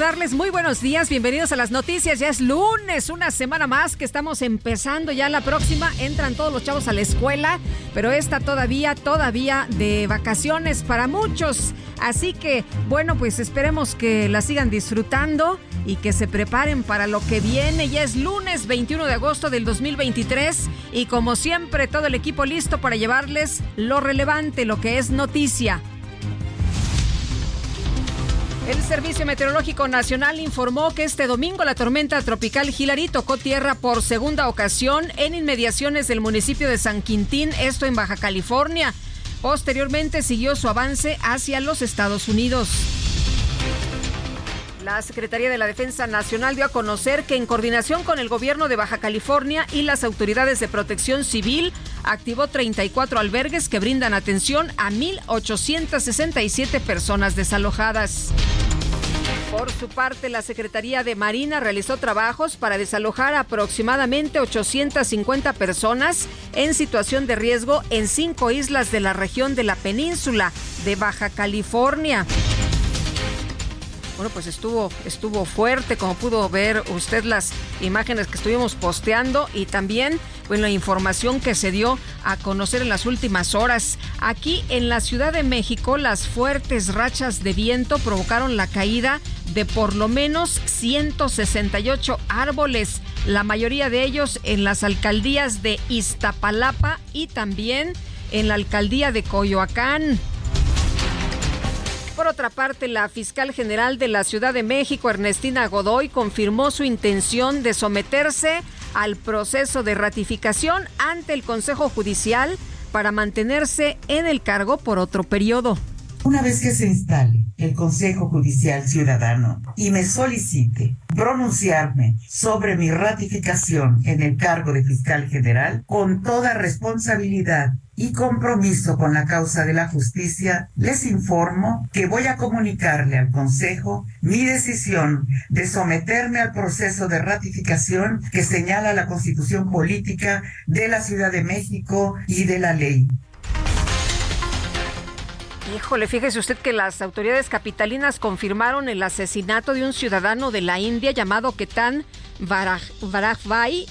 Saludarles. Muy buenos días, bienvenidos a las noticias. Ya es lunes, una semana más que estamos empezando. Ya la próxima entran todos los chavos a la escuela, pero esta todavía, todavía de vacaciones para muchos. Así que, bueno, pues esperemos que la sigan disfrutando y que se preparen para lo que viene. Ya es lunes 21 de agosto del 2023 y como siempre todo el equipo listo para llevarles lo relevante, lo que es noticia. El Servicio Meteorológico Nacional informó que este domingo la tormenta tropical Hilary tocó tierra por segunda ocasión en inmediaciones del municipio de San Quintín, esto en Baja California. Posteriormente siguió su avance hacia los Estados Unidos. La Secretaría de la Defensa Nacional dio a conocer que en coordinación con el gobierno de Baja California y las autoridades de protección civil, activó 34 albergues que brindan atención a 1.867 personas desalojadas. Por su parte, la Secretaría de Marina realizó trabajos para desalojar aproximadamente 850 personas en situación de riesgo en cinco islas de la región de la península de Baja California. Bueno, pues estuvo, estuvo fuerte, como pudo ver usted las imágenes que estuvimos posteando y también pues, la información que se dio a conocer en las últimas horas. Aquí en la Ciudad de México, las fuertes rachas de viento provocaron la caída de por lo menos 168 árboles, la mayoría de ellos en las alcaldías de Iztapalapa y también en la alcaldía de Coyoacán. Por otra parte, la fiscal general de la Ciudad de México, Ernestina Godoy, confirmó su intención de someterse al proceso de ratificación ante el Consejo Judicial para mantenerse en el cargo por otro periodo. Una vez que se instale el Consejo Judicial Ciudadano y me solicite pronunciarme sobre mi ratificación en el cargo de fiscal general, con toda responsabilidad y compromiso con la causa de la justicia, les informo que voy a comunicarle al Consejo mi decisión de someterme al proceso de ratificación que señala la Constitución Política de la Ciudad de México y de la ley. Híjole, fíjese usted que las autoridades capitalinas confirmaron el asesinato de un ciudadano de la India llamado Ketan Barajbhai,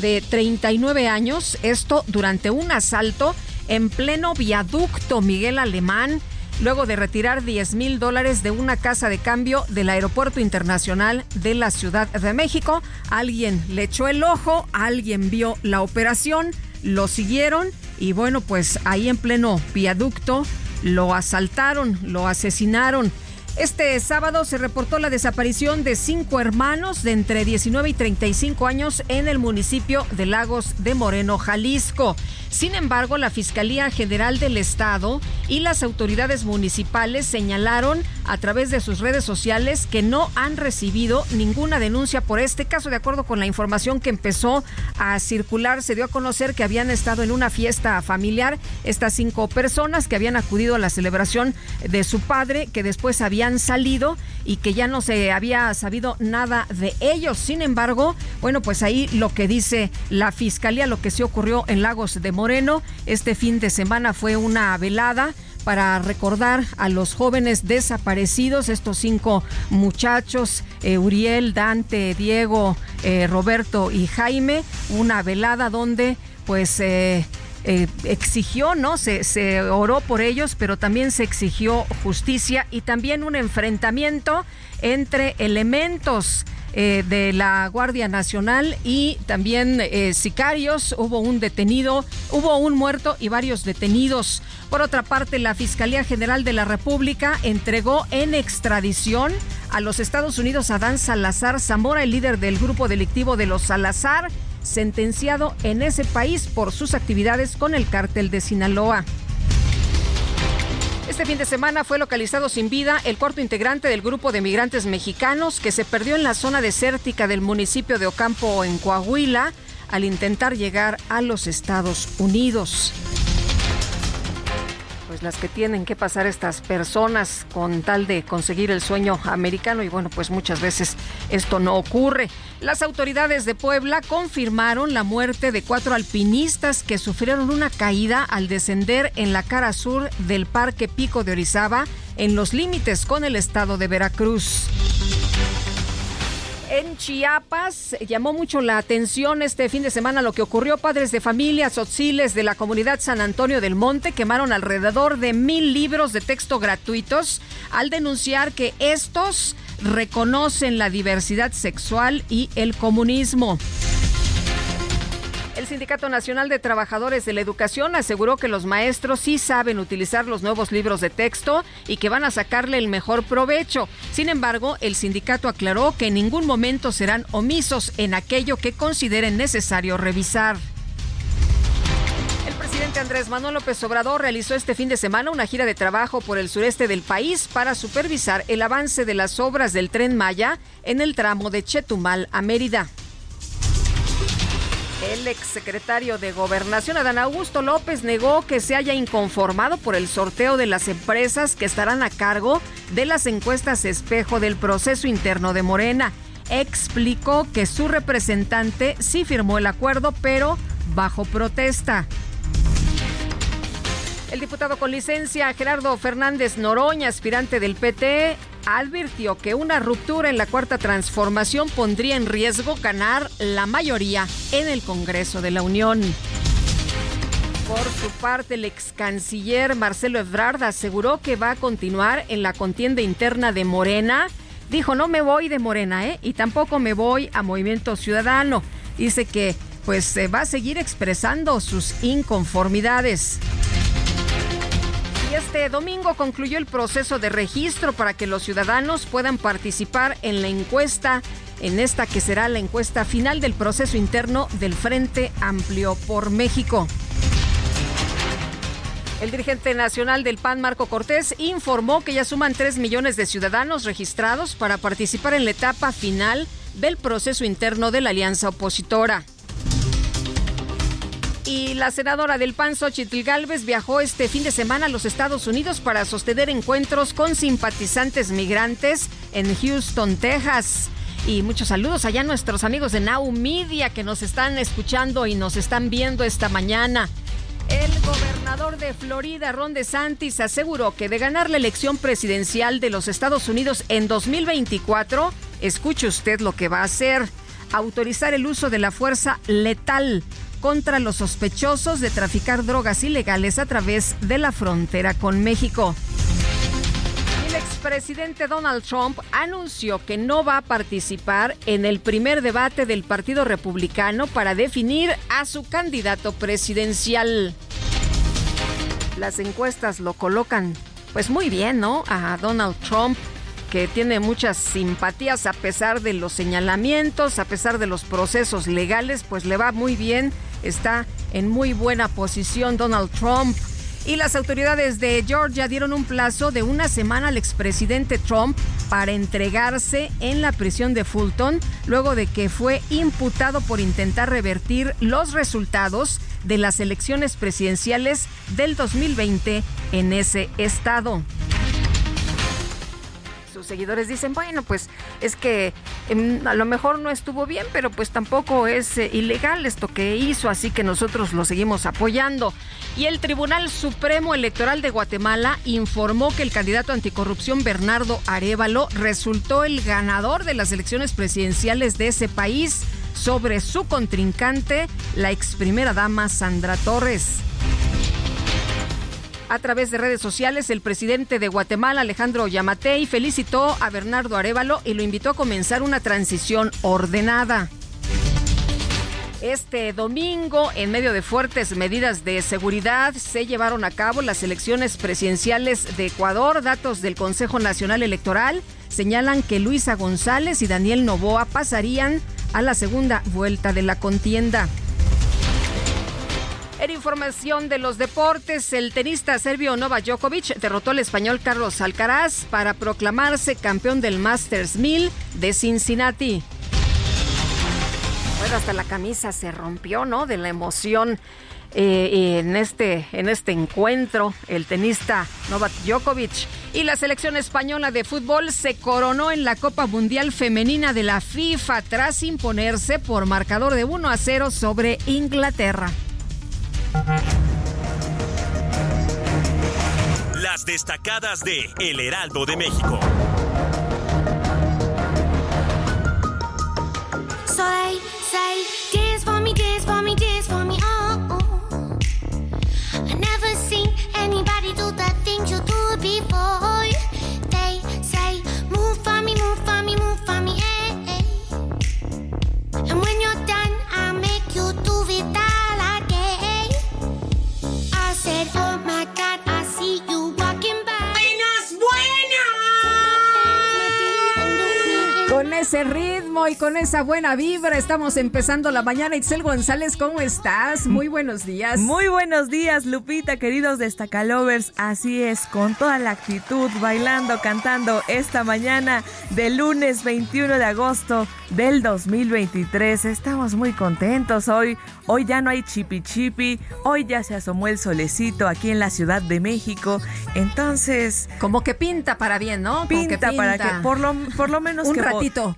de 39 años. Esto durante un asalto en pleno viaducto Miguel Alemán, luego de retirar 10 mil dólares de una casa de cambio del Aeropuerto Internacional de la Ciudad de México. Alguien le echó el ojo, alguien vio la operación, lo siguieron y bueno, pues ahí en pleno viaducto lo asaltaron, lo asesinaron. Este sábado se reportó la desaparición de cinco hermanos de entre 19 y 35 años en el municipio de Lagos de Moreno, Jalisco. Sin embargo, la Fiscalía General del Estado y las autoridades municipales señalaron a través de sus redes sociales que no han recibido ninguna denuncia por este caso. De acuerdo con la información que empezó a circular, se dio a conocer que habían estado en una fiesta familiar estas cinco personas que habían acudido a la celebración de su padre, que después habían salido y que ya no se había sabido nada de ellos. Sin embargo, bueno, pues ahí lo que dice la fiscalía, lo que se ocurrió en Lagos de Moreno este fin de semana fue una velada para recordar a los jóvenes desaparecidos, estos cinco muchachos, eh, Uriel, Dante, Diego, eh, Roberto y Jaime, una velada donde pues eh, exigió, ¿no? Se, se oró por ellos, pero también se exigió justicia y también un enfrentamiento entre elementos eh, de la Guardia Nacional y también eh, sicarios. Hubo un detenido, hubo un muerto y varios detenidos. Por otra parte, la Fiscalía General de la República entregó en extradición a los Estados Unidos a Dan Salazar Zamora, el líder del grupo delictivo de los Salazar, sentenciado en ese país por sus actividades con el cártel de Sinaloa. Este fin de semana fue localizado sin vida el cuarto integrante del grupo de migrantes mexicanos que se perdió en la zona desértica del municipio de Ocampo en Coahuila al intentar llegar a los Estados Unidos pues las que tienen que pasar estas personas con tal de conseguir el sueño americano y bueno, pues muchas veces esto no ocurre. Las autoridades de Puebla confirmaron la muerte de cuatro alpinistas que sufrieron una caída al descender en la cara sur del Parque Pico de Orizaba en los límites con el estado de Veracruz. En Chiapas llamó mucho la atención este fin de semana lo que ocurrió. Padres de familias sociles de la comunidad San Antonio del Monte quemaron alrededor de mil libros de texto gratuitos al denunciar que estos reconocen la diversidad sexual y el comunismo. El Sindicato Nacional de Trabajadores de la Educación aseguró que los maestros sí saben utilizar los nuevos libros de texto y que van a sacarle el mejor provecho. Sin embargo, el sindicato aclaró que en ningún momento serán omisos en aquello que consideren necesario revisar. El presidente Andrés Manuel López Obrador realizó este fin de semana una gira de trabajo por el sureste del país para supervisar el avance de las obras del tren Maya en el tramo de Chetumal a Mérida. El exsecretario de Gobernación, Adán Augusto López, negó que se haya inconformado por el sorteo de las empresas que estarán a cargo de las encuestas espejo del proceso interno de Morena. Explicó que su representante sí firmó el acuerdo, pero bajo protesta. El diputado con licencia Gerardo Fernández Noroña, aspirante del PT, advirtió que una ruptura en la cuarta transformación pondría en riesgo ganar la mayoría en el Congreso de la Unión. Por su parte, el ex canciller Marcelo Ebrard aseguró que va a continuar en la contienda interna de Morena. Dijo, no me voy de Morena, ¿eh? Y tampoco me voy a Movimiento Ciudadano. Dice que pues se va a seguir expresando sus inconformidades este domingo concluyó el proceso de registro para que los ciudadanos puedan participar en la encuesta, en esta que será la encuesta final del proceso interno del Frente Amplio por México. El dirigente nacional del PAN, Marco Cortés, informó que ya suman 3 millones de ciudadanos registrados para participar en la etapa final del proceso interno de la alianza opositora. Y la senadora del PAN, Xochitl Galvez, viajó este fin de semana a los Estados Unidos para sostener encuentros con simpatizantes migrantes en Houston, Texas. Y muchos saludos allá a nuestros amigos de Now Media que nos están escuchando y nos están viendo esta mañana. El gobernador de Florida, Ron DeSantis, aseguró que de ganar la elección presidencial de los Estados Unidos en 2024, escuche usted lo que va a hacer, autorizar el uso de la fuerza letal contra los sospechosos de traficar drogas ilegales a través de la frontera con México. El expresidente Donald Trump anunció que no va a participar en el primer debate del Partido Republicano para definir a su candidato presidencial. Las encuestas lo colocan pues muy bien, ¿no? A Donald Trump que tiene muchas simpatías a pesar de los señalamientos, a pesar de los procesos legales, pues le va muy bien está en muy buena posición Donald Trump. Y las autoridades de Georgia dieron un plazo de una semana al expresidente Trump para entregarse en la prisión de Fulton luego de que fue imputado por intentar revertir los resultados de las elecciones presidenciales del 2020 en ese estado sus seguidores dicen, bueno, pues es que em, a lo mejor no estuvo bien, pero pues tampoco es eh, ilegal esto que hizo, así que nosotros lo seguimos apoyando. Y el Tribunal Supremo Electoral de Guatemala informó que el candidato anticorrupción Bernardo Arevalo resultó el ganador de las elecciones presidenciales de ese país sobre su contrincante, la ex primera dama Sandra Torres. A través de redes sociales, el presidente de Guatemala, Alejandro Yamatei, felicitó a Bernardo Arevalo y lo invitó a comenzar una transición ordenada. Este domingo, en medio de fuertes medidas de seguridad, se llevaron a cabo las elecciones presidenciales de Ecuador. Datos del Consejo Nacional Electoral señalan que Luisa González y Daniel Novoa pasarían a la segunda vuelta de la contienda. En información de los deportes, el tenista serbio Novak Djokovic derrotó al español Carlos Alcaraz para proclamarse campeón del Masters 1000 de Cincinnati. Bueno, hasta la camisa se rompió, ¿no? De la emoción eh, en, este, en este encuentro, el tenista Novak Djokovic. Y la selección española de fútbol se coronó en la Copa Mundial Femenina de la FIFA tras imponerse por marcador de 1 a 0 sobre Inglaterra. Las destacadas de El Heraldo de México. So they say, dance for me, dance for me, dance for me, oh. oh. I never seen anybody do the things you do I said, oh my ese ritmo y con esa buena vibra estamos empezando la mañana. Itzel González, ¿cómo estás? Muy buenos días. Muy buenos días, Lupita, queridos Destacalovers. Así es, con toda la actitud, bailando, cantando esta mañana del lunes 21 de agosto del 2023. Estamos muy contentos hoy. Hoy ya no hay chipi chipi. Hoy ya se asomó el solecito aquí en la Ciudad de México. Entonces. Como que pinta para bien, ¿no? Pinta, para que por lo, por lo menos Un que, po-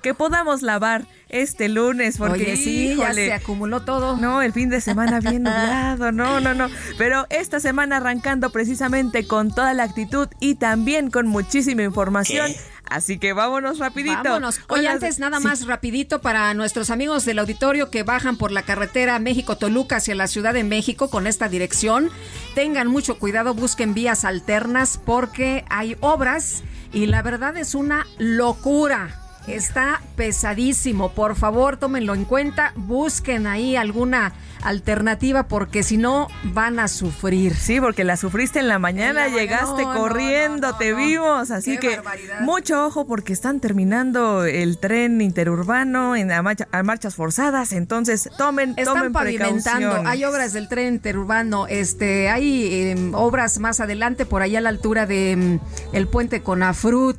que podamos lavar este lunes. Porque Oye, sí, ya se acumuló todo. no, el fin de semana bien nublado, no, no, no. Pero esta semana arrancando precisamente con toda la actitud y también con muchísima información. Así que vámonos rapidito. Vámonos. Oye, las- antes nada Sí. más rapidito para nuestros amigos del auditorio que bajan por la carretera México-Toluca hacia la Ciudad de México con esta dirección. Tengan mucho cuidado, busquen vías alternas porque hay obras y la verdad es una locura. Está pesadísimo. Por favor, tómenlo en cuenta. Busquen ahí alguna alternativa porque si no van a sufrir. Sí, porque la sufriste en la mañana, En la mañana, llegaste no, corriendo, no, no, te vimos, así Qué que barbaridad. mucho ojo porque están terminando el tren interurbano en a, marcha- a marchas forzadas, entonces tomen, Están tomen pavimentando, hay obras del tren interurbano, este, hay eh, obras más adelante, por ahí a la altura de mm, el puente Conafrut,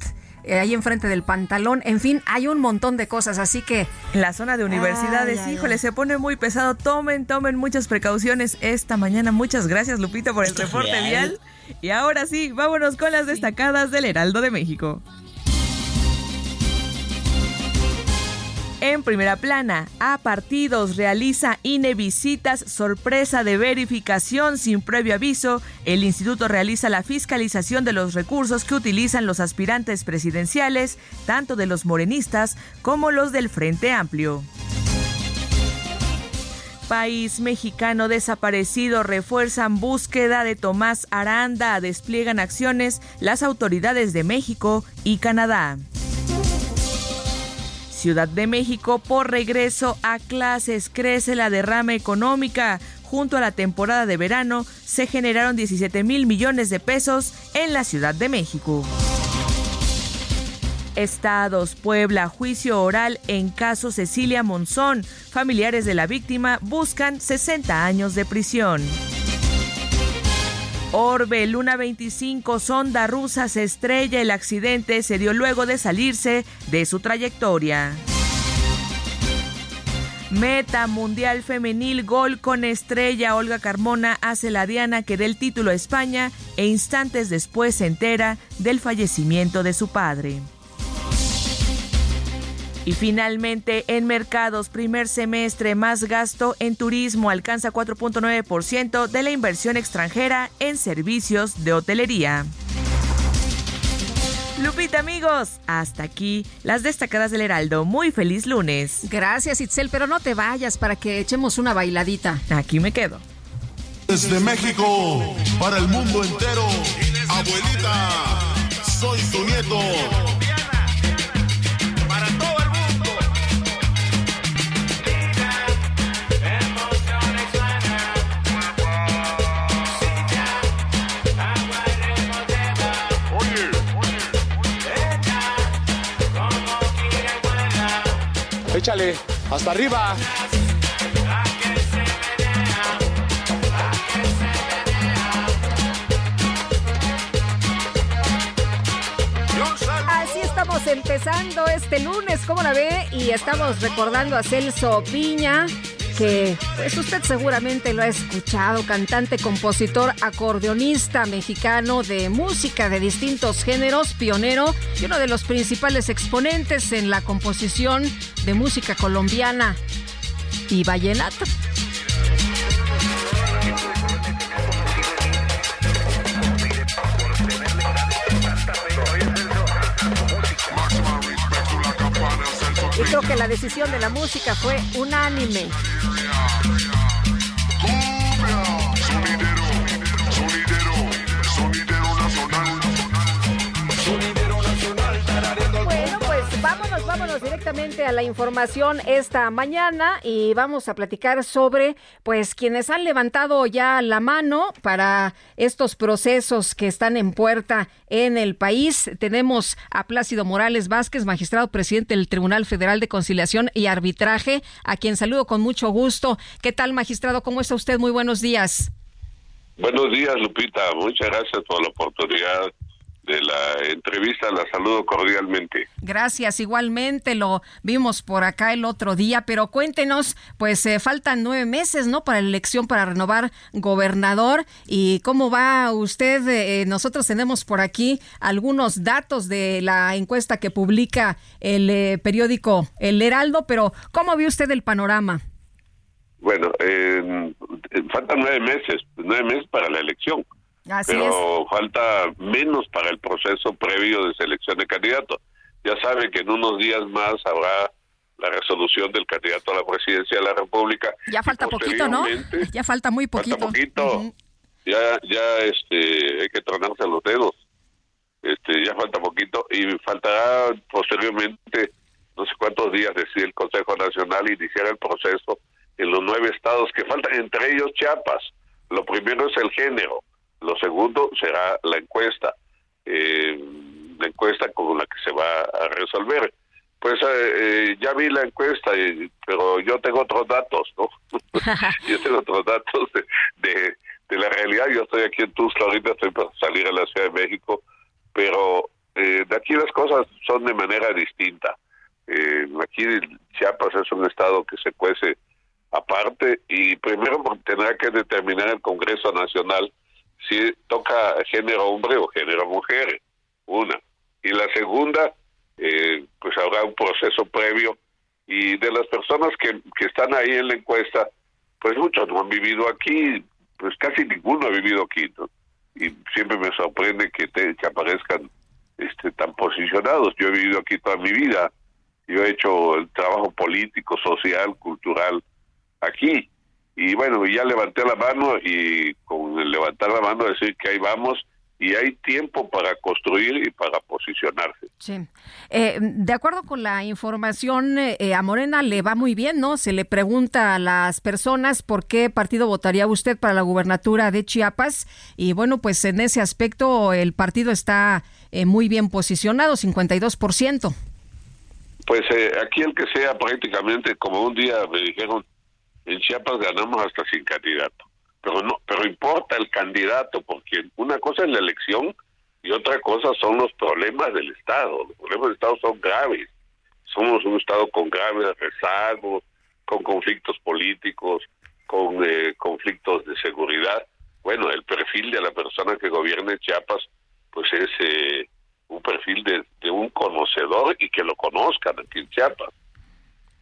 eh, ahí enfrente del pantalón, en fin, hay un montón de cosas, así que En la zona de universidades, Ay, ay, híjole, ay. se pone muy pesado. Tomen, tomen muchas precauciones esta mañana. Muchas gracias, Lupita, por el reporte vial. Y ahora sí, vámonos con las destacadas del Heraldo de México. En primera plana, a partidos realiza INE visitas sorpresa de verificación sin previo aviso. El instituto realiza la fiscalización de los recursos que utilizan los aspirantes presidenciales, tanto de los morenistas como los del Frente Amplio. País mexicano desaparecido refuerzan búsqueda de Tomás Aranda, despliegan acciones las autoridades de México y Canadá. Ciudad de México por regreso a clases crece la derrama económica. Junto a la temporada de verano se generaron 17 mil millones de pesos en la Ciudad de México. Estados, Puebla, juicio oral en caso Cecilia Monzón. Familiares de la víctima buscan 60 años de prisión. Orbe Luna 25, sonda rusa se estrella. El accidente se dio luego de salirse de su trayectoria. Meta Mundial Femenil, gol con estrella. Olga Carmona hace la diana que dé el título a España e instantes después se entera del fallecimiento de su padre. Y finalmente, en mercados, primer semestre más gasto en turismo alcanza 4.9% de la inversión extranjera en servicios de hotelería. Lupita, amigos, hasta aquí las destacadas del Heraldo. Muy feliz lunes. Gracias, Itzel, pero no te vayas para que echemos una bailadita. Aquí me quedo. Desde México, para el mundo entero, abuelita, soy tu nieto. Échale, hasta arriba. Así estamos empezando este lunes, ¿cómo la ve? Y estamos recordando a Celso Piña, que pues usted seguramente lo ha escuchado, cantante, compositor, acordeonista mexicano de música de distintos géneros, pionero y uno de los principales exponentes en la composición de música colombiana y vallenato. Y creo que la decisión de la música fue unánime. Vámonos, vámonos directamente a la información esta mañana y vamos a platicar sobre pues quienes han levantado ya la mano para estos procesos que están en puerta en el país. Tenemos a Plácido Morales Vázquez, magistrado presidente del Tribunal Federal de Conciliación y Arbitraje, a quien saludo con mucho gusto. ¿Qué tal, magistrado? ¿Cómo está usted? Muy buenos días. Buenos días, Lupita. Muchas gracias por la oportunidad de la entrevista. La saludo cordialmente. Gracias, igualmente lo vimos por acá el otro día, pero cuéntenos, pues eh, faltan nueve meses, ¿no? Para la elección para renovar gobernador y cómo va usted. Eh, nosotros tenemos por aquí algunos datos de la encuesta que publica el eh, periódico El Heraldo, pero ¿cómo vio usted el panorama? Bueno, eh, faltan nueve meses, nueve meses para la elección. Así pero falta menos para el proceso previo de selección de candidatos. Ya sabe que en unos días más habrá la resolución del candidato a la presidencia de la República. Ya falta poquito, ¿no? Ya falta muy poquito. Falta poquito. Uh -huh. Ya, ya, este, hay que tronarse los dedos. Este, ya falta poquito y faltará posteriormente no sé cuántos días decide el Consejo Nacional iniciar el proceso en los nueve estados que faltan, entre ellos Chiapas. Lo primero es el género, lo segundo será la encuesta, eh, la encuesta con la que se va a resolver. Pues eh, ya vi la encuesta, eh, pero yo tengo otros datos, ¿no? yo tengo otros datos de, de, de, la realidad. Yo estoy aquí en Tuxtla, ahorita estoy para salir a la Ciudad de México, pero eh, de aquí las cosas son de manera distinta. Eh, aquí Chiapas es un estado que se cuece aparte y primero tendrá que determinar el Congreso Nacional si toca género hombre o género mujer, una. Y la segunda, eh, pues habrá un proceso previo y de las personas que, que están ahí en la encuesta, pues muchos no han vivido aquí, pues casi ninguno ha vivido aquí. Y siempre me sorprende que, te, que aparezcan este, tan posicionados. Yo he vivido aquí toda mi vida, yo he hecho el trabajo político, social, cultural aquí. Y bueno, ya levanté la mano y con el levantar la mano decir que ahí vamos y hay tiempo para construir y para posicionarse. Sí. Eh, de acuerdo con la información, eh, a Morena le va muy bien, ¿no? Se le pregunta a las personas por qué partido votaría usted para la gubernatura de Chiapas y bueno, pues en ese aspecto el partido está eh, muy bien posicionado, 52%. Pues aquí el que sea prácticamente, como un día me dijeron, en Chiapas ganamos hasta sin candidato. pero no, pero importa el candidato, porque una cosa es la elección y otra cosa son los problemas del Estado. Los problemas del Estado son graves. Somos un Estado con graves rezagos, con conflictos políticos, con eh, conflictos de seguridad. Bueno, el perfil de la persona que gobierne Chiapas, pues es eh, un perfil de, de, un conocedor y que lo conozcan aquí en Chiapas.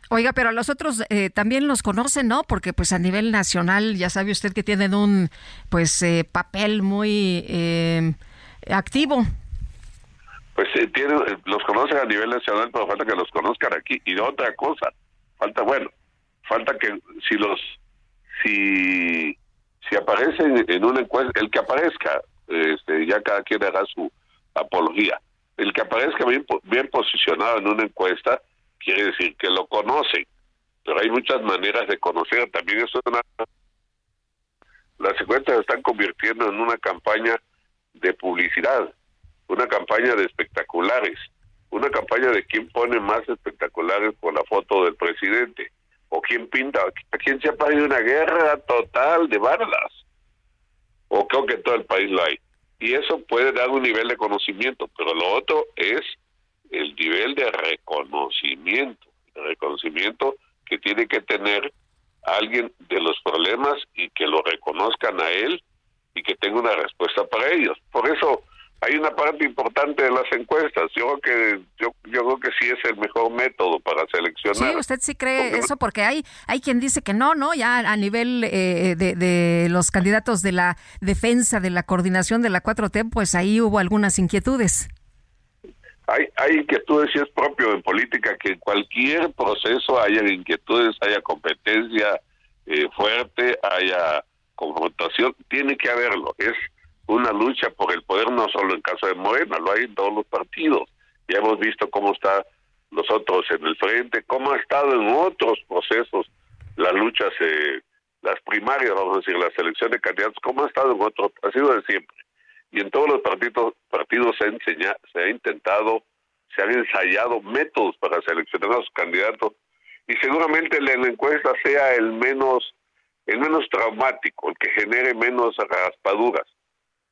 Oiga, pero a los otros eh, también los conocen, ¿no? Porque pues a nivel nacional ya sabe usted que tienen un pues eh, papel muy eh, activo. Pues tienen, los conocen a nivel nacional, pero falta que los conozcan aquí. Y otra cosa, falta, bueno, falta que si los, si, si aparecen en una encuesta, el que aparezca, este, ya cada quien hará su apología, el que aparezca bien posicionado en una encuesta, quiere decir que lo conocen, pero hay muchas maneras de conocer, también eso es una... Las encuestas se están convirtiendo en una campaña de publicidad, una campaña de espectaculares, una campaña de quién pone más espectaculares con la foto del presidente, o quién pinta, a quién se ha una guerra total de balas, o creo que todo el país lo hay. Y eso puede dar un nivel de conocimiento, pero lo otro es el nivel de reconocimiento, el reconocimiento que tiene que tener alguien de los problemas y que lo reconozcan a él y que tenga una respuesta para ellos. Por eso hay una parte importante de las encuestas. Yo creo que yo, yo creo que sí es el mejor método para seleccionar. Sí, usted sí cree porque, eso porque hay hay quien dice que no, no, ya a nivel eh, de, de los candidatos de la defensa de la coordinación de la 4T, pues ahí hubo algunas inquietudes hay, hay inquietudes y es propio en política que en cualquier proceso haya inquietudes, haya competencia eh, fuerte, haya confrontación, tiene que haberlo. Es una lucha por el poder no solo en caso de Morena, lo hay en todos los partidos. Ya hemos visto cómo están los otros en el frente, cómo ha estado en otros procesos las luchas, eh, las primarias, vamos a decir, la selección de candidatos, cómo ha estado en otros, ha sido de siempre y en todos los partidos, partidos se, ha enseñado, se ha intentado, se han ensayado métodos para seleccionar a sus candidatos y seguramente la, la encuesta sea el menos el menos traumático, el que genere menos raspaduras,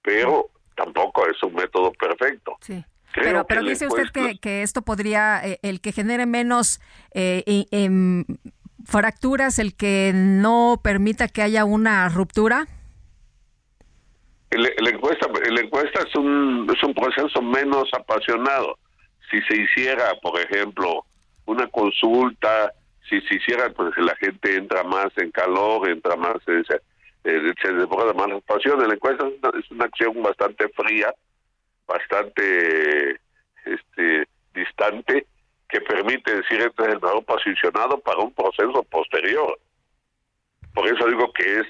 pero tampoco es un método perfecto. Sí. pero, pero dice usted que, que, esto podría, eh, el que genere menos eh, eh, fracturas, el que no permita que haya una ruptura. La encuesta, la encuesta es un, es un proceso menos apasionado. Si se hiciera, por ejemplo, una consulta, si se hiciera, pues la gente entra más en calor, entra más, eh, se, eh, se desborda más la pasión. La encuesta es una, es una acción bastante fría, bastante este distante, que permite decir este es el mejor posicionado para un proceso posterior. Por eso digo que es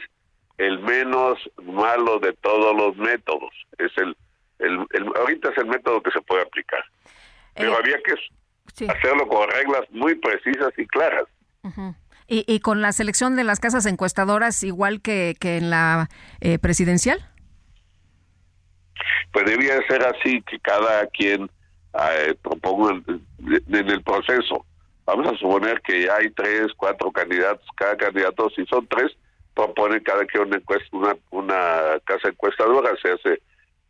el menos malo de todos los métodos. Es el, el, el ahorita es el método que se puede aplicar. Pero eh, había que sí. hacerlo con reglas muy precisas y claras. Uh -huh. ¿Y, ¿Y, con la selección de las casas encuestadoras igual que, que en la eh, presidencial? Pues debía ser así, que cada quien eh, proponga en, el proceso. Vamos a suponer que hay tres, cuatro candidatos, cada candidato, si son tres, propone cada que una encuesta, una, una casa encuestadora, se hace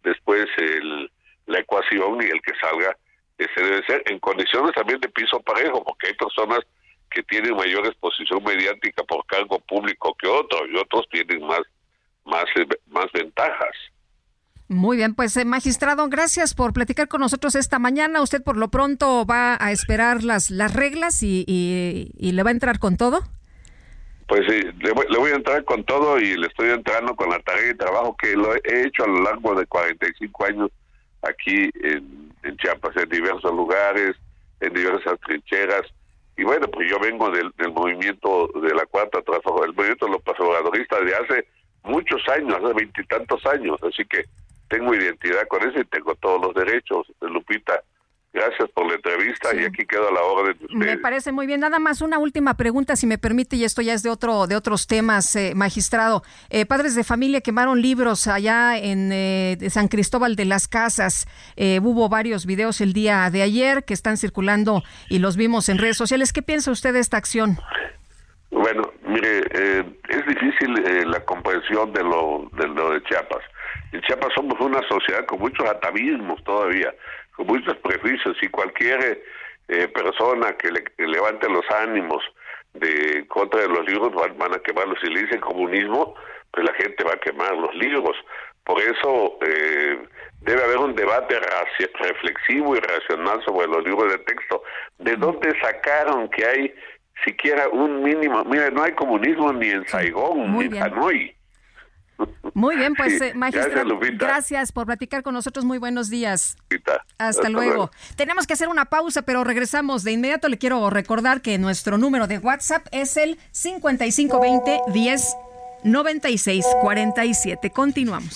después el, la ecuación y el que salga ese debe ser en condiciones también de piso parejo, porque hay personas que tienen mayor exposición mediática por cargo público que otros y otros tienen más más más ventajas. Muy bien, pues eh, magistrado, gracias por platicar con nosotros esta mañana. Usted por lo pronto va a esperar las las reglas y, y le va a entrar con todo. Pues sí, le voy, le voy, a entrar con todo y le estoy entrando con la tarea de trabajo que lo he hecho a lo largo de 45 años aquí en, en Chiapas, en diversos lugares, en diversas trincheras. Y bueno, pues yo vengo del, movimiento de la cuarta transformación, el movimiento de los pasadores de hace muchos años, hace veintitantos años, así que tengo identidad con eso y tengo todos los derechos, Lupita. Gracias por la entrevista sí. y aquí queda la orden de ustedes. Me parece muy bien. Nada más una última pregunta, si me permite, y esto ya es de otro de otros temas, eh, magistrado. Eh, padres de familia quemaron libros allá en eh, San Cristóbal de las Casas. Eh, hubo varios videos el día de ayer que están circulando y los vimos en redes sociales. ¿Qué piensa usted de esta acción? Bueno, mire, eh, es difícil eh, la comprensión de lo, de lo de Chiapas. En Chiapas somos una sociedad con muchos atavismos todavía, con muchos prejuicios y cualquier eh, persona que, le, levante los ánimos de contra de los libros van, van a quemarlos. Si le dicen comunismo, pues la gente va a quemar los libros. Por eso eh, debe haber un debate reflexivo y racional sobre los libros de texto. ¿De dónde sacaron que hay siquiera un mínimo? Mire, no hay comunismo ni en Saigón, ni en Hanoi. Muy bien, pues eh, magistrado, gracias, por platicar con nosotros. Muy buenos días. Hasta, luego. Tenemos que hacer una pausa, pero regresamos de inmediato. Le quiero recordar que nuestro número de WhatsApp es el 5520 10 9647. Continuamos.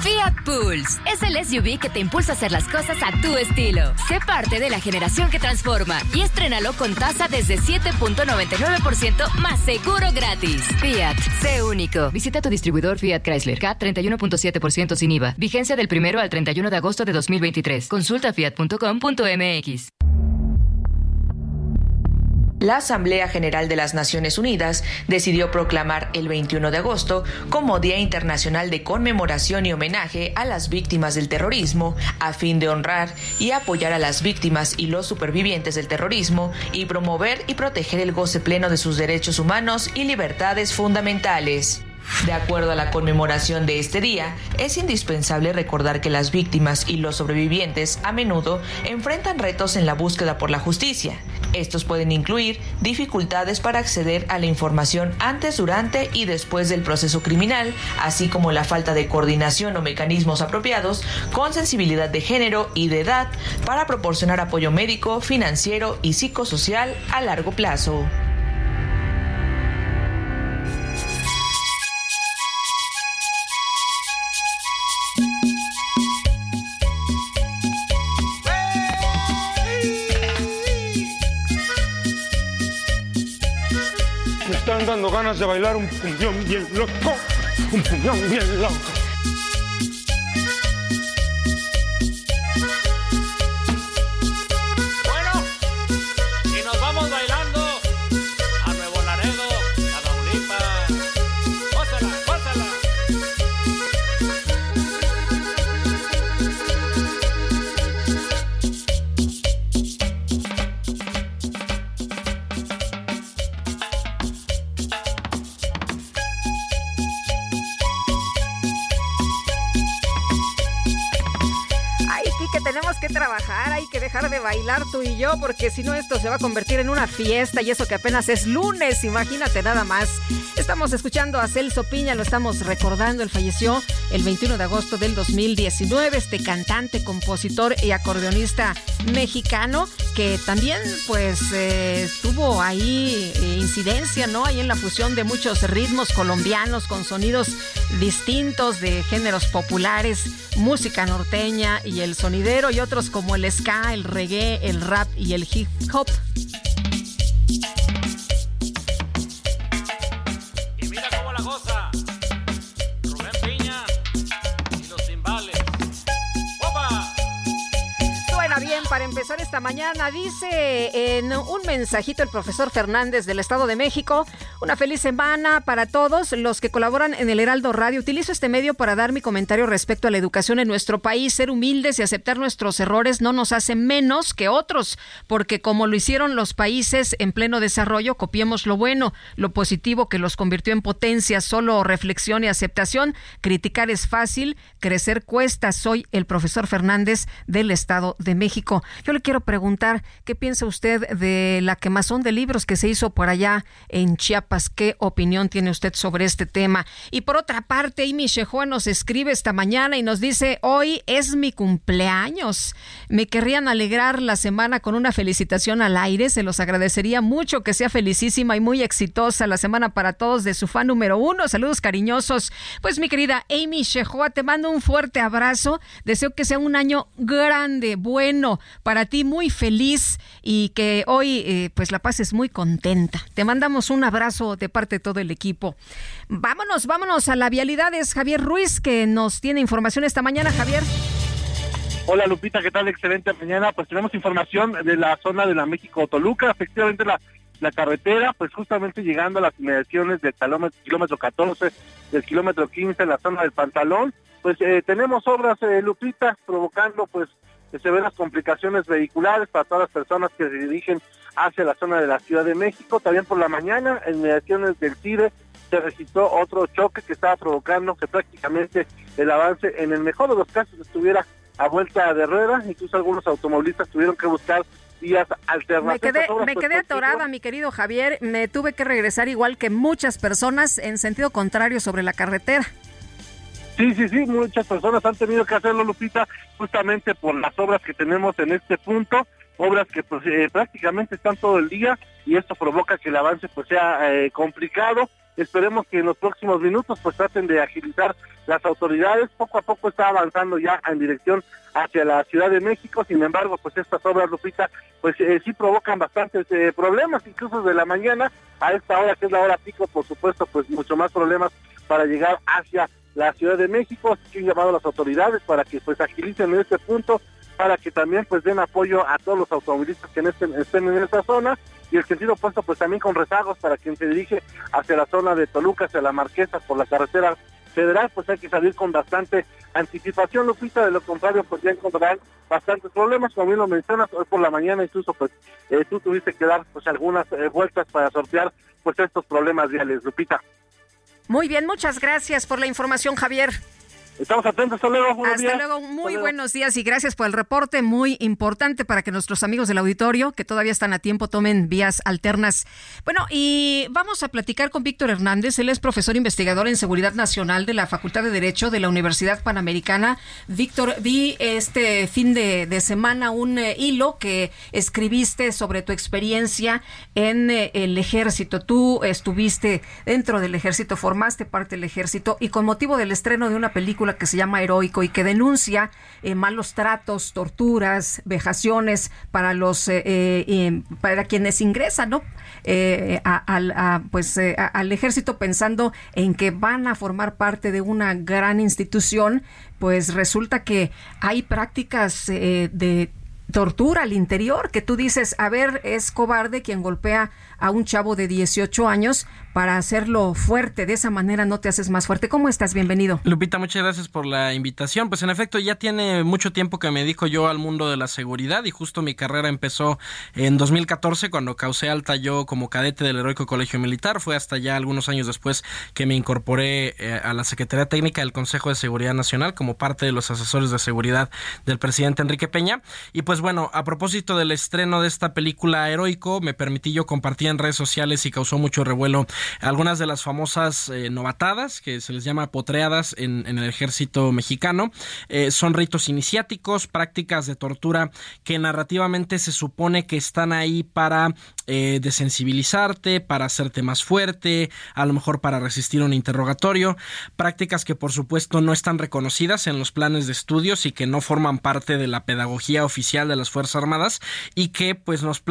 Fiat Pulse es el SUV que te impulsa a hacer las cosas a tu estilo. Sé parte de la generación que transforma y estrénalo con tasa desde 7.99% más seguro gratis. Fiat, sé único. Visita tu distribuidor Fiat Chrysler K 31.7% sin IVA. Vigencia del 1 al 31 de agosto de 2023. Consulta fiat.com.mx. La Asamblea General de las Naciones Unidas decidió proclamar el 21 de agosto como Día Internacional de Conmemoración y Homenaje a las Víctimas del Terrorismo, a fin de honrar y apoyar a las víctimas y los supervivientes del terrorismo y promover y proteger el goce pleno de sus derechos humanos y libertades fundamentales. De acuerdo a la conmemoración de este día, es indispensable recordar que las víctimas y los sobrevivientes a menudo enfrentan retos en la búsqueda por la justicia. Estos pueden incluir dificultades para acceder a la información antes, durante y después del proceso criminal, así como la falta de coordinación o mecanismos apropiados con sensibilidad de género y de edad para proporcionar apoyo médico, financiero y psicosocial a largo plazo. Dando ganas de bailar un puñón bien loco, un puñón bien loco. Y yo, porque si no esto se va a convertir en una fiesta y eso que apenas es lunes, imagínate nada más. Estamos escuchando a Celso Piña, lo estamos recordando, él falleció el 21 de agosto del 2019, este cantante, compositor y acordeonista mexicano que también pues eh, tuvo ahí eh, incidencia, ¿no? Ahí en la fusión de muchos ritmos colombianos con sonidos distintos de géneros populares, música norteña y el sonidero y otros como el ska, el reggae, el rap y el hip hop. para empezar esta mañana. Dice en un mensajito el profesor Fernández del Estado de México, una feliz semana para todos los que colaboran en el Heraldo Radio. Utilizo este medio para dar mi comentario respecto a la educación en nuestro país. Ser humildes y aceptar nuestros errores no nos hace menos que otros, porque como lo hicieron los países en pleno desarrollo, copiemos lo bueno, lo positivo que los convirtió en potencia, solo reflexión y aceptación. Criticar es fácil, crecer cuesta. Soy el profesor Fernández del Estado de México. Yo le quiero preguntar, ¿qué piensa usted de la quemazón de libros que se hizo por allá en Chiapas? ¿Qué opinión tiene usted sobre este tema? Y por otra parte, Amy Shehoa nos escribe esta mañana y nos dice, hoy es mi cumpleaños. Me querrían alegrar la semana con una felicitación al aire. Se los agradecería mucho que sea felicísima y muy exitosa la semana para todos de su fan número uno. Saludos cariñosos. Pues mi querida Amy Shehoa, te mando un fuerte abrazo. Deseo que sea un año grande, bueno, para ti muy feliz y que hoy eh, pues la pases muy contenta. Te mandamos un abrazo de parte de todo el equipo. Vámonos, vámonos a la vialidad. Es Javier Ruiz que nos tiene información esta mañana. Javier. Hola Lupita, ¿qué tal? Excelente mañana. Pues tenemos información de la zona de la México-Toluca. Efectivamente la, la carretera, pues justamente llegando a las inmediaciones del kilómetro 14, del kilómetro 15 en la zona del pantalón, pues eh, tenemos obras, eh, Lupita, provocando pues severas complicaciones vehiculares para todas las personas que se dirigen hacia la zona de la Ciudad de México. También por la mañana, en mediaciones del CIDE, se registró otro choque que estaba provocando que prácticamente el avance, en el mejor de los casos, estuviera a vuelta de rueda. Incluso algunos automovilistas tuvieron que buscar vías alternativas. Me quedé, me atorada, mi querido Javier. Me tuve que regresar igual que muchas personas en sentido contrario sobre la carretera. Sí, sí, sí, muchas personas han tenido que hacerlo, Lupita, justamente por las obras que tenemos en este punto, obras que pues, eh, prácticamente están todo el día y esto provoca que el avance pues sea eh, complicado. Esperemos que en los próximos minutos pues traten de agilizar las autoridades. Poco a poco está avanzando ya en dirección hacia la Ciudad de México. Sin embargo, pues estas obras, Lupita, pues eh, sí provocan bastantes problemas, incluso de la mañana a esta hora que es la hora pico, por supuesto, pues mucho más problemas para llegar hacia la Ciudad de México, así que llamado a las autoridades para que pues agilicen en este punto, para que también pues den apoyo a todos los automovilistas que estén, estén en esta zona y el sentido opuesto pues también con rezagos para quien se dirige hacia la zona de Toluca, hacia la Marquesa por la carretera federal, pues hay que salir con bastante anticipación, Lupita, de lo contrario pues ya encontrarán bastantes problemas, como bien lo mencionas, hoy por la mañana incluso pues eh, tú tuviste que dar pues algunas eh, vueltas para sortear pues estos problemas viales, Lupita. Muy bien, muchas gracias por la información, Javier. Estamos atentos, hasta luego. Hasta luego, muy buenos días y gracias por el reporte, muy importante para que nuestros amigos del auditorio, que todavía están a tiempo, tomen vías alternas. Bueno, y vamos a platicar con Víctor Hernández, él es profesor investigador en Seguridad Nacional de la Facultad de Derecho de la Universidad Panamericana. Víctor, vi este fin de, semana un eh, hilo que escribiste sobre tu experiencia en eh, el ejército. Tú estuviste dentro del ejército, formaste parte del ejército y con motivo del estreno de una película que se llama Heroico y que denuncia eh, malos tratos, torturas, vejaciones para los eh, eh, para quienes ingresan, ¿no? pues al ejército pensando en que van a formar parte de una gran institución, pues resulta que hay prácticas de tortura al interior, que tú dices, a ver, es cobarde quien golpea a un chavo de 18 años para hacerlo fuerte. De esa manera no te haces más fuerte. ¿Cómo estás? Bienvenido. Lupita, muchas gracias por la invitación. Pues en efecto, ya tiene mucho tiempo que me dedico yo al mundo de la seguridad y justo mi carrera empezó en 2014 cuando causé alta yo como cadete del Heroico Colegio Militar. Fue hasta ya algunos años después que me incorporé eh, a la Secretaría Técnica del Consejo de Seguridad Nacional como parte de los asesores de seguridad del presidente Enrique Peña. Y pues bueno, a propósito del estreno de esta película Heroico, me permití yo compartir en redes sociales y causó mucho revuelo algunas de las famosas eh, novatadas, que se les llama potreadas en, el ejército mexicano, eh, son ritos iniciáticos, prácticas de tortura que narrativamente se supone que están ahí para eh, desensibilizarte, para hacerte más fuerte, a lo mejor para resistir un interrogatorio, prácticas que por supuesto no están reconocidas en los planes de estudios y que no forman parte de la pedagogía oficial de las Fuerzas Armadas y que pues nos,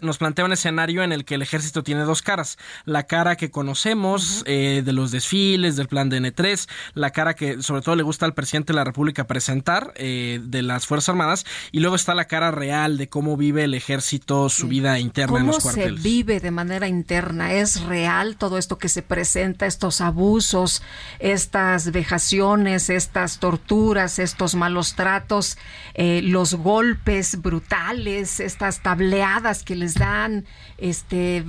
nos plantea un escenario en el que el ejército tiene dos caras, la cara que conocemos eh, de los desfiles, del plan de N3, la cara que sobre todo le gusta al presidente de la República presentar eh, de las Fuerzas Armadas y luego está la cara real de cómo vive el ejército su vida interna en los se vive de manera interna? ¿Es real todo esto que se presenta, estos abusos, estas vejaciones, estas torturas, estos malos tratos, eh, los golpes brutales, estas tableadas que les dan, este,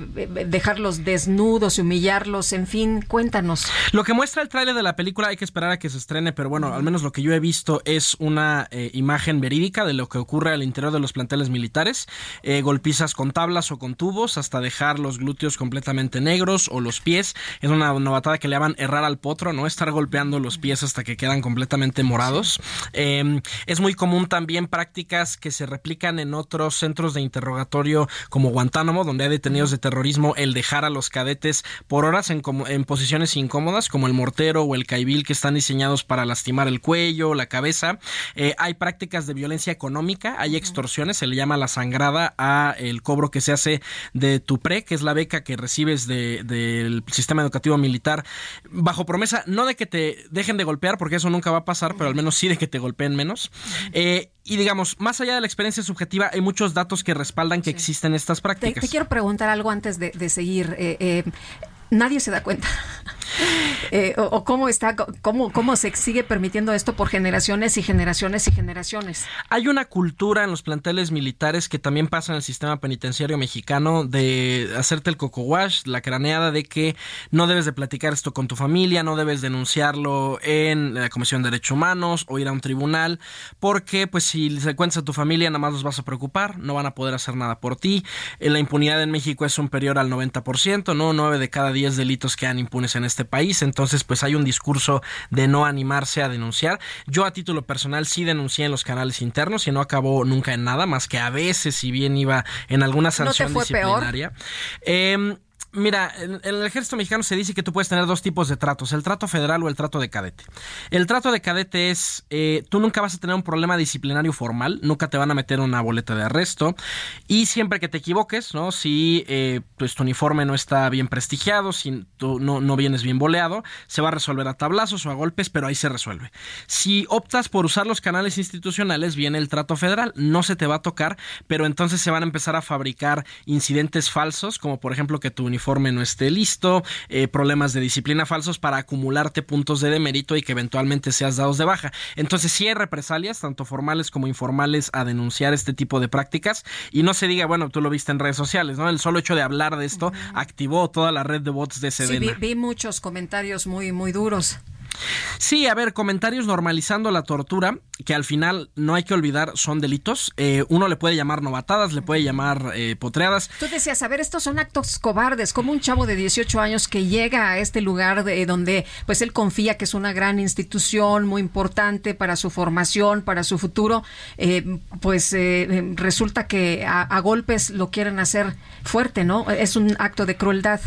dejarlos desnudos humillarlos, en fin, cuéntanos. Lo que muestra el tráiler de la película hay que esperar a que se estrene, pero bueno, al menos lo que yo he visto es una eh, imagen verídica de lo que ocurre al interior de los planteles militares, eh, golpizas con tablas o con tubos hasta dejar los glúteos completamente negros o los pies. Es una novatada que le llaman errar al potro, ¿no? Estar golpeando los pies hasta que quedan completamente morados. Em, es muy común también prácticas que se replican en otros centros de interrogatorio como Guantánamo, donde hay detenidos de terrorismo, el dejar a los cadetes por horas en, en posiciones incómodas, como el mortero o el caibil, que están diseñados para lastimar el cuello, la cabeza. Eh, hay prácticas de violencia económica, hay extorsiones, se le llama la sangrada a el cobro que se hace de tu pre, que es la beca que recibes del sistema educativo militar, bajo promesa no de que te dejen de golpear, porque eso nunca va a pasar, pero al menos sí de que te golpeen menos. Eh, y digamos, más allá de la experiencia subjetiva, hay muchos datos que respaldan que existen estas prácticas. Te, quiero preguntar algo antes de, seguir. Eh, eh, nadie se da cuenta. Eh, o, cómo está, cómo, cómo se sigue permitiendo esto por generaciones y generaciones y generaciones. Hay una cultura en los planteles militares que también pasa en el sistema penitenciario mexicano de hacerte el coco wash, la craneada de que no debes de platicar esto con tu familia, no debes denunciarlo en la Comisión de Derechos Humanos o ir a un tribunal, porque pues si se cuentas a tu familia nada más los vas a preocupar, no van a poder hacer nada por ti. Eh, la impunidad en México es superior al 90%, ¿no? 9 de cada 10 delitos quedan impunes en este país, entonces pues hay un discurso de no animarse a denunciar. Yo a título personal sí denuncié en los canales internos y no acabó nunca en nada, más que a veces si bien iba en alguna sanción ¿No te fue disciplinaria. Em, Mira, en, el ejército mexicano se dice que tú puedes tener dos tipos de tratos, el trato federal o el trato de cadete. El trato de cadete es, eh, tú nunca vas a tener un problema disciplinario formal, nunca te van a meter una boleta de arresto y siempre que te equivoques, ¿no? Si eh, pues, tu uniforme no está bien prestigiado, si tú no, no vienes bien boleado, se va a resolver a tablazos o a golpes, pero ahí se resuelve. Si optas por usar los canales institucionales, viene el trato federal, no se te va a tocar, pero entonces se van a empezar a fabricar incidentes falsos, como por ejemplo que tu uniforme no esté listo, eh, problemas de disciplina falsos para acumularte puntos de demérito y que eventualmente seas dados de baja. Entonces sí hay represalias, tanto formales como informales, a denunciar este tipo de prácticas y no se diga, bueno, tú lo viste en redes sociales, ¿no? El solo hecho de hablar de esto activó toda la red de bots de Sedena. Sí, vi, vi muchos comentarios muy, muy duros. Sí, a ver, comentarios normalizando la tortura, que al final no hay que olvidar son delitos. Eh, uno le puede llamar novatadas, le puede llamar eh, potreadas. Tú decías, a ver, estos son actos cobardes, como un chavo de 18 años que llega a este lugar de, donde pues él confía que es una gran institución muy importante para su formación, para su futuro, eh, pues resulta que a, golpes lo quieren hacer fuerte, ¿no? Es un acto de crueldad.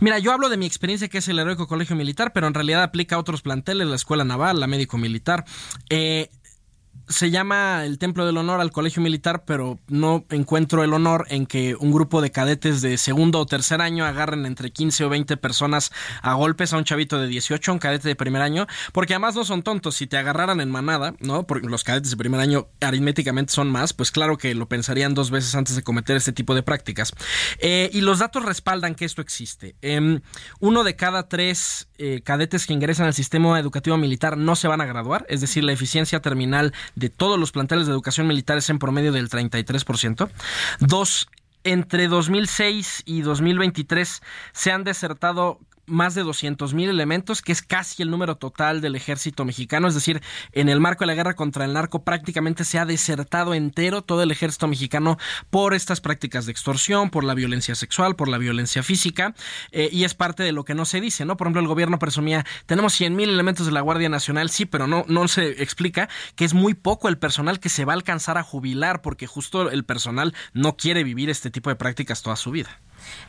Mira, yo hablo de mi experiencia que es el heroico colegio militar, pero en realidad aplica a otros planteles, la escuela naval, la médico militar. Eh, se llama el Templo del Honor al Colegio Militar, pero no encuentro el honor en que un grupo de cadetes de segundo o tercer año agarren entre 15 o 20 personas a golpes a un chavito de 18, un cadete de primer año, porque además no son tontos. Si te agarraran en manada, ¿no? Porque los cadetes de primer año aritméticamente son más, pues claro que lo pensarían dos veces antes de cometer este tipo de prácticas. Eh, y los datos respaldan que esto existe. Em, uno de cada tres eh, cadetes que ingresan al sistema educativo militar no se van a graduar, es decir, la eficiencia terminal todos los planteles de educación militar es en promedio del 33%. Dos, entre 2006 y 2023 se han desertado más de 200 mil elementos, que es casi el número total del ejército mexicano. Es decir, en el marco de la guerra contra el narco prácticamente se ha desertado entero todo el ejército mexicano por estas prácticas de extorsión, por la violencia sexual, por la violencia física, eh, y es parte de lo que no se dice, ¿no? Por ejemplo, el gobierno presumía, tenemos 100 mil elementos de la Guardia Nacional, sí, pero no, no se explica que es muy poco el personal que se va a alcanzar a jubilar, porque justo el personal no quiere vivir este tipo de prácticas toda su vida.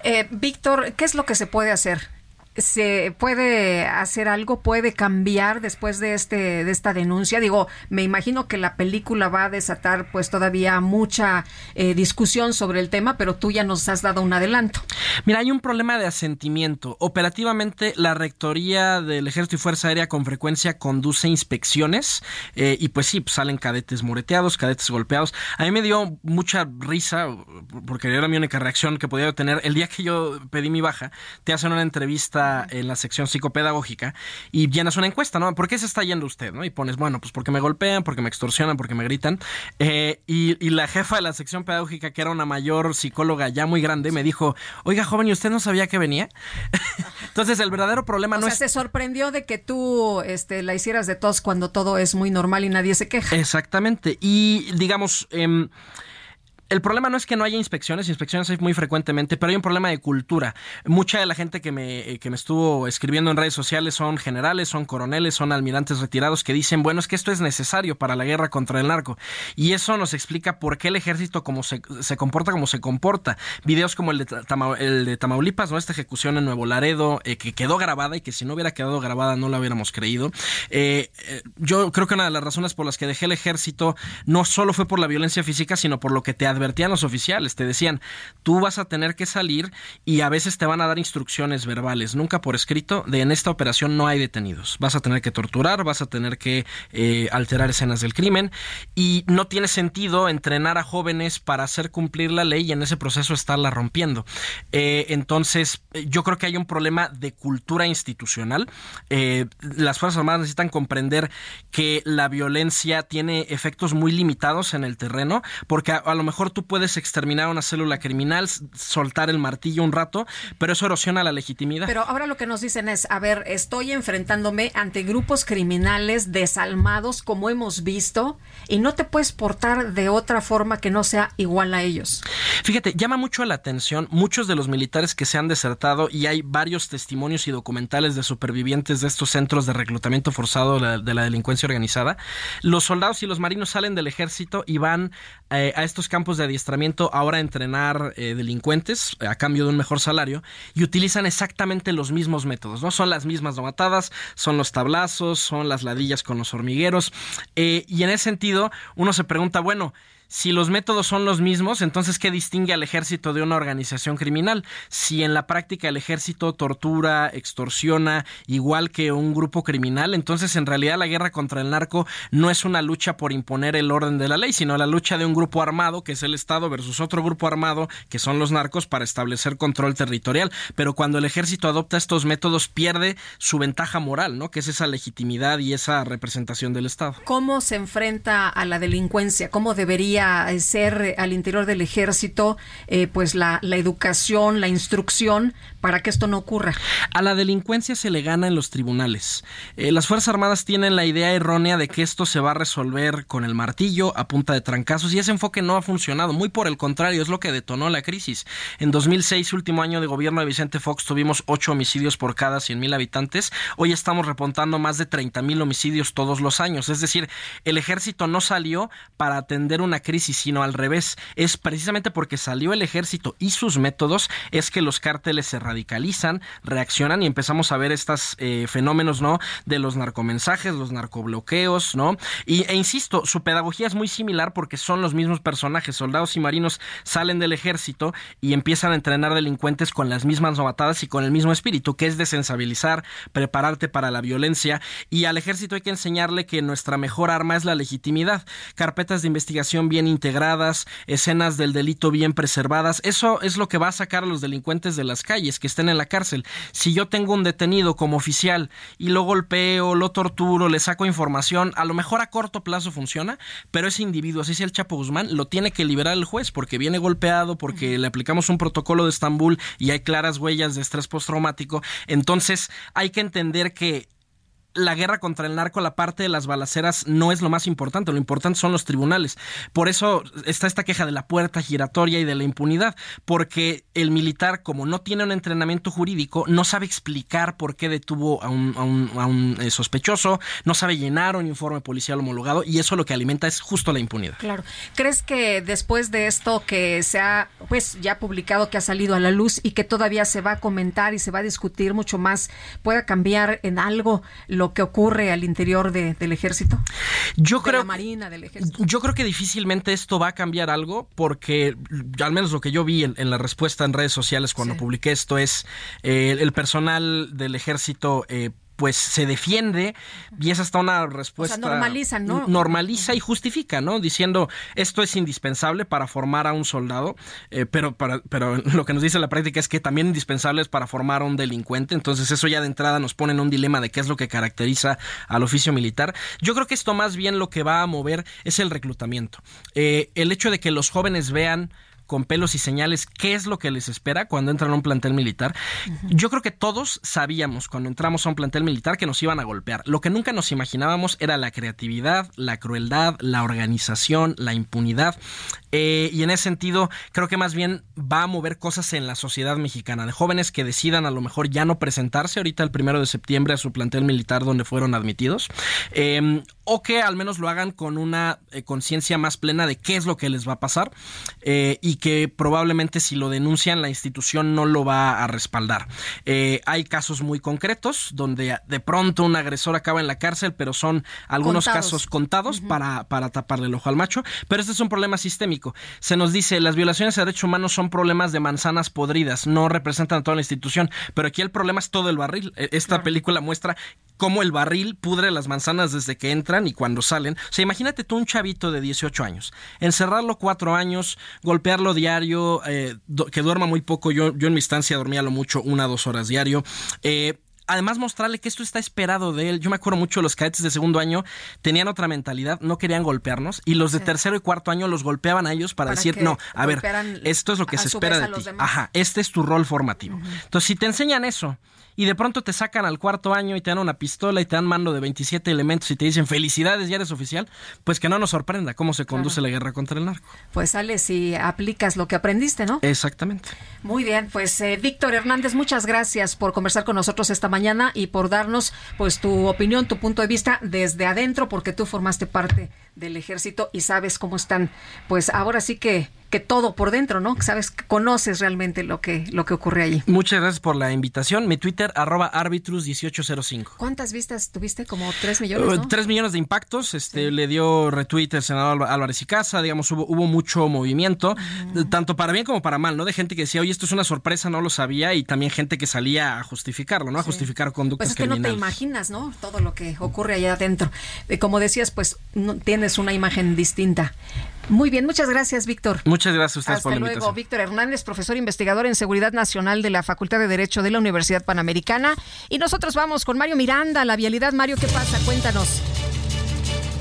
Eh, Víctor, ¿qué es lo que se puede hacer? Se puede hacer algo, puede cambiar después de este de esta denuncia. Digo, me imagino que la película va a desatar pues todavía mucha eh, discusión sobre el tema, pero tú ya nos has dado un adelanto. Mira, hay un problema de asentimiento. Operativamente, la rectoría del Ejército y Fuerza Aérea con frecuencia conduce inspecciones eh, y pues sí, pues, salen cadetes moreteados, cadetes golpeados. A mí me dio mucha risa porque era mi única reacción que podía tener el día que yo pedí mi baja. Te hacen una entrevista en la sección psicopedagógica y llenas una encuesta, ¿no? ¿Por qué se está yendo usted? ¿no? Y pones, bueno, pues porque me golpean, porque me extorsionan, porque me gritan. Eh, y, la jefa de la sección pedagógica, que era una mayor psicóloga ya muy grande, me dijo, oiga, joven, ¿y usted no sabía que venía? Entonces, el verdadero problema no sea, se sorprendió de que tú este, la hicieras de tos cuando todo es muy normal y nadie se queja. Exactamente. Y digamos... Eh, el problema no es que no haya inspecciones, inspecciones hay muy frecuentemente, pero hay un problema de cultura. Mucha de la gente que me, eh, que me estuvo escribiendo en redes sociales son generales, son coroneles, son almirantes retirados que dicen, bueno, es que esto es necesario para la guerra contra el narco. Y eso nos explica por qué el ejército como se, comporta como se comporta. Videos como el de, el de Tamaulipas, ¿no? esta ejecución en Nuevo Laredo, eh, que quedó grabada y que si no hubiera quedado grabada no la hubiéramos creído. Eh, yo creo que una de las razones por las que dejé el ejército no solo fue por la violencia física, sino por lo que te advertían los oficiales, te decían, tú vas a tener que salir y a veces te van a dar instrucciones verbales, nunca por escrito, de en esta operación no hay detenidos, vas a tener que torturar, vas a tener que eh, alterar escenas del crimen y no tiene sentido entrenar a jóvenes para hacer cumplir la ley y en ese proceso estarla rompiendo. Eh, entonces, yo creo que hay un problema de cultura institucional. Eh, las Fuerzas Armadas necesitan comprender que la violencia tiene efectos muy limitados en el terreno, porque a lo mejor tú puedes exterminar una célula criminal, soltar el martillo un rato, pero eso erosiona la legitimidad. Pero ahora lo que nos dicen es, a ver, estoy enfrentándome ante grupos criminales desalmados, como hemos visto, y no te puedes portar de otra forma que no sea igual a ellos. Fíjate, llama mucho la atención muchos de los militares que se han desertado y hay varios testimonios y documentales de supervivientes de estos centros de reclutamiento forzado de la, delincuencia organizada. Los soldados y los marinos salen del ejército y van eh, a estos campos de adiestramiento ahora entrenar eh, delincuentes a cambio de un mejor salario y utilizan exactamente los mismos métodos, ¿no? Son las mismas nomatadas, son los tablazos, son las ladillas con los hormigueros eh, y en ese sentido uno se pregunta, bueno, si los métodos son los mismos, entonces ¿qué distingue al ejército de una organización criminal? Si en la práctica el ejército tortura, extorsiona, igual que un grupo criminal, entonces en realidad la guerra contra el narco no es una lucha por imponer el orden de la ley, sino la lucha de un grupo armado, que es el Estado, versus otro grupo armado, que son los narcos, para establecer control territorial. Pero cuando el ejército adopta estos métodos, pierde su ventaja moral, ¿no? Que es esa legitimidad y esa representación del Estado. ¿Cómo se enfrenta a la delincuencia? ¿Cómo debería ser eh, al interior del ejército eh, pues la, educación, la instrucción para que esto no ocurra? A la delincuencia se le gana en los tribunales. Eh, las Fuerzas Armadas tienen la idea errónea de que esto se va a resolver con el martillo a punta de trancazos y ese enfoque no ha funcionado. Muy por el contrario, es lo que detonó la crisis. En 2006, último año de gobierno de Vicente Fox, tuvimos 8 homicidios por cada 100 mil habitantes. Hoy estamos repuntando más de 30 mil homicidios todos los años. Es decir, el ejército no salió para atender una crisis, sino al revés. Es precisamente porque salió el ejército y sus métodos es que los cárteles se radicalizan, reaccionan y empezamos a ver estos eh, fenómenos, ¿no? De los narcomensajes, los narcobloqueos, ¿no? Y, e insisto, su pedagogía es muy similar porque son los mismos personajes. Soldados y marinos salen del ejército y empiezan a entrenar delincuentes con las mismas novatadas y con el mismo espíritu, que es desensibilizar, prepararte para la violencia. Y al ejército hay que enseñarle que nuestra mejor arma es la legitimidad. Carpetas de investigación bien integradas, escenas del delito bien preservadas. Eso es lo que va a sacar a los delincuentes de las calles, que estén en la cárcel. Si yo tengo un detenido como oficial y lo golpeo, lo torturo, le saco información, a lo mejor a corto plazo funciona, pero ese individuo, así sea el Chapo Guzmán, lo tiene que liberar el juez porque viene golpeado, porque le aplicamos un protocolo de Estambul y hay claras huellas de estrés postraumático. Entonces hay que entender que la guerra contra el narco, la parte de las balaceras no es lo más importante, lo importante son los tribunales. Por eso está esta queja de la puerta giratoria y de la impunidad, porque el militar, como no tiene un entrenamiento jurídico, no sabe explicar por qué detuvo a un, a un, a un eh, sospechoso, no sabe llenar un informe policial homologado y eso lo que alimenta es justo la impunidad. Claro. ¿Crees que después de esto que se ha pues ya publicado, que ha salido a la luz y que todavía se va a comentar y se va a discutir mucho más, pueda cambiar en algo lo que ocurre al interior de, del ejército? Yo De creo la Marina, del ejército. Yo creo que difícilmente esto va a cambiar algo porque al menos lo que yo vi en, en la respuesta en redes sociales cuando publiqué esto es eh, el personal del ejército eh, pues se defiende y es hasta una respuesta normaliza, ¿no? normaliza y justifica no diciendo esto es indispensable para formar a un soldado eh, pero para, pero lo que nos dice la práctica es que también indispensable es para formar a un delincuente entonces eso ya de entrada nos pone en un dilema de qué es lo que caracteriza al oficio militar. Yo creo que esto más bien lo que va a mover es el reclutamiento. Eh, el hecho de que los jóvenes vean con pelos y señales qué es lo que les espera cuando entran a un plantel militar. Yo creo que todos sabíamos cuando entramos a un plantel militar que nos iban a golpear. Lo que nunca nos imaginábamos era la creatividad, la crueldad, la organización, la impunidad. Eh, y en ese sentido, creo que más bien va a mover cosas en la sociedad mexicana, de jóvenes que decidan a lo mejor ya no presentarse ahorita el primero de septiembre a su plantel militar donde fueron admitidos, eh, o que al menos lo hagan con una eh, conciencia más plena de qué es lo que les va a pasar eh, y que probablemente si lo denuncian la institución no lo va a respaldar. Eh, hay casos muy concretos donde de pronto un agresor acaba en la cárcel, pero son algunos Contados. casos contados para, para taparle el ojo al macho, pero este es un problema sistémico. Se nos dice, las violaciones a derechos humanos son problemas de manzanas podridas, no representan a toda la institución, pero aquí el problema es todo el barril. Eh, Esta película muestra cómo el barril pudre las manzanas desde que entran y cuando salen. O sea, imagínate tú un chavito de 18 años, encerrarlo cuatro años, golpearlo diario, eh, que duerma muy poco. Yo, yo en mi estancia dormía lo mucho una o dos horas diario. Eh, Además, mostrarle que esto está esperado de él. Yo me acuerdo mucho, los cadetes de segundo año tenían otra mentalidad, no querían golpearnos, y los de Sí. tercero y cuarto año los golpeaban a ellos para, Para decir, no, a ver, esto es lo que se espera de ti. demás. Ajá, este es tu rol formativo. Entonces, si te enseñan eso y de pronto te sacan al cuarto año y te dan una pistola y te dan mando de 27 elementos y te dicen felicidades, ya eres oficial, pues que no nos sorprenda cómo se conduce la guerra contra el narco. Pues sales si aplicas lo que aprendiste, ¿no? Exactamente. Muy bien, pues eh, Víctor Hernández, muchas gracias por conversar con nosotros esta mañana y por darnos pues tu opinión, tu punto de vista desde adentro, porque tú formaste parte del ejército y sabes cómo están, pues ahora sí que que todo por dentro, ¿no? Sabes, que conoces realmente lo que lo que ocurre allí. Muchas gracias por la invitación. Mi Twitter, arroba arbitrus1805. ¿Cuántas vistas tuviste? Como tres millones, ¿no? Uh, Tres millones de impactos, este le dio retweet el senador Álva- Álvarez y Casa, digamos, hubo, hubo mucho movimiento, tanto para bien como para mal, ¿no? De gente que decía, oye, esto es una sorpresa, no lo sabía, y también gente que salía a justificarlo, ¿no? A justificar conductas Pues es que no te imaginas, ¿no? Todo lo que ocurre allá adentro. Eh, como decías, pues no, tienes una imagen distinta. Muy bien, muchas gracias, Víctor. Muchas gracias a ustedes Hasta por la luego, invitación. Víctor Hernández, profesor investigador en Seguridad Nacional de la Facultad de Derecho de la Universidad Panamericana. Y nosotros vamos con Mario Miranda, la vialidad. Mario, ¿qué pasa? Cuéntanos.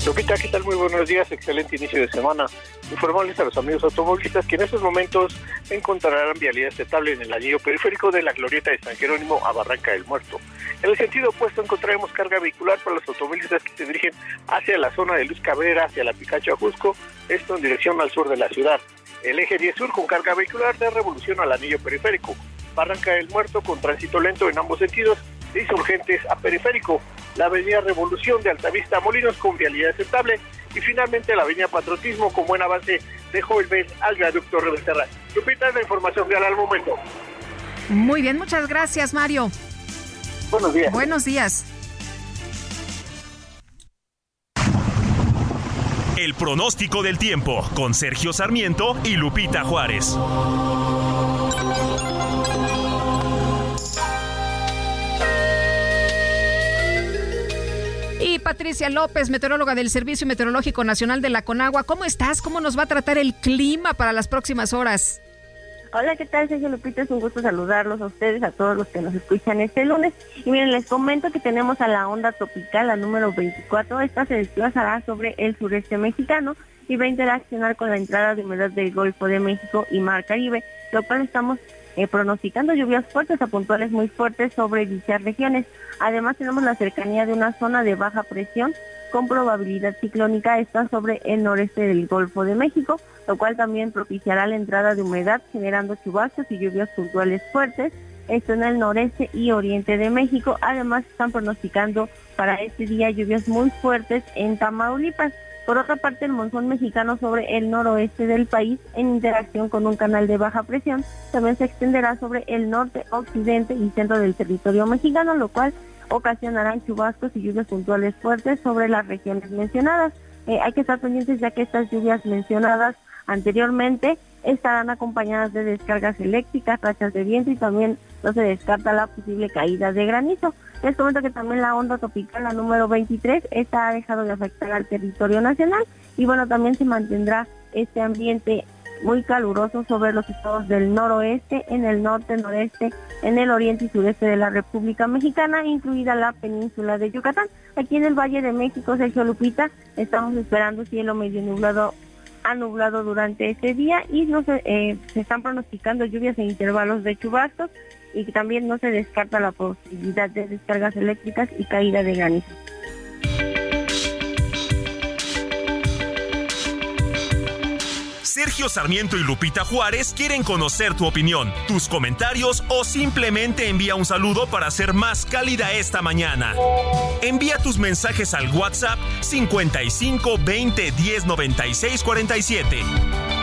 Lupita, ¿qué tal? Muy buenos días, excelente inicio de semana. Informarles a los amigos automovilistas que en estos momentos encontrarán vialidad estable en el anillo periférico de la glorieta de San Jerónimo a Barranca del Muerto. En el sentido opuesto encontraremos carga vehicular para los automovilistas que se dirigen hacia la zona de Luz Cabrera, hacia la Picacho Ajusco, esto en dirección al sur de la ciudad. El eje 10 sur con carga vehicular de revolución al anillo periférico. Barranca del Muerto con tránsito lento en ambos sentidos de insurgentes a periférico, la avenida Revolución de Altavista a Molinos con vialidad estable y finalmente la avenida Patriotismo con buen avance de Jovelbel al viaducto Revesterra. Lupita, es la información real al momento. Muy bien, muchas gracias, Mario. Buenos días. Buenos días. El pronóstico del tiempo con Sergio Sarmiento y Lupita Juárez. Y Patricia López, meteoróloga del Servicio Meteorológico Nacional de la Conagua. ¿Cómo estás? ¿Cómo nos va a tratar el clima para las próximas horas? Hola, ¿qué tal, Sergio Lupita? Es un gusto saludarlos a ustedes, a todos los que nos escuchan este lunes. Y miren, les comento que tenemos a la onda tropical, la número 24. Esta se desplazará sobre el sureste mexicano y va a interaccionar con la entrada de humedad del Golfo de México y Mar Caribe, lo cual estamos eh, pronosticando lluvias fuertes a puntuales muy fuertes sobre dichas regiones. Además tenemos la cercanía de una zona de baja presión con probabilidad ciclónica está sobre el noreste del Golfo de México, lo cual también propiciará la entrada de humedad generando chubascos y lluvias puntuales fuertes. Esto en el noreste y oriente de México. Además están pronosticando para este día lluvias muy fuertes en Tamaulipas. Por otra parte, el monzón mexicano sobre el noroeste del país, en interacción con un canal de baja presión, también se extenderá sobre el norte, occidente y centro del territorio mexicano, lo cual ocasionarán chubascos y lluvias puntuales fuertes sobre las regiones mencionadas. Eh, hay que estar pendientes ya que estas lluvias mencionadas anteriormente estarán acompañadas de descargas eléctricas, rachas de viento y también no se descarta la posible caída de granizo. Les comento que también la onda tropical, la número 23, esta ha dejado de afectar al territorio nacional y bueno, también se mantendrá este ambiente muy caluroso sobre los estados del noroeste, en el norte, noreste, en el oriente y sureste de la República Mexicana, incluida la península de Yucatán. Aquí en el Valle de México, Sergio Lupita, estamos esperando cielo medio nublado a nublado durante este día y no eh, se están pronosticando lluvias en intervalos de chubascos y también no se descarta la posibilidad de descargas eléctricas y caída de granizo. Sergio Sarmiento y Lupita Juárez quieren conocer tu opinión, tus comentarios o simplemente envía un saludo para ser más cálida esta mañana. Envía tus mensajes al WhatsApp 55 20 10 96 47.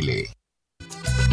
¿Recuerdas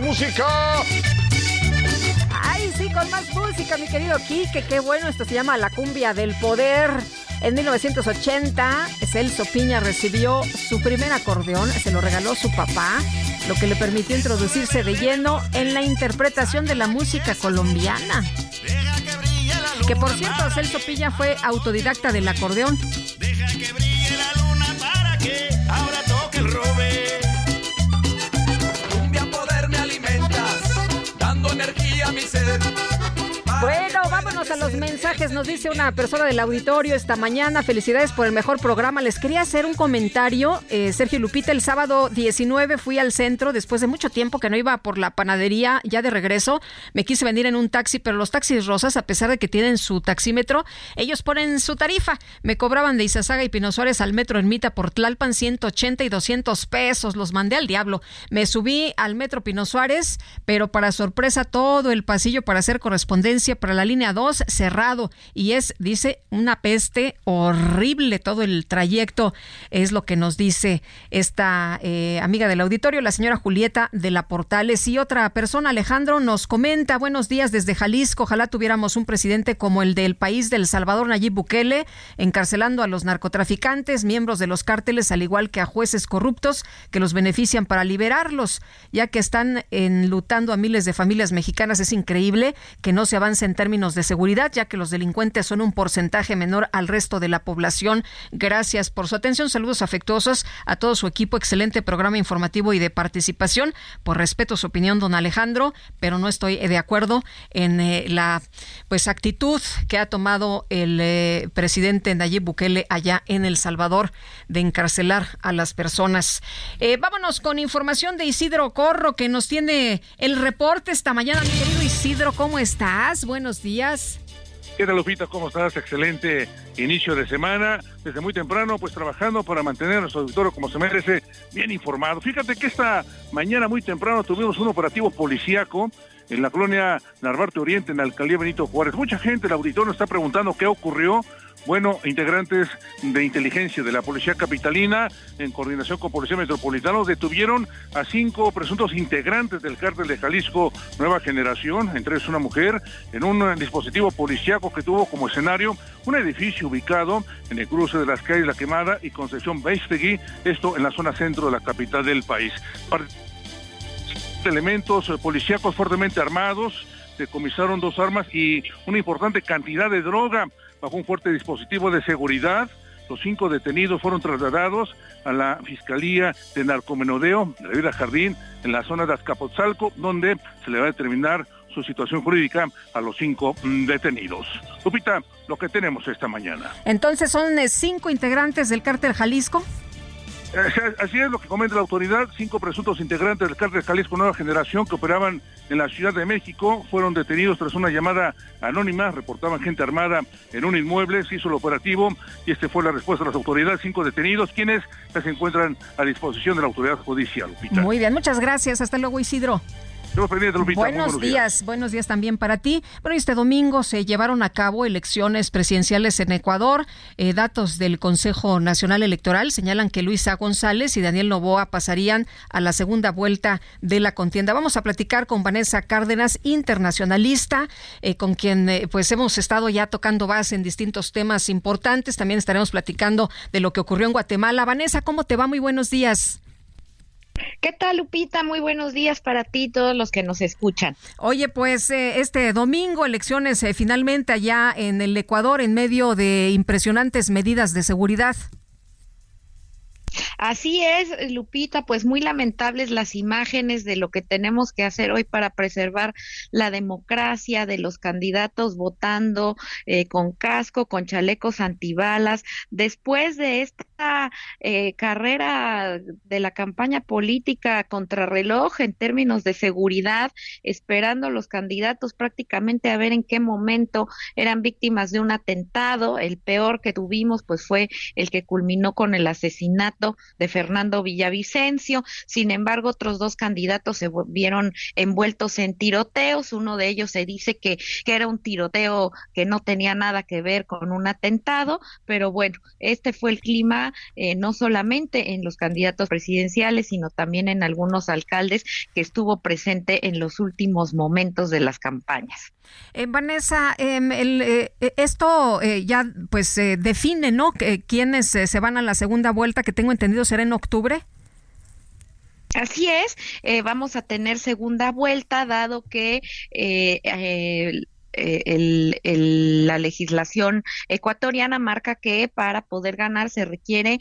música. Ay, sí, con más música, mi querido Quique, qué bueno, esto se llama La Cumbia del Poder. En 1980, Celso Piña recibió su primer acordeón, se lo regaló su papá, lo que le permitió introducirse de lleno en la interpretación de la música colombiana. Que por cierto, Celso Piña fue autodidacta del acordeón. Cumbia poder A los mensajes. Nos dice una persona del auditorio esta mañana. Felicidades por el mejor programa. Les quería hacer un comentario. Eh, Sergio Lupita, el sábado 19 fui al centro después de mucho tiempo que no iba por la panadería. Ya de regreso me quise venir en un taxi, pero los taxis rosas, a pesar de que tienen su taxímetro, ellos ponen su tarifa. Me cobraban de Izazaga y Pino Suárez al metro en Mita por Tlalpan 180 y 200 pesos. Los mandé al diablo. Me subí al metro Pino Suárez, pero para sorpresa todo el pasillo para hacer correspondencia para la línea 2 cerrado y es, dice, una peste horrible todo el trayecto, es lo que nos dice esta eh, amiga del auditorio, la señora Julieta de la Portales. Y otra persona, Alejandro, nos comenta, buenos días desde Jalisco, ojalá tuviéramos un presidente como el del país del Salvador, Nayib Bukele, encarcelando a los narcotraficantes, miembros de los cárteles, al igual que a jueces corruptos que los benefician para liberarlos, ya que están enlutando a miles de familias mexicanas. Es increíble que no se avance en términos de seguridad, ya que los delincuentes son un porcentaje menor al resto de la población. Gracias por su atención. Saludos afectuosos a todo su equipo. Excelente programa informativo y de participación. Por respeto su opinión, don Alejandro, pero no estoy de acuerdo en eh, la pues actitud que ha tomado el eh, presidente Nayib Bukele allá en El Salvador de encarcelar a las personas. Eh, vámonos con información de Isidro Corro que nos tiene el reporte esta mañana. Mi querido Isidro, ¿cómo estás? Buenos días. ¿Qué tal, Lupita? ¿Cómo estás? Excelente inicio de semana. Desde muy temprano, pues trabajando para mantener a nuestro auditorio como se merece, bien informado. Fíjate que esta mañana muy temprano tuvimos un operativo policíaco en la colonia Narvarte Oriente, en la alcaldía Benito Juárez. Mucha gente, el auditorio, está preguntando qué ocurrió. Bueno, integrantes de inteligencia de la Policía Capitalina, en coordinación con Policía Metropolitana, detuvieron a cinco presuntos integrantes del cártel de Jalisco Nueva Generación, entre ellos una mujer, en un dispositivo policíaco que tuvo como escenario un edificio ubicado en el cruce de las calles La Quemada y Concepción Beistegui, esto en la zona centro de la capital del país. Elementos policíacos fuertemente armados, decomisaron dos armas y una importante cantidad de droga bajo un fuerte dispositivo de seguridad. Los cinco detenidos fueron trasladados a la Fiscalía de Narcomenudeo de la Vida Jardín en la zona de Azcapotzalco, donde se le va a determinar su situación jurídica a los cinco mm, detenidos. Lupita, lo que tenemos esta mañana. Entonces son eh, cinco integrantes del cártel Jalisco. Así es lo que comenta la autoridad. Cinco presuntos integrantes del cártel Jalisco Nueva Generación que operaban en la Ciudad de México fueron detenidos tras una llamada anónima. Reportaban gente armada en un inmueble. Se hizo el operativo y este fue la respuesta de las autoridades. Cinco detenidos quienes se encuentran a disposición de la autoridad judicial. Muy bien, muchas gracias. Hasta luego, Isidro. Buenos días, buenos días también para ti. Bueno, este domingo se llevaron a cabo elecciones presidenciales en Ecuador. Eh, datos del Consejo Nacional Electoral señalan que Luisa González y Daniel Novoa pasarían a la segunda vuelta de la contienda. Vamos a platicar con Vanessa Cárdenas, internacionalista, eh, con quien eh, pues hemos estado ya tocando base en distintos temas importantes. También estaremos platicando de lo que ocurrió en Guatemala. Vanessa, ¿cómo te va? Muy buenos días. ¿Qué tal, Lupita? Muy buenos días para ti y todos los que nos escuchan. Oye, pues eh, este domingo elecciones eh, finalmente allá en el Ecuador en medio de impresionantes medidas de seguridad. Así es, Lupita, pues muy lamentables las imágenes de lo que tenemos que hacer hoy para preservar la democracia, de los candidatos votando eh, con casco, con chalecos antibalas. Después de esta eh, carrera de la campaña política contrarreloj en términos de seguridad, esperando los candidatos prácticamente a ver en qué momento eran víctimas de un atentado. El peor que tuvimos pues fue el que culminó con el asesinato de Fernando Villavicencio. Sin embargo, otros dos candidatos se vieron envueltos en tiroteos. Uno de ellos se dice que, que era un tiroteo que no tenía nada que ver con un atentado, pero bueno, este fue el clima eh, no solamente en los candidatos presidenciales, sino también en algunos alcaldes que estuvo presente en los últimos momentos de las campañas. Eh, Vanessa, em, el, eh, esto eh, ya pues define, ¿no? Quiénes se van a la segunda vuelta, que tengo entendido será en octubre. Así es, vamos a tener segunda vuelta, dado que el el, la legislación ecuatoriana marca que para poder ganar se requiere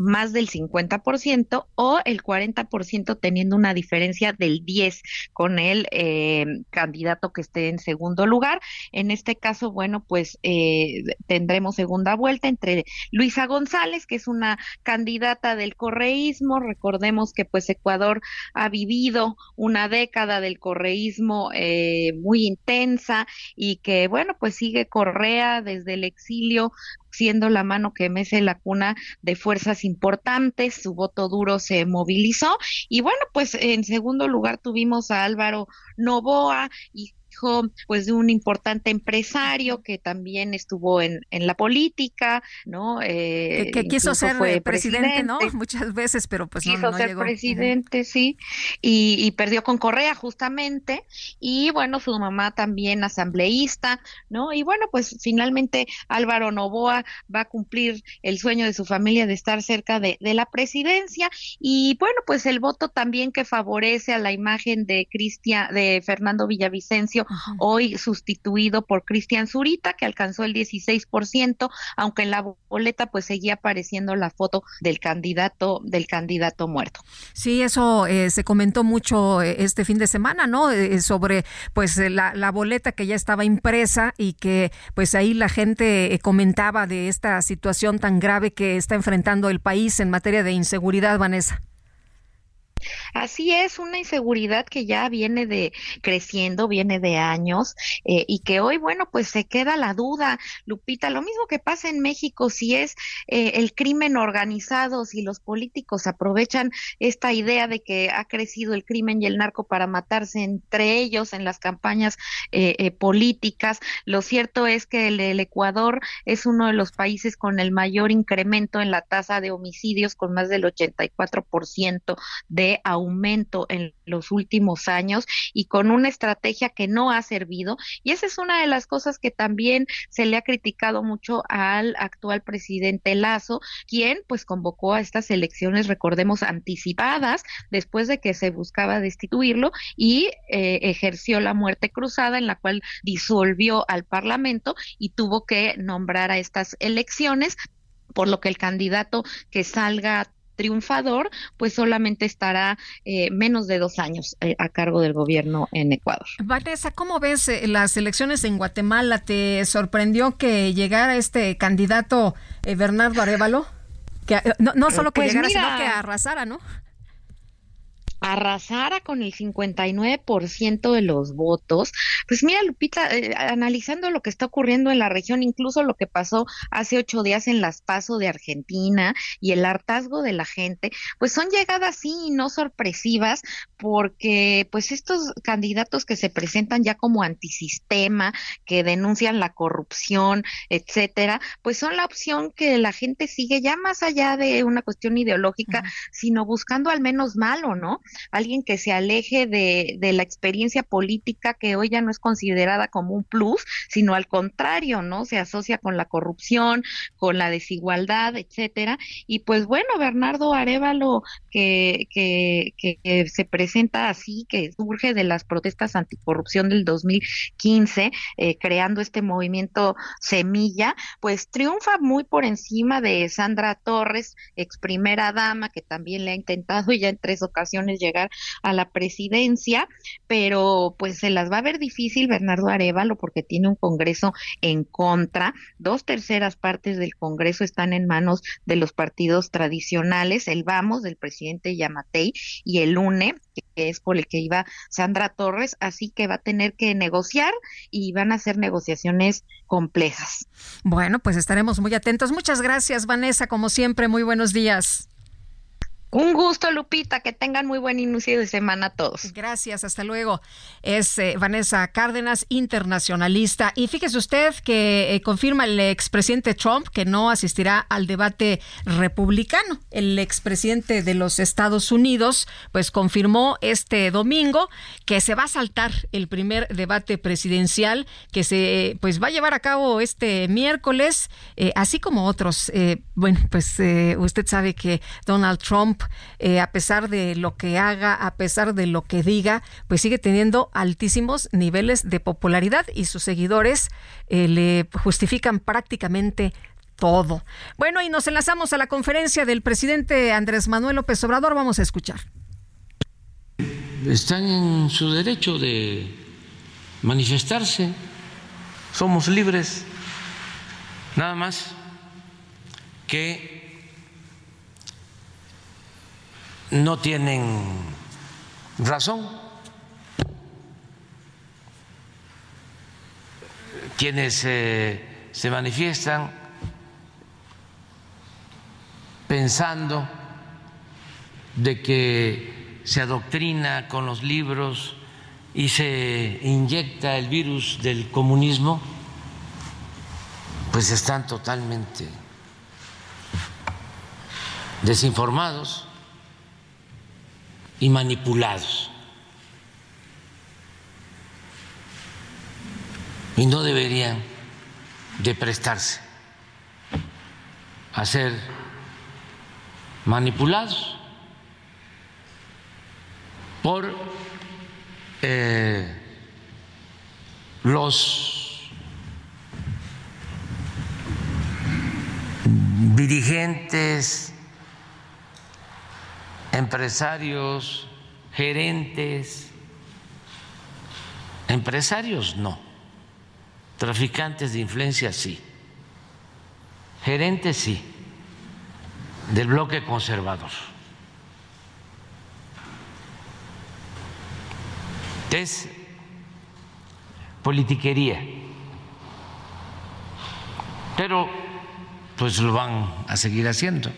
más del 50% o el 40% teniendo una diferencia del 10 con el eh, candidato que esté en segundo lugar. En este caso, bueno, pues eh, tendremos segunda vuelta entre Luisa González, que es una candidata del correísmo. Recordemos que pues Ecuador ha vivido una década del correísmo eh, muy intensa y que bueno, pues sigue Correa desde el exilio siendo la mano que mece la cuna de fuerzas importantes, su voto duro se movilizó. Y bueno, pues en segundo lugar tuvimos a Álvaro Novoa y hijo pues de un importante empresario que también estuvo en, en la política, ¿no? Eh, que, quiso ser presidente, presidente, ¿no? Muchas veces, pero pues quiso no, no ser llegó. presidente, sí, y, y, perdió con Correa justamente, y bueno, su mamá también asambleísta, ¿no? Y bueno, pues finalmente Álvaro Novoa va a cumplir el sueño de su familia de estar cerca de, de la presidencia, y bueno, pues el voto también que favorece a la imagen de Cristian, de Fernando Villavicencio, Ajá. hoy sustituido por Cristian Zurita, que alcanzó el 16%, aunque en la boleta pues seguía apareciendo la foto del candidato, del candidato muerto. Sí, eso eh, se comentó mucho este fin de semana, ¿no? Eh, sobre pues la, la, boleta que ya estaba impresa y que pues ahí la gente eh, comentaba de esta situación tan grave que está enfrentando el país en materia de inseguridad, Vanessa. Así es, una inseguridad que ya viene de creciendo, viene de años eh, y que hoy, bueno, pues se queda la duda, Lupita, lo mismo que pasa en México, si es eh, el crimen organizado, si los políticos aprovechan esta idea de que ha crecido el crimen y el narco para matarse entre ellos en las campañas eh, eh políticas. Lo cierto es que el, el Ecuador es uno de los países con el mayor incremento en la tasa de homicidios, con más del 84% de aumento en los últimos años y con una estrategia que no ha servido. Y esa es una de las cosas que también se le ha criticado mucho al actual presidente Lazo, quien pues convocó a estas elecciones, recordemos, anticipadas después de que se buscaba destituirlo y eh, ejerció la muerte cruzada en la cual disolvió al Parlamento y tuvo que nombrar a estas elecciones por lo que el candidato que salga triunfador, pues solamente estará eh, menos de dos años eh, a cargo del gobierno en Ecuador. Vanessa, ¿cómo ves eh, las elecciones en Guatemala? ¿Te sorprendió que llegara este candidato eh, Bernardo Arevalo? Que no, no solo que pues llegara, mira, sino que arrasara, ¿no? Arrasara con el 59% de los votos. Pues mira, Lupita, eh, analizando lo que está ocurriendo en la región, incluso lo que pasó hace ocho días en las PASO de Argentina y el hartazgo de la gente, pues son llegadas sí no sorpresivas, porque pues estos candidatos que se presentan ya como antisistema, que denuncian la corrupción, etcétera, pues son la opción que la gente sigue ya más allá de una cuestión ideológica, uh -huh. sino buscando al menos malo, ¿no? Alguien que se aleje de, de, la experiencia política que hoy ya no es considerada como un plus, sino al contrario, ¿no? Se asocia con la corrupción, con la desigualdad, etcétera. Y pues bueno, Bernardo Arevalo, que, que, que se presenta así, que surge de las protestas anticorrupción del 2015, eh, creando este movimiento Semilla, pues triunfa muy por encima de Sandra Torres, ex primera dama, que también le ha intentado ya en tres ocasiones llegar a la presidencia, pero pues se las va a ver difícil Bernardo Arevalo porque tiene un Congreso en contra. Dos terceras partes del Congreso están en manos de los partidos tradicionales, el Vamos del presidente Yamatei y el UNE, que es por el que iba Sandra Torres, así que va a tener que negociar y van a ser negociaciones complejas. Bueno, pues estaremos muy atentos. Muchas gracias, Vanessa, como siempre, muy buenos días. Un gusto, Lupita, que tengan muy buen inicio de semana todos. Gracias, hasta luego. Es eh, Vanessa Cárdenas, internacionalista. Y fíjese usted que eh, confirma el expresidente Trump que no asistirá al debate republicano. El expresidente de los Estados Unidos, pues confirmó este domingo que se va a saltar el primer debate presidencial que se pues va a llevar a cabo este miércoles, eh, así como otros. bueno, pues usted sabe que Donald Eh, a pesar de lo que haga, a pesar de lo que diga, pues sigue teniendo altísimos niveles de popularidad y sus seguidores eh, le justifican prácticamente todo. Bueno, y nos enlazamos a la conferencia del presidente Andrés Manuel López Obrador. Vamos a escuchar. Están en su derecho de manifestarse. Somos libres. Nada más que no tienen razón. Quienes eh, se manifiestan pensando de que se adoctrina con los libros y se inyecta el virus del comunismo, pues están totalmente desinformados y manipulados. Y no deberían de prestarse a ser manipulados por eh, los dirigentes, empresarios, gerentes, empresarios no, traficantes de influencia sí, gerentes sí. Del bloque conservador. Es politiquería, pero pues lo van a seguir haciendo.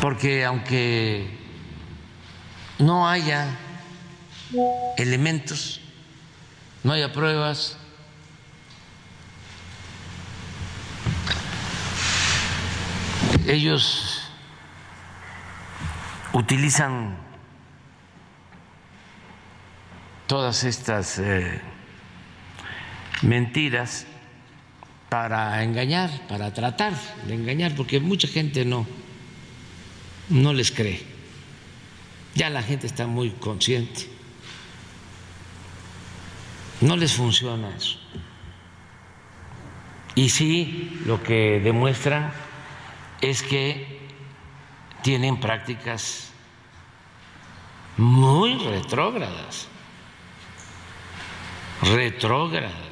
Porque aunque no haya elementos, no haya pruebas, ellos utilizan todas estas eh, mentiras para engañar, para tratar de engañar, porque mucha gente no, no les cree. Ya la gente está muy consciente. No les funciona eso. Y sí, lo que demuestran es que tienen prácticas muy retrógradas, retrógradas.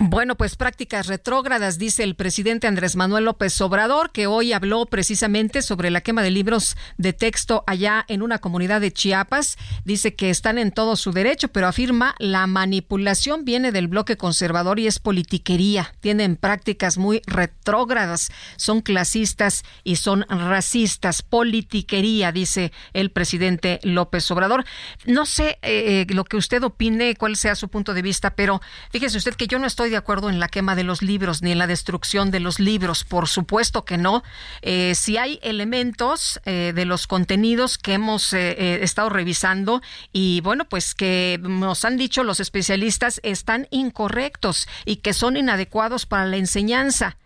Bueno, pues prácticas retrógradas, dice el presidente Andrés Manuel López Obrador, que hoy habló precisamente sobre la quema de libros de texto allá en una comunidad de Chiapas. Dice que están en todo su derecho, pero afirma la manipulación viene del bloque conservador y es politiquería. Tienen prácticas muy retrógradas, son clasistas y son racistas. Politiquería, dice el presidente López Obrador. No sé eh, lo que usted opine, cuál sea su punto de vista, pero fíjese usted que yo no estoy de acuerdo en la quema de los libros ni en la destrucción de los libros, por supuesto que no. Eh, si hay elementos eh, de los contenidos que hemos eh, estado revisando y bueno, pues que nos han dicho los especialistas están incorrectos y que son inadecuados para la enseñanza.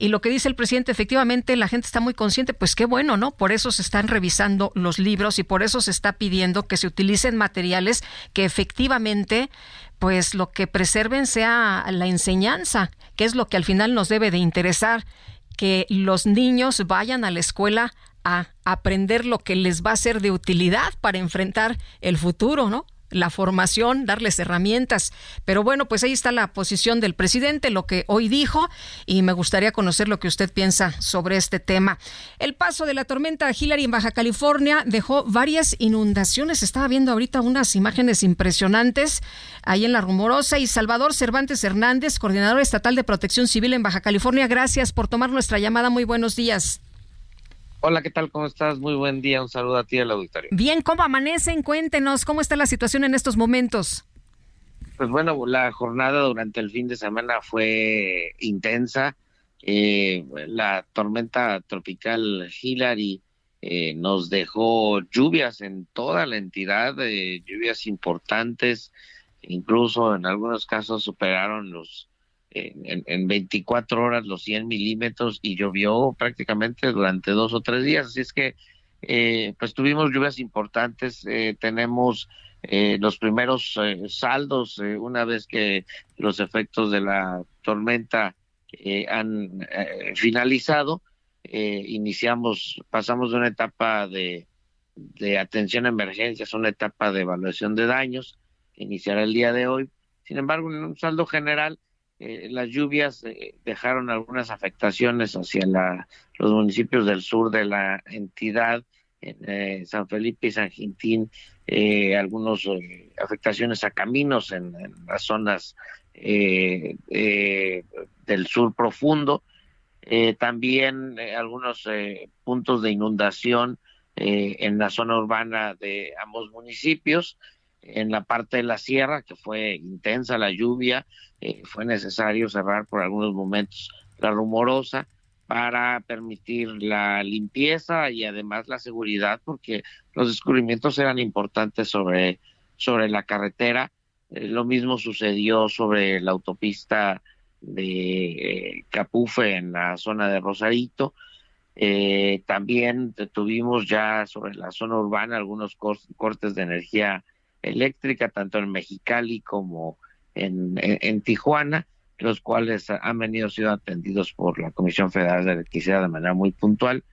Y lo que dice el presidente, efectivamente, la gente está muy consciente, pues qué bueno, ¿no? Por eso se están revisando los libros y por eso se está pidiendo que se utilicen materiales que efectivamente pues lo que preserven sea la enseñanza, que es lo que al final nos debe de interesar, que los niños vayan a la escuela a aprender lo que les va a ser de utilidad para enfrentar el futuro, ¿no? La formación, darles herramientas. Pero bueno, pues ahí está la posición del presidente, lo que hoy dijo, y me gustaría conocer lo que usted piensa sobre este tema. El paso de la tormenta Hillary en Baja California dejó varias inundaciones. Estaba viendo ahorita unas imágenes impresionantes ahí en La Rumorosa. Y Salvador Cervantes Hernández, coordinador estatal de protección civil en Baja California, gracias por tomar nuestra llamada. Muy buenos días. Hola, ¿qué tal? ¿Cómo estás? Muy buen día. Un saludo a ti al auditorio. Bien, ¿cómo amanecen? Cuéntenos, ¿cómo está la situación en estos momentos? Pues bueno, la jornada durante el fin de semana fue intensa. Eh, la tormenta tropical Hillary eh, nos dejó lluvias en toda la entidad, eh, lluvias importantes, incluso en algunos casos superaron los en, en, 24 horas los 100 milímetros y llovió prácticamente durante dos o tres días. Así es que, eh, pues tuvimos lluvias importantes. Eh, tenemos eh, los primeros eh, saldos eh, una vez que los efectos de la tormenta han finalizado. iniciamos, pasamos de una etapa de, de atención a emergencias a una etapa de evaluación de daños, que iniciará el día de hoy. Sin embargo, en un saldo general, las lluvias dejaron algunas afectaciones hacia la, los municipios del sur de la entidad, en San Felipe y San Quintín eh, algunas eh, afectaciones a caminos en, las zonas eh, del sur profundo, también algunos puntos de inundación en la zona urbana de ambos municipios, en la parte de la sierra, que fue intensa la lluvia, fue necesario cerrar por algunos momentos la rumorosa, para permitir la limpieza y además la seguridad, porque los descubrimientos eran importantes sobre, sobre la carretera. Eh, lo mismo sucedió sobre la autopista de eh, Capufe en la zona de Rosarito. Eh, también tuvimos ya sobre la zona urbana algunos cortes de energía eléctrica, tanto en Mexicali como en, en Tijuana los cuales han venido siendo atendidos por la Comisión Federal de Electricidad de manera muy puntual.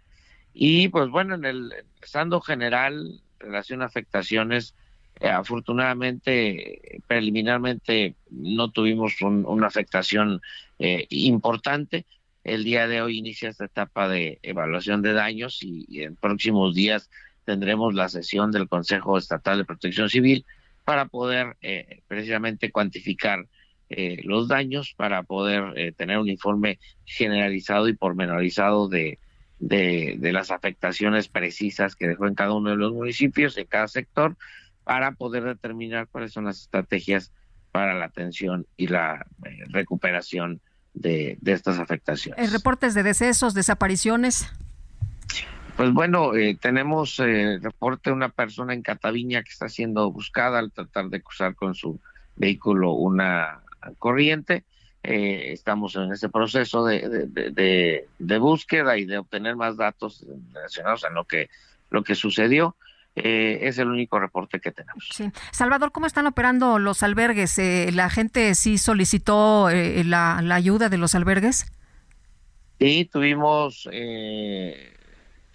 Y pues bueno, en el estando general, relación a afectaciones, eh, afortunadamente, preliminarmente no tuvimos una afectación eh, importante. El día de hoy inicia esta etapa de evaluación de daños y, en próximos días tendremos la sesión del Consejo Estatal de Protección Civil para poder eh, precisamente cuantificar eh, los daños para poder eh, tener un informe generalizado y pormenorizado de, de, las afectaciones precisas que dejó en cada uno de los municipios, en cada sector, para poder determinar cuáles son las estrategias para la atención y la eh, recuperación de, de, estas afectaciones. ¿Reportes de decesos, desapariciones? Pues bueno, tenemos eh, reporte de una persona en Cataviña que está siendo buscada al tratar de cruzar con su vehículo una corriente. Eh, estamos en ese proceso de, de, búsqueda y de obtener más datos relacionados a lo que, lo que sucedió. Eh, es el único reporte que tenemos. Sí. Salvador, ¿cómo están operando los albergues? Eh, ¿La gente sí solicitó la, la, ayuda de los albergues? Sí, tuvimos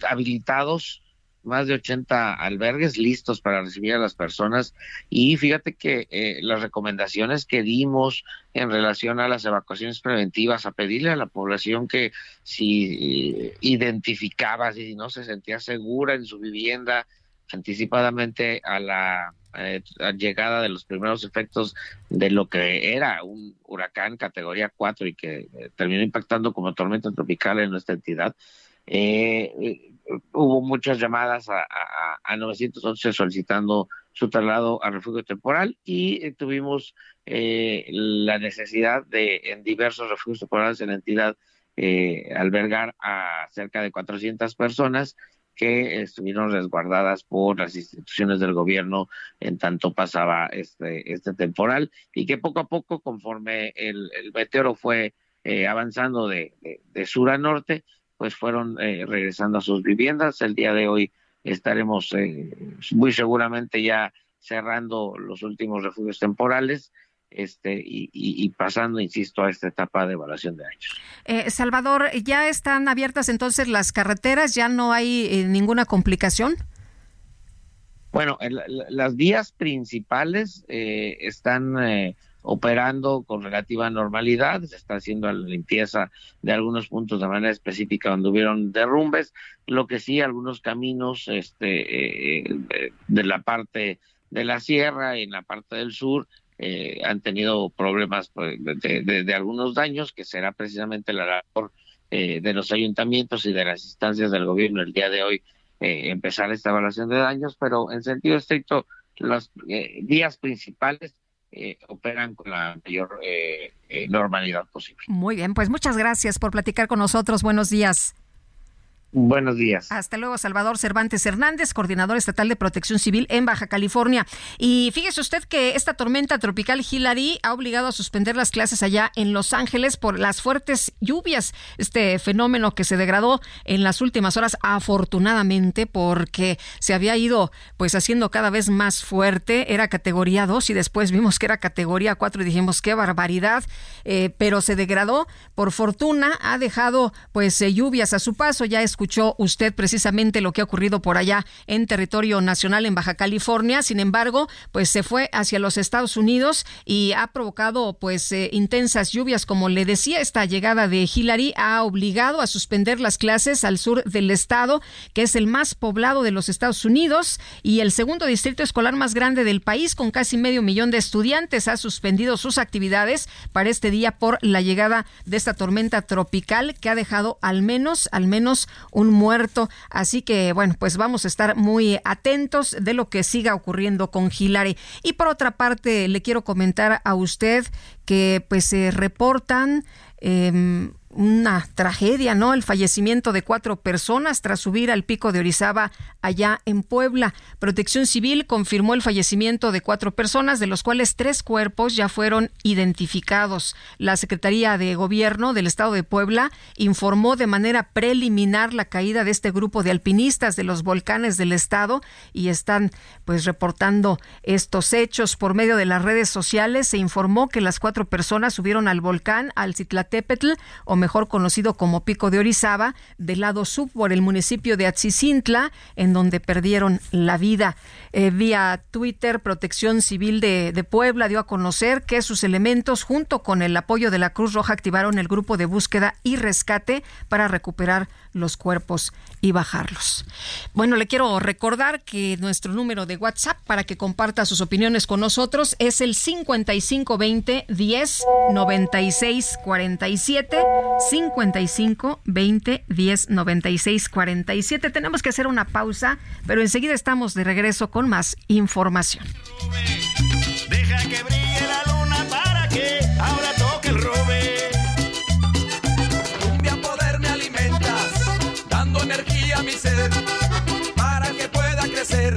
habilitados más de 80 albergues listos para recibir a las personas. Y fíjate que eh, las recomendaciones que dimos en relación a las evacuaciones preventivas, a pedirle a la población que si eh, identificaba, si no se sentía segura en su vivienda anticipadamente a la eh, llegada de los primeros efectos de lo que era un huracán categoría 4 y que terminó impactando como tormenta tropical en nuestra entidad, eh, hubo muchas llamadas a, a, 911 solicitando su traslado a refugio temporal y eh, tuvimos eh, la necesidad de en diversos refugios temporales en la entidad eh, albergar a cerca de 400 personas que estuvieron resguardadas por las instituciones del gobierno en tanto pasaba este, este temporal y que poco a poco conforme el, meteoro fue avanzando de, de sur a norte pues fueron eh, regresando a sus viviendas. El día de hoy estaremos eh, muy seguramente ya cerrando los últimos refugios temporales este y, pasando, insisto, a esta etapa de evaluación de años. Eh, Salvador, ¿ya están abiertas entonces las carreteras? ¿Ya no hay ninguna complicación? Bueno, las vías principales están operando con relativa normalidad, se está haciendo la limpieza de algunos puntos de manera específica donde hubieron derrumbes, lo que sí algunos caminos este eh, de la parte de la sierra y en la parte del sur eh, han tenido problemas pues, de, algunos daños que será precisamente la labor eh, de los ayuntamientos y de las instancias del gobierno el día de hoy empezar esta evaluación de daños, pero en sentido estricto las vías principales eh, operan con la mayor eh, eh, normalidad posible. Muy bien, pues muchas gracias por platicar con nosotros. Buenos días. Buenos días. Hasta luego, Salvador Cervantes Hernández, coordinador estatal de protección civil en Baja California. Y fíjese usted que esta tormenta tropical Hillary ha obligado a suspender las clases allá en Los Ángeles por las fuertes lluvias. Este fenómeno que se degradó en las últimas horas, afortunadamente, porque se había ido pues haciendo cada vez más fuerte. Era categoría 2 y después vimos que era categoría 4 y dijimos qué barbaridad. Eh, pero se degradó. Por fortuna ha dejado pues eh, lluvias a su paso. Ya es escuchó usted precisamente lo que ha ocurrido por allá en territorio nacional en Baja California. Sin embargo, pues se fue hacia los Estados Unidos y ha provocado pues eh, intensas lluvias. Como le decía, esta llegada de Hillary ha obligado a suspender las clases al sur del estado, que es el más poblado de los Estados Unidos y el segundo distrito escolar más grande del país, con casi medio millón de estudiantes. Ha suspendido sus actividades para este día por la llegada de esta tormenta tropical que ha dejado al menos, al menos un muerto. Así que, bueno, pues vamos a estar muy atentos de lo que siga ocurriendo con Hilary. Y por otra parte, le quiero comentar a usted que pues se reportan eh, una tragedia, ¿no? El fallecimiento de cuatro personas tras subir al pico de Orizaba allá en Puebla. Protección Civil confirmó el fallecimiento de cuatro personas, de los cuales tres cuerpos ya fueron identificados. La Secretaría de Gobierno del Estado de Puebla informó de manera preliminar la caída de este grupo de alpinistas de los volcanes del estado y están pues reportando estos hechos por medio de las redes sociales. Se informó que las cuatro personas subieron al volcán al Citlatépetl o mejor conocido como Pico de Orizaba, del lado sur por el municipio de Atzicintla, en donde perdieron la vida. Eh, vía Twitter, Protección Civil de, de Puebla dio a conocer que sus elementos, junto con el apoyo de la Cruz Roja, activaron el grupo de búsqueda y rescate para recuperar los cuerpos y bajarlos. Bueno, le quiero recordar que nuestro número de WhatsApp para que comparta sus opiniones con nosotros es el 5520 10 96 47 55 20 10 96 47. Tenemos que hacer una pausa, pero enseguida estamos de regreso con más información. Deja que brille la luna para que ahora toque el robe. Cumbia poder me alimentas, dando energía a mi ser, para que pueda crecer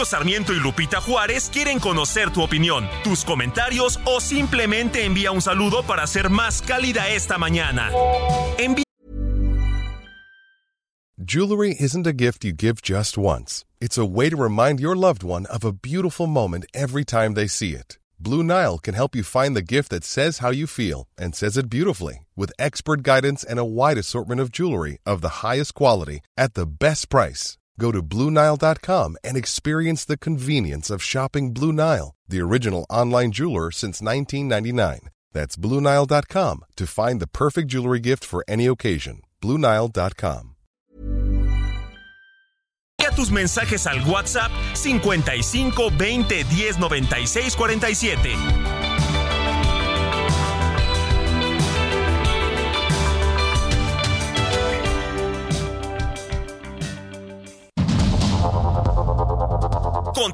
Sergio Sarmiento y Lupita Juárez quieren conocer tu opinión, tus comentarios o simplemente envía un saludo para ser más cálida esta mañana. Envía Jewelry isn't a gift you give just once. It's a way to remind your loved one of a beautiful moment every time they see it. Blue Nile can help you find the gift that says how you feel and says it beautifully with expert guidance and a wide assortment of jewelry of the highest quality at the best price. Go to BlueNile.com and experience the convenience of shopping Blue Nile, the original online jeweler since 1999. That's BlueNile.com to find the perfect jewelry gift for any occasion. BlueNile.com. Envía tus mensajes al WhatsApp 55 20 10 96 47.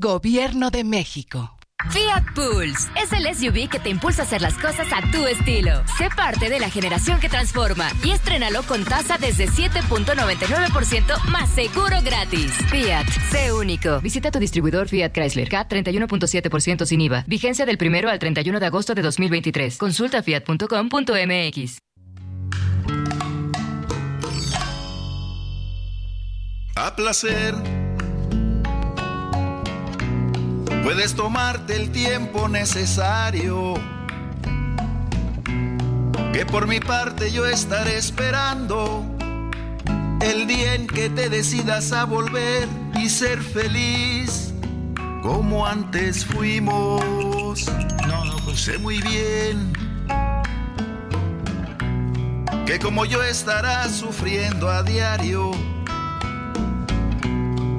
Gobierno de México. Fiat Pulse es el SUV que te impulsa a hacer las cosas a tu estilo. Sé parte de la generación que transforma y estrénalo con tasa desde 7.99% más seguro gratis. Fiat, sé único. Visita tu distribuidor Fiat Chrysler. CAT 31.7% sin IVA. Vigencia del 1 al 31 de agosto de 2023. Consulta fiat.com.mx. A placer. Puedes tomarte el tiempo necesario. Que por mi parte yo estaré esperando. El día en que te decidas a volver y ser feliz como antes fuimos. No, no, pues sé muy bien que como yo estarás sufriendo a diario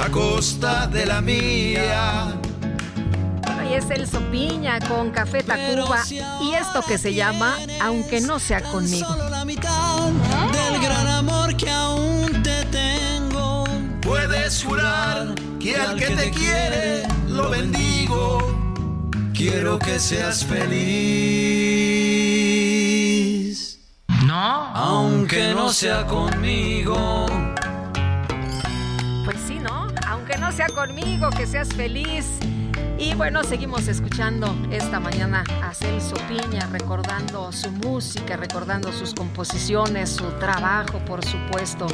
a costa de la mía. Ahí es el Sopiña con Café Tacuba y esto que se llama Aunque no sea conmigo. La mitad del gran amor que aún te tengo. Puedes jurar que al que te quiere lo bendigo. Quiero que seas feliz. No, aunque no sea conmigo. Sea conmigo, que seas feliz. Y bueno, seguimos escuchando esta mañana a Celso Piña, recordando su música, recordando sus composiciones, su trabajo, por supuesto.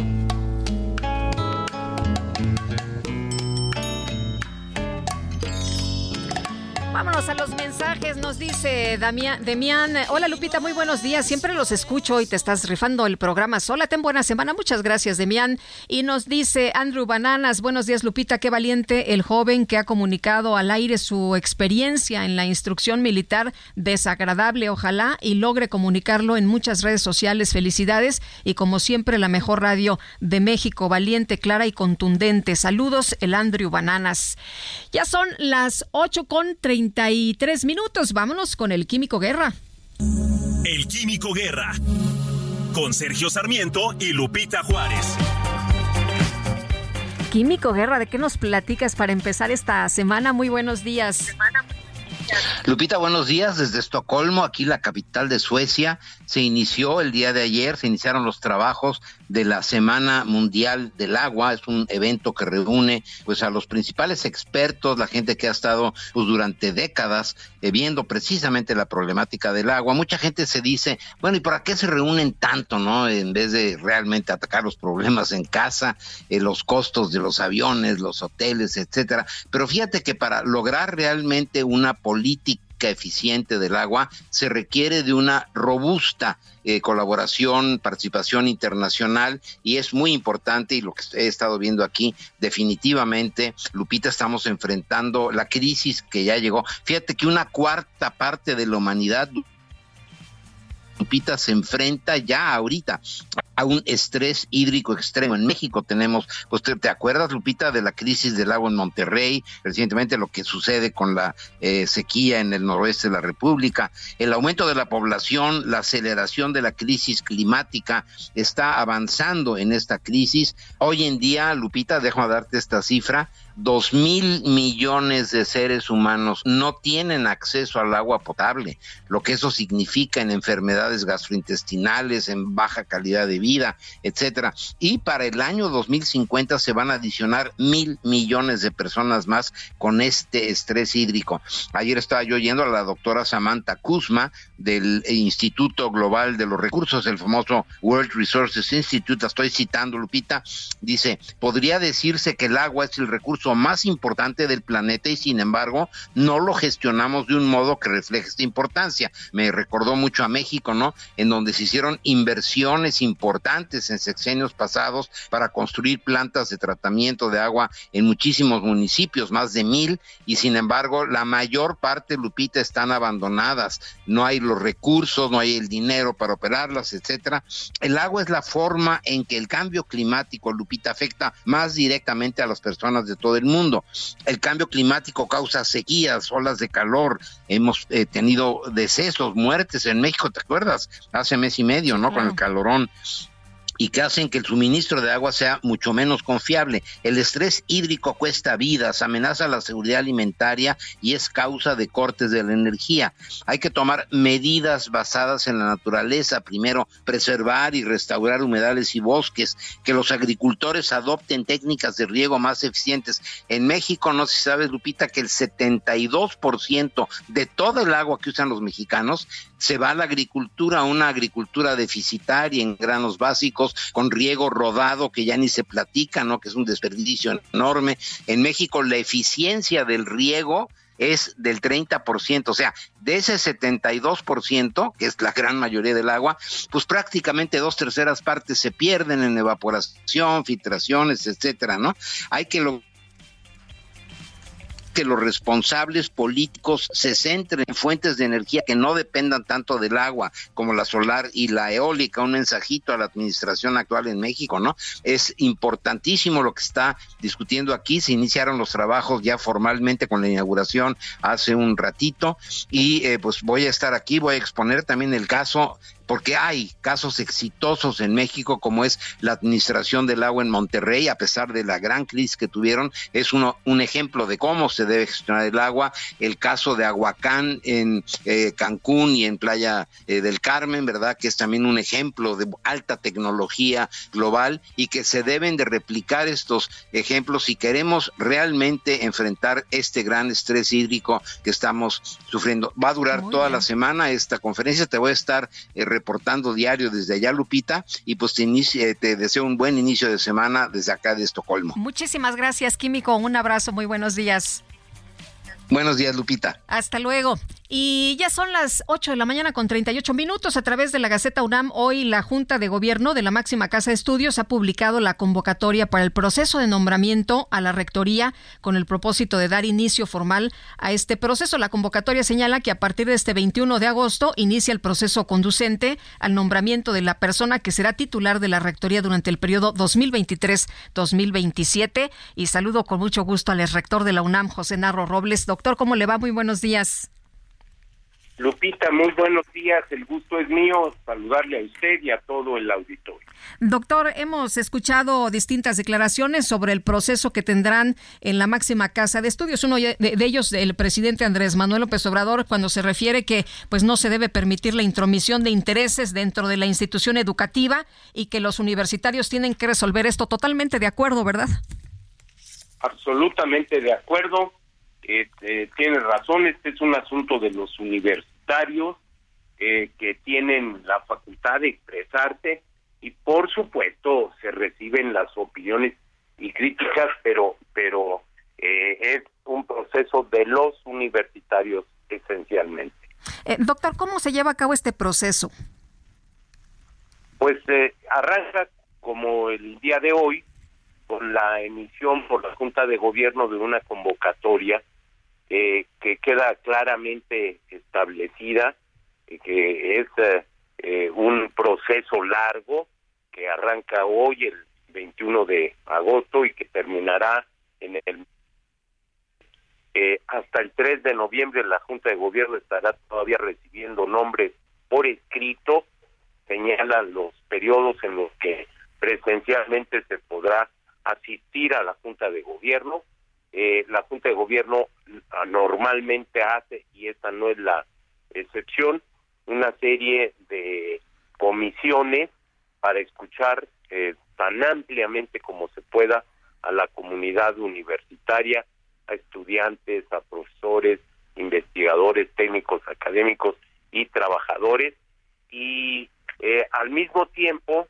Vámonos a los mensajes, nos dice Damián. Hola Lupita, muy buenos días. Siempre los escucho y te estás rifando el programa. Hola, ten buena semana. Muchas gracias, Demián. Y nos dice Andrew Bananas, buenos días Lupita, qué valiente el joven que ha comunicado al aire su experiencia en la instrucción militar desagradable. Ojalá y logre comunicarlo en muchas redes sociales. Felicidades y como siempre la mejor radio de México, valiente, clara y contundente. Saludos, el Andrew Bananas. Ya son las 8 con 33 minutos. Vámonos con el Químico Guerra. El Químico Guerra. Con Sergio Sarmiento y Lupita Juárez. Químico Guerra, ¿de qué nos platicas para empezar esta semana? Muy buenos días. Lupita, buenos días desde Estocolmo, aquí la capital de Suecia. Se inició el día de ayer, se iniciaron los trabajos de la Semana Mundial del Agua. Es un evento que reúne pues a los principales expertos, la gente que ha estado pues durante décadas eh, viendo precisamente la problemática del agua. Mucha gente se dice, bueno, ¿y para qué se reúnen tanto, no? En vez de realmente atacar los problemas en casa, eh, los costos de los aviones, los hoteles, etcétera. Pero fíjate que para lograr realmente una política eficiente del agua se requiere de una robusta eh, colaboración, participación internacional y es muy importante y lo que he estado viendo aquí definitivamente, Lupita, estamos enfrentando la crisis que ya llegó. Fíjate que una cuarta parte de la humanidad Lupita se enfrenta ya ahorita a un estrés hídrico extremo. En México tenemos, pues te, acuerdas, Lupita, de la crisis del agua en Monterrey, recientemente lo que sucede con la eh, sequía en el noroeste de la República, el aumento de la población, la aceleración de la crisis climática está avanzando en esta crisis. Hoy en día, Lupita, déjame darte esta cifra, dos mil millones de seres humanos no tienen acceso al agua potable, lo que eso significa en enfermedades gastrointestinales, en baja calidad de vida, etcétera. Y para el año 2050 se van a adicionar mil millones de personas más con este estrés hídrico. Ayer estaba yo oyendo a la doctora Samantha Kuzma del Instituto Global de los Recursos, el famoso World Resources Institute, la estoy citando, Lupita, dice, podría decirse que el agua es el recurso más importante del planeta y sin embargo no lo gestionamos de un modo que refleje esta importancia. Me recordó mucho a México, ¿no? En donde se hicieron inversiones importantes en sexenios pasados para construir plantas de tratamiento de agua en muchísimos municipios, más de mil, y sin embargo la mayor parte, Lupita, están abandonadas. No hay los recursos, no hay el dinero para operarlas, etcétera. El agua es la forma en que el cambio climático, Lupita, afecta más directamente a las personas de todo el mundo. El cambio climático causa sequías, olas de calor. Hemos eh, tenido decesos, muertes en México, ¿te acuerdas? Hace mes y medio, ¿no? Con el calorón y que hacen que el suministro de agua sea mucho menos confiable. El estrés hídrico cuesta vidas, amenaza la seguridad alimentaria y es causa de cortes de la energía. Hay que tomar medidas basadas en la naturaleza. Primero, preservar y restaurar humedales y bosques, que los agricultores adopten técnicas de riego más eficientes. En México, no sé si sabes, Lupita, que el 72% de todo el agua que usan los mexicanos se va a la agricultura, una agricultura deficitaria en granos básicos, con riego rodado que ya ni se platica, ¿no? Que es un desperdicio enorme. En México la eficiencia del riego es del 30%, o sea, de ese 72%, que es la gran mayoría del agua, pues prácticamente dos terceras partes se pierden en evaporación, filtraciones, etcétera, ¿no? Hay que lo que los responsables políticos se centren en fuentes de energía que no dependan tanto del agua como la solar y la eólica. Un mensajito a la administración actual en México, ¿no? Es importantísimo lo que está discutiendo aquí. Se iniciaron los trabajos ya formalmente con la inauguración hace un ratito y eh, pues voy a estar aquí, voy a exponer también el caso porque hay casos exitosos en México, como es la administración del agua en Monterrey, a pesar de la gran crisis que tuvieron, es uno, un ejemplo de cómo se debe gestionar el agua. El caso de Aguacán en eh, Cancún y en Playa eh, del Carmen, ¿verdad? Que es también un ejemplo de alta tecnología global y que se deben de replicar estos ejemplos si queremos realmente enfrentar este gran estrés hídrico que estamos sufriendo. Va a durar Muy toda bien. la semana esta conferencia, te voy a estar eh, reportando diario desde allá, Lupita, y pues te, te deseo un buen inicio de semana desde acá de Estocolmo. Muchísimas gracias, Químico. Un abrazo, muy buenos días. Buenos días, Lupita. Hasta luego. Y ya son las 8 de la mañana con 38 minutos. A través de la Gaceta UNAM, hoy la Junta de Gobierno de la máxima casa de estudios ha publicado la convocatoria para el proceso de nombramiento a la rectoría con el propósito de dar inicio formal a este proceso. La convocatoria señala que a partir de este 21 de agosto inicia el proceso conducente al nombramiento de la persona que será titular de la rectoría durante el periodo 2023-2027. Y saludo con mucho gusto al rector de la UNAM, José Narro Robles. Doctor, ¿cómo le va? Muy buenos días. Lupita, muy buenos días. El gusto es mío saludarle a usted y a todo el auditorio. Doctor, hemos escuchado distintas declaraciones sobre el proceso que tendrán en la máxima casa de estudios. Uno de, ellos, el presidente Andrés Manuel López Obrador, cuando se refiere que pues no se debe permitir la intromisión de intereses dentro de la institución educativa y que los universitarios tienen que resolver esto totalmente de acuerdo, ¿verdad? Absolutamente de acuerdo. Eh, eh, tiene razón, este es un asunto de los universitarios eh, que tienen la facultad de expresarse y por supuesto se reciben las opiniones y críticas, pero pero eh, es un proceso de los universitarios esencialmente. Eh, doctor, ¿cómo se lleva a cabo este proceso? Pues eh, arranca como el día de hoy con la emisión por la Junta de Gobierno de una convocatoria eh, que queda claramente establecida, eh, que es eh, un proceso largo que arranca hoy el 21 de agosto y que terminará en el eh, hasta el 3 de noviembre la Junta de Gobierno estará todavía recibiendo nombres por escrito, señalan los periodos en los que presencialmente se podrá asistir a la Junta de Gobierno. Eh, la Junta de Gobierno normalmente hace, y esta no es la excepción, una serie de comisiones para escuchar eh, tan ampliamente como se pueda a la comunidad universitaria, a estudiantes, a profesores, investigadores, técnicos, académicos y trabajadores. Y eh, al mismo tiempo,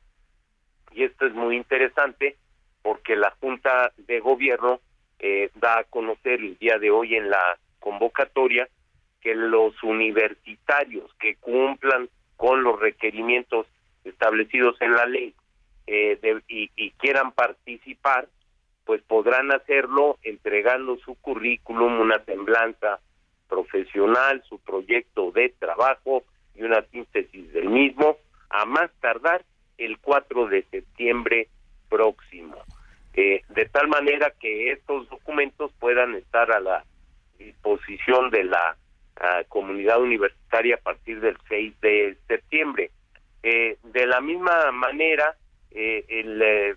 y esto es muy interesante, porque la Junta de Gobierno eh, da a conocer el día de hoy en la convocatoria que los universitarios que cumplan con los requerimientos establecidos en la ley eh, de- y, y quieran participar, pues podrán hacerlo entregando su currículum, una semblanza profesional, su proyecto de trabajo y una síntesis del mismo, a más tardar el 4 de septiembre próximo. Eh, de tal manera que estos documentos puedan estar a la disposición de la ah, comunidad universitaria a partir del 6 de septiembre. Eh, de la misma manera, eh, el, el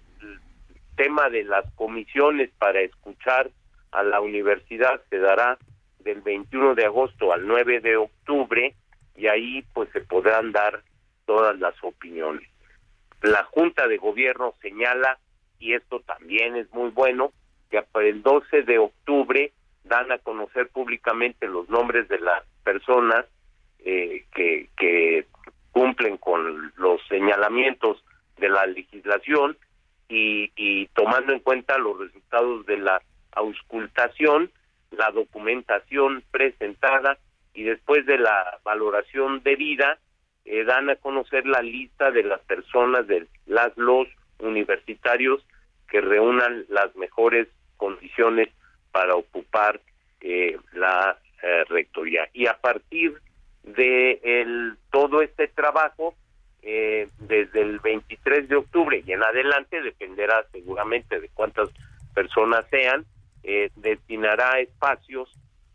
tema de las comisiones para escuchar a la universidad se dará del 21 de agosto al 9 de octubre y ahí pues se podrán dar todas las opiniones. La Junta de Gobierno señala, y esto también es muy bueno, que el 12 de octubre dan a conocer públicamente los nombres de las personas eh, que, que cumplen con los señalamientos de la legislación y, y tomando en cuenta los resultados de la auscultación, la documentación presentada y después de la valoración debida eh, dan a conocer la lista de las personas de las los universitarios que reúnan las mejores condiciones para ocupar eh, la eh, rectoría. Y a partir de el, todo este trabajo eh, desde el 23 de octubre y en adelante dependerá seguramente de cuántas personas sean destinará espacios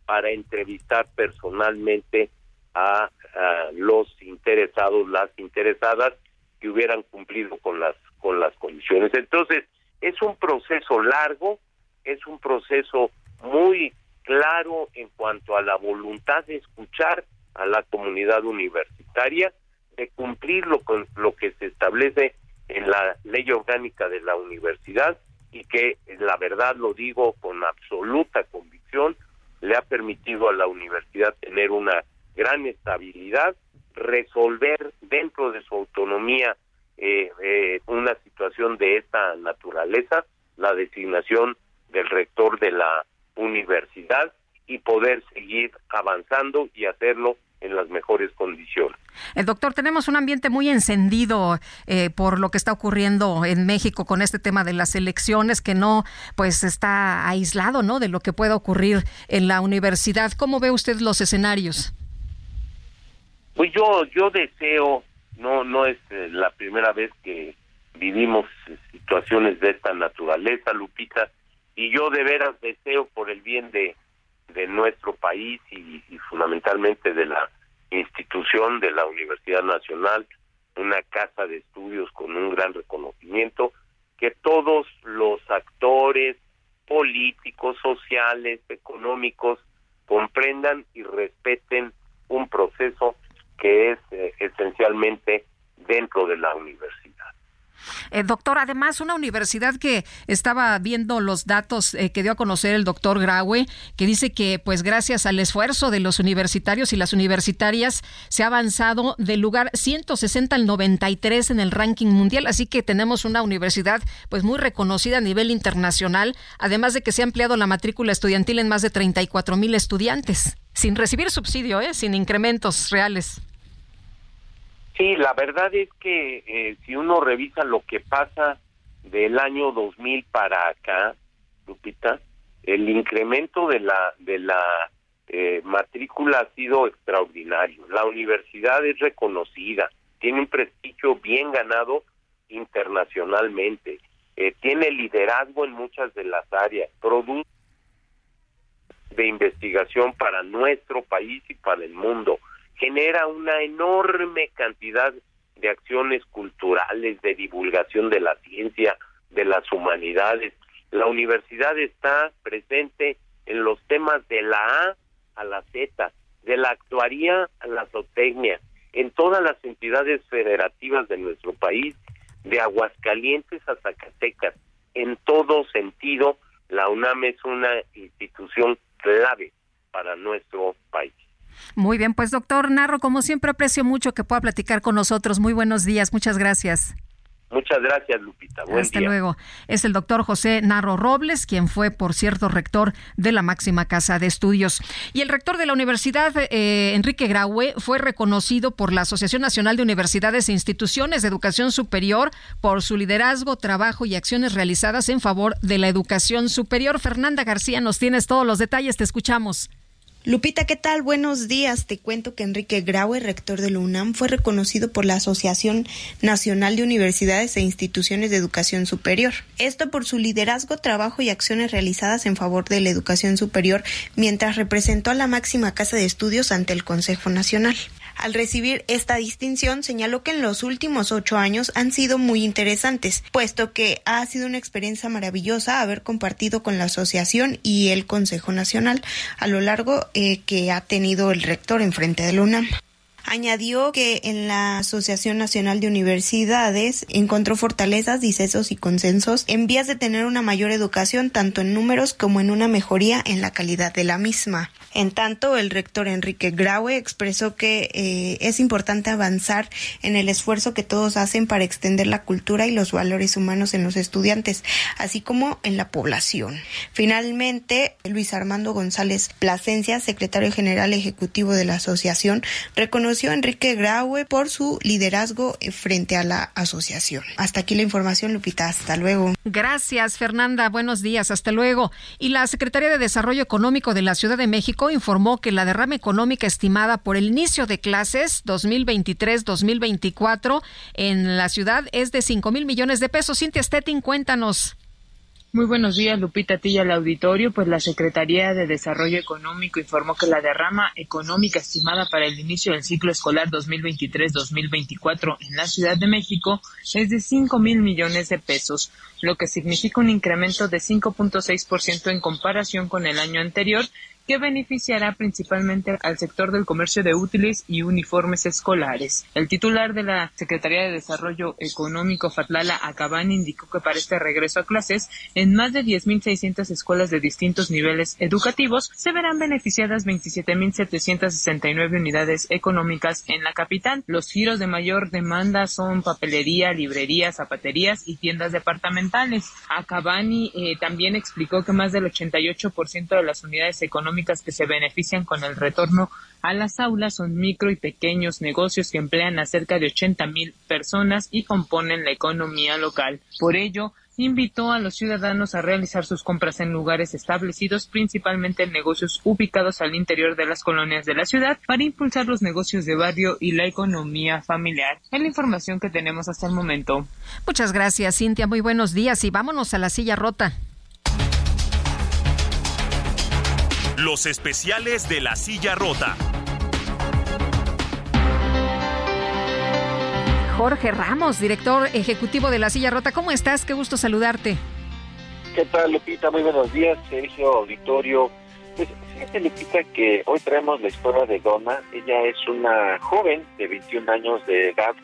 para entrevistar personalmente a, a los interesados las interesadas que hubieran cumplido con las con las condiciones. Entonces es un proceso largo es un proceso muy claro en cuanto a la voluntad de escuchar a la comunidad universitaria, de cumplir lo, con, lo que se establece en la ley orgánica de la universidad y que la verdad lo digo con absoluta convicción, le ha permitido a la universidad tener una gran estabilidad, resolver dentro de su autonomía eh, eh, una situación de esta naturaleza, la designación del rector de la universidad y poder seguir avanzando y hacerlo en las mejores condiciones. El doctor, tenemos un ambiente muy encendido eh, por lo que está ocurriendo en México con este tema de las elecciones, que no, pues está aislado, ¿no? De lo que pueda ocurrir en la universidad. ¿Cómo ve usted los escenarios? Pues yo, yo deseo, no, no es eh, la primera vez que vivimos eh, situaciones de esta naturaleza, Lupita, y yo de veras deseo por el bien de, nuestro país y, y fundamentalmente de la institución de la Universidad Nacional, una casa de estudios con un gran reconocimiento, que todos los actores políticos, sociales, económicos, comprendan y respeten un proceso que es eh, esencialmente dentro de la universidad. Eh, doctor, además, una universidad que estaba viendo los datos eh, que dio a conocer el doctor Graue, que dice que, pues, gracias al esfuerzo de los universitarios y las universitarias, se ha avanzado del lugar 160 al 93 en el ranking mundial. Así que tenemos una universidad, pues, muy reconocida a nivel internacional, además de que se ha ampliado la matrícula estudiantil en más de 34 mil estudiantes, sin recibir subsidio, ¿eh? sin incrementos reales. Sí, la verdad es que eh, si uno revisa lo que pasa del año 2000 para acá, Lupita, el incremento de la de la eh, matrícula ha sido extraordinario. La universidad es reconocida, tiene un prestigio bien ganado internacionalmente, eh, tiene liderazgo en muchas de las áreas, produce de investigación para nuestro país y para el mundo genera una enorme cantidad de acciones culturales, de divulgación de la ciencia, de las humanidades. La universidad está presente en los temas de la A a la Z, de la actuaría a la zootecnia, en todas las entidades federativas de nuestro país, de Aguascalientes a Zacatecas. En todo sentido, la UNAM es una institución clave para nuestro país. Muy bien, pues doctor Narro, como siempre aprecio mucho que pueda platicar con nosotros. Muy buenos días, muchas gracias. Muchas gracias, Lupita. Buen Hasta día. luego. Es el doctor José Narro Robles, quien fue, por cierto, rector de la máxima casa de estudios. Y el rector de la universidad, eh, Enrique Graue, fue reconocido por la Asociación Nacional de Universidades e Instituciones de Educación Superior por su liderazgo, trabajo y acciones realizadas en favor de la educación superior. Fernanda García, nos tienes todos los detalles, te escuchamos. Lupita, ¿qué tal? Buenos días. Te cuento que Enrique Graue, rector de la UNAM, fue reconocido por la Asociación Nacional de Universidades e Instituciones de Educación Superior. Esto por su liderazgo, trabajo y acciones realizadas en favor de la educación superior mientras representó a la máxima casa de estudios ante el Consejo Nacional. Al recibir esta distinción, señaló que en los últimos ocho años han sido muy interesantes, puesto que ha sido una experiencia maravillosa haber compartido con la asociación y el Consejo Nacional a lo largo eh, que ha tenido el rector enfrente de la UNAM. Añadió que en la Asociación Nacional de Universidades encontró fortalezas, disensos y consensos en vías de tener una mayor educación tanto en números como en una mejoría en la calidad de la misma. En tanto, el rector Enrique Graue expresó que eh, es importante avanzar en el esfuerzo que todos hacen para extender la cultura y los valores humanos en los estudiantes, así como en la población. Finalmente, Luis Armando González Plasencia, secretario general ejecutivo de la asociación, reconoció a Enrique Graue por su liderazgo frente a la asociación. Hasta aquí la información, Lupita. Hasta luego. Gracias, Fernanda. Buenos días. Hasta luego. Y la Secretaría de Desarrollo Económico de la Ciudad de México informó que la derrama económica estimada por el inicio de clases 2023-2024 en la ciudad es de 5 mil millones de pesos. Cintia Stettin, cuéntanos. Muy buenos días, Lupita Tilla, al auditorio. Pues la Secretaría de Desarrollo Económico informó que la derrama económica estimada para el inicio del ciclo escolar 2023-2024 en la Ciudad de México es de 5 mil millones de pesos, lo que significa un incremento de 5.6% en comparación con el año anterior que beneficiará principalmente al sector del comercio de útiles y uniformes escolares. El titular de la Secretaría de Desarrollo Económico, Fatlala Acabani, indicó que para este regreso a clases, en más de 10.600 escuelas de distintos niveles educativos, se verán beneficiadas 27.769 unidades económicas en la capital. Los giros de mayor demanda son papelería, librerías, zapaterías y tiendas departamentales. Acabani eh, también explicó que más del 88% de las unidades económicas que se benefician con el retorno a las aulas son micro y pequeños negocios que emplean a cerca de 80 mil personas y componen la economía local. Por ello, invitó a los ciudadanos a realizar sus compras en lugares establecidos, principalmente en negocios ubicados al interior de las colonias de la ciudad, para impulsar los negocios de barrio y la economía familiar. Es la información que tenemos hasta el momento. Muchas gracias, Cintia. Muy buenos días y vámonos a la silla rota. Los especiales de la silla rota. Jorge Ramos, director ejecutivo de la silla rota. ¿Cómo estás? Qué gusto saludarte. ¿Qué tal, Lupita? Muy buenos días, Sergio Auditorio. Pues fíjate, Lupita, que hoy traemos la historia de Donna. Ella es una joven de 21 años de edad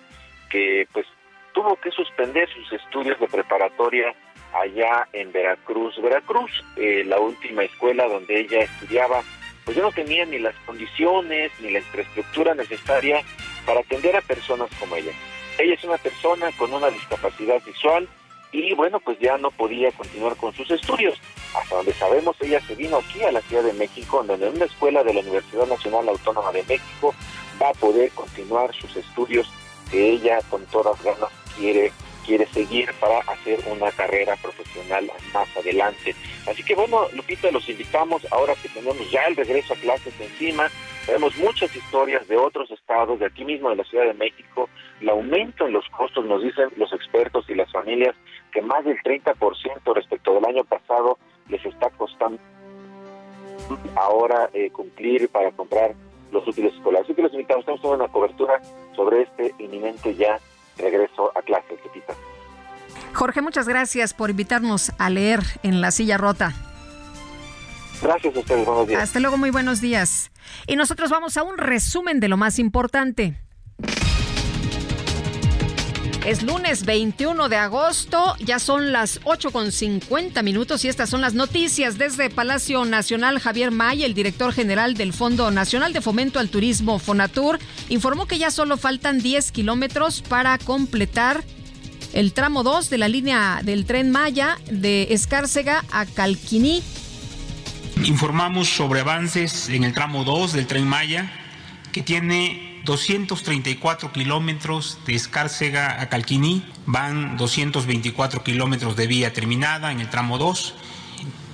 que pues tuvo que suspender sus estudios de preparatoria allá en Veracruz. Veracruz, eh, la última escuela donde ella estudiaba, pues ya no tenía ni las condiciones ni la infraestructura necesaria para atender a personas como ella. Ella es una persona con una discapacidad visual y bueno, pues ya no podía continuar con sus estudios. Hasta donde sabemos, ella se vino aquí a la Ciudad de México, donde en una escuela de la Universidad Nacional Autónoma de México va a poder continuar sus estudios que ella con todas ganas quiere quiere seguir para hacer una carrera profesional más adelante. Así que bueno, Lupita, los invitamos ahora que tenemos ya el regreso a clases encima. Tenemos muchas historias de otros estados, de aquí mismo de la Ciudad de México. El aumento en los costos, nos dicen los expertos y las familias, que más del 30% respecto del año pasado les está costando ahora eh, cumplir para comprar los útiles escolares. Así que los invitamos, estamos una cobertura sobre este inminente ya regreso a clase, Lupita. Jorge, muchas gracias por invitarnos a leer en La Silla Rota. Gracias a ustedes, buenos días. Hasta luego, muy buenos días. Y nosotros vamos a un resumen de lo más importante. Es lunes 21 de agosto, ya son las 8 con 50 minutos y estas son las noticias desde Palacio Nacional. Javier May, el director general del Fondo Nacional de Fomento al Turismo Fonatur, informó que ya solo faltan 10 kilómetros para completar el tramo 2 de la línea del tren Maya de Escárcega a Calquiní. Informamos sobre avances en el tramo 2 del tren Maya que tiene 234 kilómetros de Escárcega a Calquiní, van 224 kilómetros de vía terminada en el tramo 2,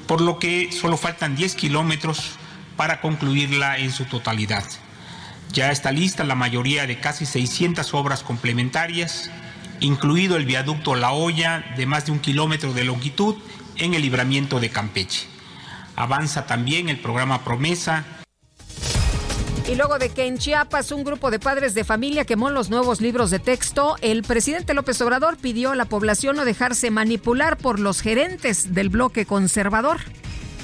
por lo que solo faltan 10 kilómetros para concluirla en su totalidad. Ya está lista la mayoría de casi 600 obras complementarias, incluido el viaducto La Hoya de más de un kilómetro de longitud en el libramiento de Campeche. Avanza también el programa Promesa, Y luego de que en Chiapas un grupo de padres de familia quemó los nuevos libros de texto, el presidente López Obrador pidió a la población no dejarse manipular por los gerentes del bloque conservador.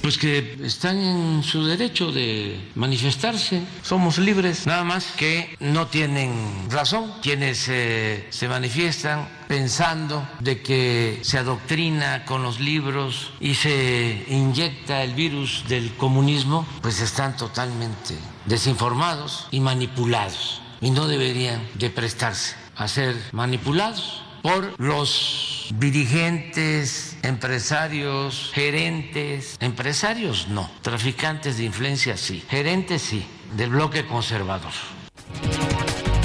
Pues que están en su derecho de manifestarse, somos libres, nada más que no tienen razón quienes eh, se manifiestan pensando de que se adoctrina con los libros y se inyecta el virus del comunismo, pues están totalmente desinformados y manipulados y no deberían de prestarse a ser manipulados por los dirigentes, empresarios, gerentes, empresarios no, traficantes de influencia sí, gerentes sí, del bloque conservador.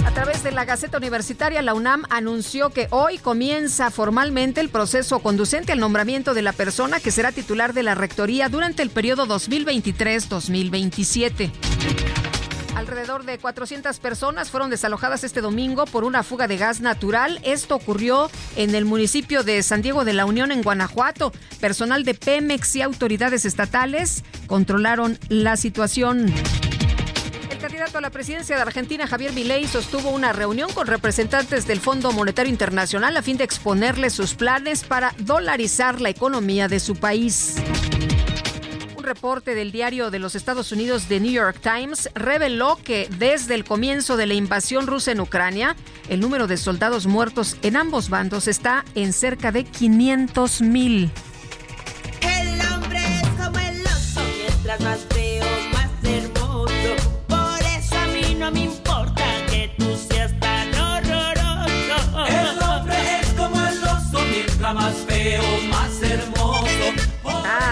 A través de la Gaceta Universitaria, la UNAM anunció que hoy comienza formalmente el proceso conducente al nombramiento de la persona que será titular de la Rectoría durante el periodo 2023-2027. Alrededor de 400 personas fueron desalojadas este domingo por una fuga de gas natural. Esto ocurrió en el municipio de San Diego de la Unión, en Guanajuato. Personal de Pemex y autoridades estatales controlaron la situación. El candidato a la presidencia de Argentina, Javier Milei, sostuvo una reunión con representantes del Fondo Monetario Internacional a fin de exponerles sus planes para dolarizar la economía de su país. Un reporte del diario de los Estados Unidos The New York Times reveló que desde el comienzo de la invasión rusa en Ucrania, el número de soldados muertos en ambos bandos está en cerca de 500 mil.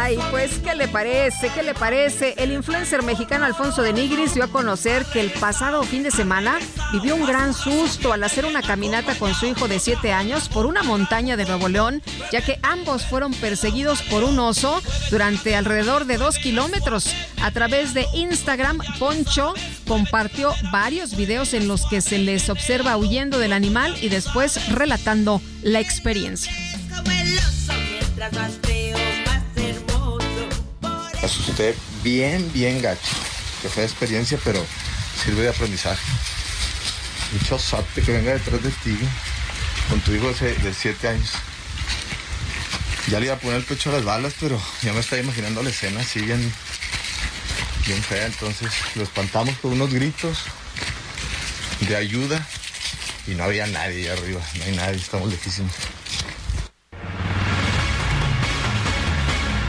Ay, pues, ¿qué le parece? ¿Qué le parece? El influencer mexicano Alfonso de Nigris dio a conocer que el pasado fin de semana vivió un gran susto al hacer una caminata con su hijo de 7 años por una montaña de Nuevo León, ya que ambos fueron perseguidos por un oso durante alrededor de dos kilómetros. A través de Instagram, Poncho compartió varios videos en los que se les observa huyendo del animal y después relatando la experiencia. Asusté bien, bien gacho. Que fue experiencia, pero sirve de aprendizaje. Mucho sote que venga detrás de ti con tu hijo de de 7 años. Ya le iba a poner el pecho a las balas, pero ya me estaba imaginando la escena así bien, bien fea. Entonces lo espantamos con unos gritos de ayuda y no había nadie arriba. No hay nadie, estamos lejísimos.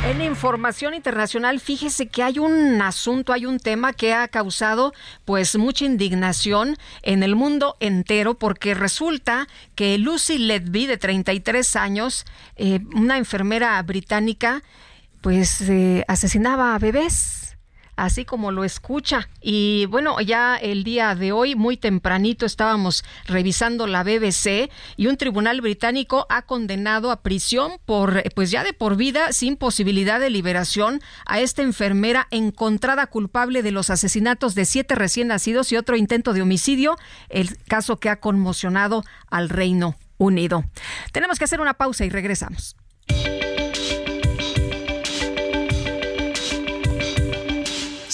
En información internacional, fíjese que hay un asunto, hay un tema que ha causado pues mucha indignación en el mundo entero porque resulta que Lucy Letby, de 33 años, eh, una enfermera británica, pues eh, asesinaba a bebés así como lo escucha. Y bueno, ya el día de hoy, muy tempranito, estábamos revisando la BBC y un tribunal británico ha condenado a prisión por, pues ya de por vida, sin posibilidad de liberación, a esta enfermera encontrada culpable de los asesinatos de siete recién nacidos y otro intento de homicidio, el caso que ha conmocionado al Reino Unido. Tenemos que hacer una pausa y regresamos.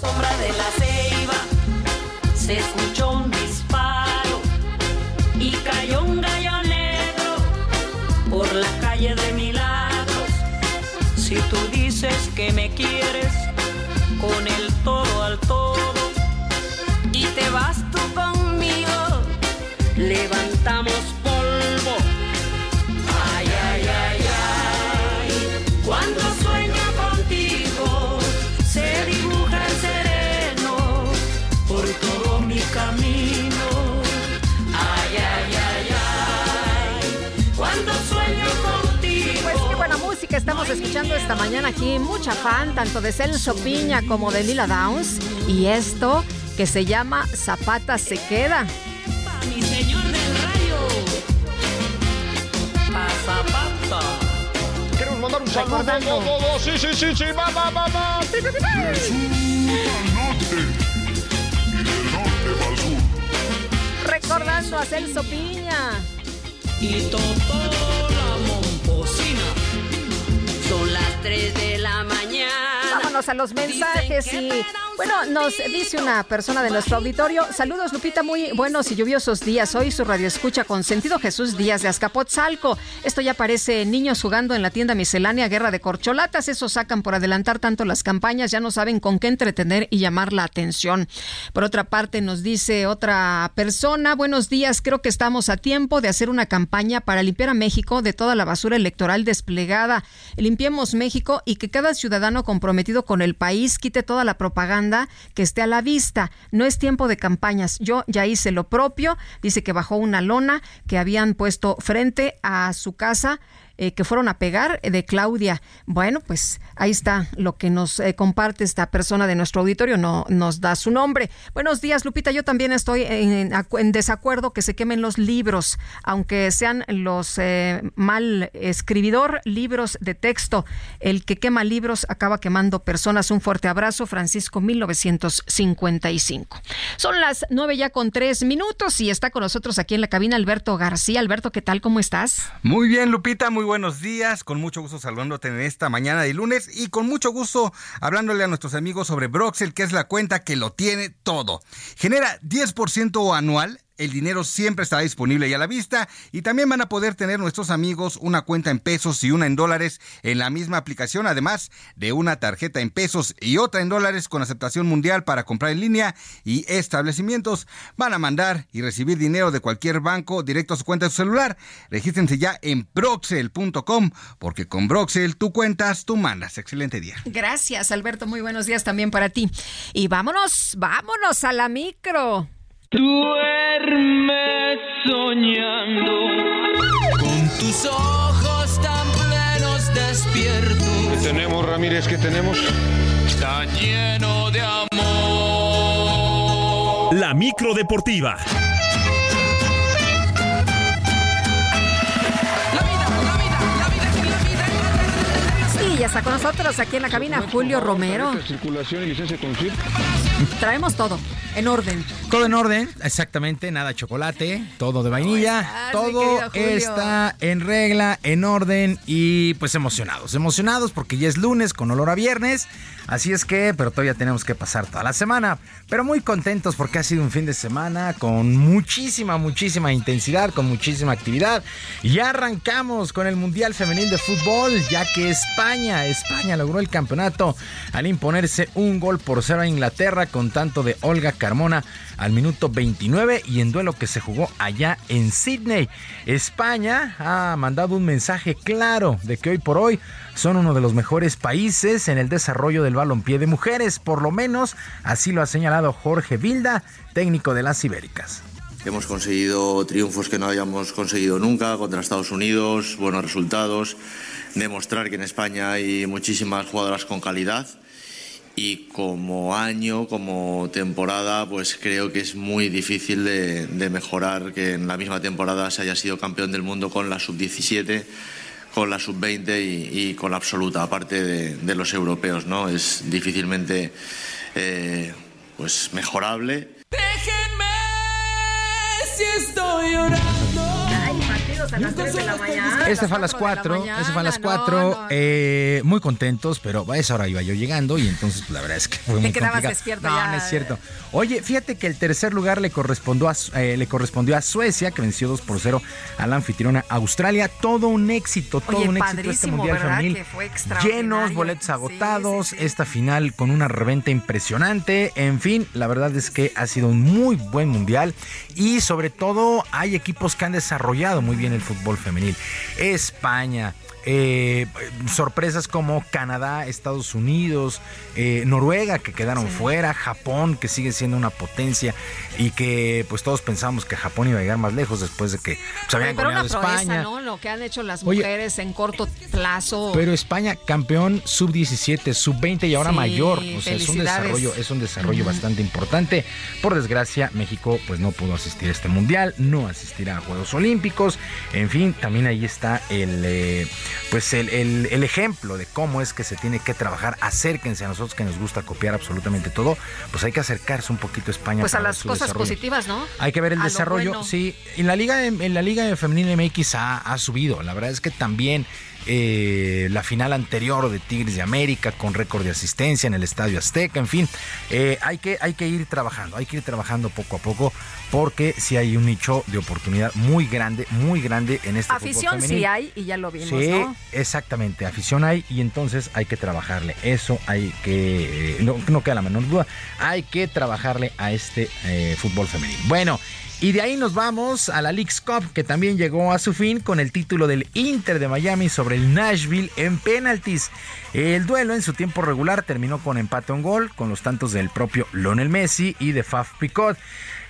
sombra de la ceiba se escuchó un disparo y cayó un gallo negro por la calle de Milagros. Si tú dices que me quieres con el todo al todo y te vas tú conmigo, levantamos estamos escuchando esta mañana aquí. Mucha fan, tanto de Celso Piña como de Lila Downs. Y esto que se llama Zapata se queda. Mi señor del rayo. Pasa, pasa. Queremos mandar un saludo. Recordando. do, do, do. Sí, sí, sí, sí. Va, va, va, va. Recordando a Celso Piña. Y Totó la momposina. Son las 3 de la mañana. Vámonos a los mensajes y bueno, nos dice una persona de nuestro auditorio, saludos Lupita, muy buenos y lluviosos días. Hoy su radio escucha con sentido Jesús Díaz de Azcapotzalco. Esto ya parece niños jugando en la tienda miscelánea Guerra de Corcholatas. Eso sacan por adelantar tanto las campañas, ya no saben con qué entretener y llamar la atención. Por otra parte, nos dice otra persona, buenos días, creo que estamos a tiempo de hacer una campaña para limpiar a México de toda la basura electoral desplegada. Limpiemos México y que cada ciudadano comprometido con el país quite toda la propaganda que esté a la vista. No es tiempo de campañas. Yo ya hice lo propio. Dice que bajó una lona que habían puesto frente a su casa. Eh, que fueron a pegar eh, de Claudia. Bueno, pues ahí está lo que nos eh, comparte esta persona de nuestro auditorio, no nos da su nombre. Buenos días, Lupita. Yo también estoy en, acu- en desacuerdo que se quemen los libros, aunque sean los eh, mal escribidor, libros de texto. El que quema libros acaba quemando personas. Un fuerte abrazo, Francisco 1955. Son las nueve ya con tres minutos y está con nosotros aquí en la cabina Alberto García. Alberto, ¿qué tal? ¿Cómo estás? Muy bien, Lupita, muy buenos días. Con mucho gusto saludándote en esta mañana de lunes y con mucho gusto hablándole a nuestros amigos sobre Broxel, que es la cuenta que lo tiene todo. Genera 10% anual. El dinero siempre estará disponible y a la vista y también van a poder tener nuestros amigos una cuenta en pesos y una en dólares en la misma aplicación, además de una tarjeta en pesos y otra en dólares con aceptación mundial para comprar en línea y establecimientos van a mandar y recibir dinero de cualquier banco directo a su cuenta de su celular. Regístrense ya en broxel.com porque con Broxel tú cuentas, tú mandas. Excelente día. Gracias, Alberto. Muy buenos días también para ti. Y vámonos, vámonos a la micro. Duerme soñando con tus ojos tan plenos despiertos. ¿Qué tenemos, Ramírez? ¿Qué tenemos? Está lleno de amor. La micro deportiva. Ya está con nosotros aquí en la cabina Julio Romero. Circulación y licencia. Traemos todo en orden. Todo en orden, exactamente, nada chocolate, todo de vainilla, estás, todo está en regla, en orden y pues emocionados, emocionados porque ya es lunes con olor a viernes, así es que, pero todavía tenemos que pasar toda la semana, pero muy contentos porque ha sido un fin de semana con muchísima, muchísima intensidad, con muchísima actividad. Ya arrancamos con el Mundial Femenil de Fútbol, ya que España, España logró el campeonato al imponerse un gol por cero a Inglaterra con tanto de Olga Carmona al minuto 29 y en duelo que se jugó allá en Sydney. España ha mandado un mensaje claro de que hoy por hoy son uno de los mejores países en el desarrollo del balompié de mujeres, por lo menos así lo ha señalado Jorge Vilda, técnico de las Ibéricas. Hemos conseguido triunfos que no habíamos conseguido nunca contra Estados Unidos, buenos resultados, demostrar que en España hay muchísimas jugadoras con calidad y como año, como temporada, pues creo que es muy difícil de, mejorar que en la misma temporada se haya sido campeón del mundo con la sub-17 con la sub-20 y, con la absoluta, aparte de, de los europeos, ¿no? Es difícilmente eh, pues mejorable. Déjenme si estoy llorando. A las 3 de la mañana. Este fue a las 4, este fue a las 4, eh, muy contentos, pero a esa hora iba yo llegando y entonces pues, la verdad es que fue muy quedabas complicado. despierto no, ya. no es cierto. Oye, fíjate que el tercer lugar le correspondió a, eh, le correspondió a Suecia, que venció 2 por 0 a la anfitriona Australia. Todo un éxito, todo Oye, un éxito este Mundial ¿verdad? Femenil. Que fue extraordinario. Llenos, boletos agotados, esta final con una reventa impresionante. En fin, la verdad es que ha sido un muy buen Mundial y sobre todo hay equipos que han desarrollado muy bien el fútbol femenil. España. Eh, sorpresas como Canadá, Estados Unidos, eh, Noruega que quedaron fuera, Japón que sigue siendo una potencia y que pues todos pensamos que Japón iba a llegar más lejos después de que pues, habían Pero una proeza, España. ¿no? Lo que han hecho las Oye, mujeres en corto plazo. Pero España campeón sub-17, sub-20 y ahora Sí, mayor. O sea, es un desarrollo, es un desarrollo bastante importante. Por desgracia, México pues no pudo asistir a este mundial, no asistirá a Juegos Olímpicos. En fin, también ahí está el eh, pues el, el- el ejemplo de cómo es que se tiene que trabajar. Acérquense a nosotros que nos gusta copiar absolutamente todo. Pues hay que acercarse un poquito a España. pues a para las cosas desarrollo. positivas, ¿no? Hay que ver el A desarrollo. bueno. Sí, en la liga en la liga femenil MX ha, ha subido. La verdad es que también eh, la final anterior de Tigres de América con récord de asistencia en el Estadio Azteca. En fin, eh, hay que hay que ir trabajando, hay que ir trabajando poco a poco porque sí hay un nicho de oportunidad muy grande, muy grande en este fútbol Afición sí hay y ya lo vimos, Sí, ¿no? exactamente, afición hay y entonces hay que trabajarle. Eso hay que, eh, no, no queda la menor duda, hay que trabajarle a este eh, fútbol femenil. Bueno, y de ahí nos vamos a la League's Cup, que también llegó a su fin con el título del Inter de Miami sobre el Nashville en penaltis. El duelo en su tiempo regular terminó con empate a un gol, con los tantos del propio Lionel Messi y de Faf Picot.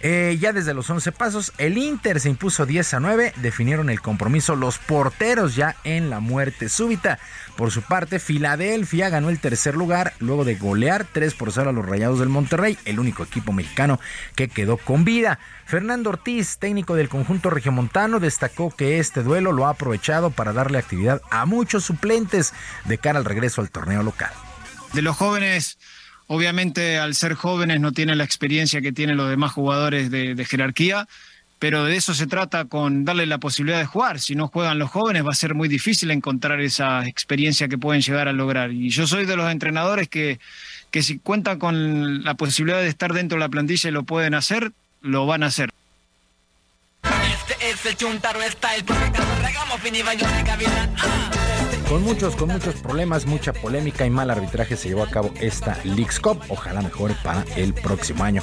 Eh, ya desde los 11 pasos, el Inter se impuso 10 a 9, definieron el compromiso los porteros ya en la muerte súbita. Por su parte, Filadelfia ganó el tercer lugar luego de golear 3 por 0 a los Rayados del Monterrey, el único equipo mexicano que quedó con vida. Fernando Ortiz, técnico del conjunto regiomontano, destacó que este duelo lo ha aprovechado para darle actividad a muchos suplentes de cara al regreso al torneo local. De los jóvenes, obviamente al ser jóvenes no tienen la experiencia que tienen los demás jugadores de, jerarquía, pero de eso se trata con darle la posibilidad de jugar. Si no juegan los jóvenes va a ser muy difícil encontrar esa experiencia que pueden llegar a lograr. Y yo soy de los entrenadores que, que si cuentan con la posibilidad de estar dentro de la plantilla y lo pueden hacer, lo van a hacer. Este es el Chuntaro Style, porque regamos Con muchos, con muchos problemas, mucha polémica y mal arbitraje se llevó a cabo esta League's Cup. Ojalá mejore para el próximo año.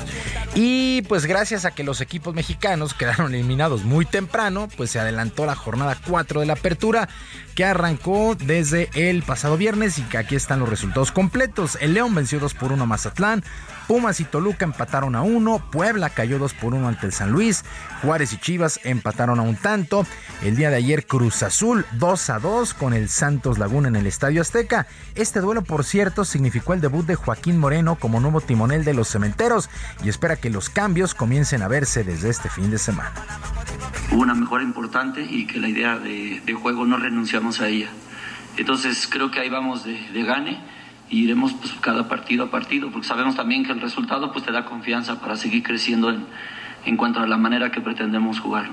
Y pues gracias a que los equipos mexicanos quedaron eliminados muy temprano, pues se adelantó la jornada 4 de la apertura que arrancó desde el pasado viernes y que aquí están los resultados completos. El León venció 2 por 1 a Mazatlán. Pumas y Toluca empataron a 1, Puebla cayó 2 por 1 ante el San Luis, Juárez y Chivas empataron a un tanto, el día de ayer Cruz Azul 2 a 2 con el Santos Laguna en el Estadio Azteca. Este duelo, por cierto, significó el debut de Joaquín Moreno como nuevo timonel de los Cementeros y espera que los cambios comiencen a verse desde este fin de semana. hubo una mejora importante y que la idea de, juego no renunciamos a ella. Entonces creo que ahí vamos de, gane y iremos pues, cada partido a partido, porque sabemos también que el resultado pues, te da confianza para seguir creciendo en, cuanto a la manera que pretendemos jugar.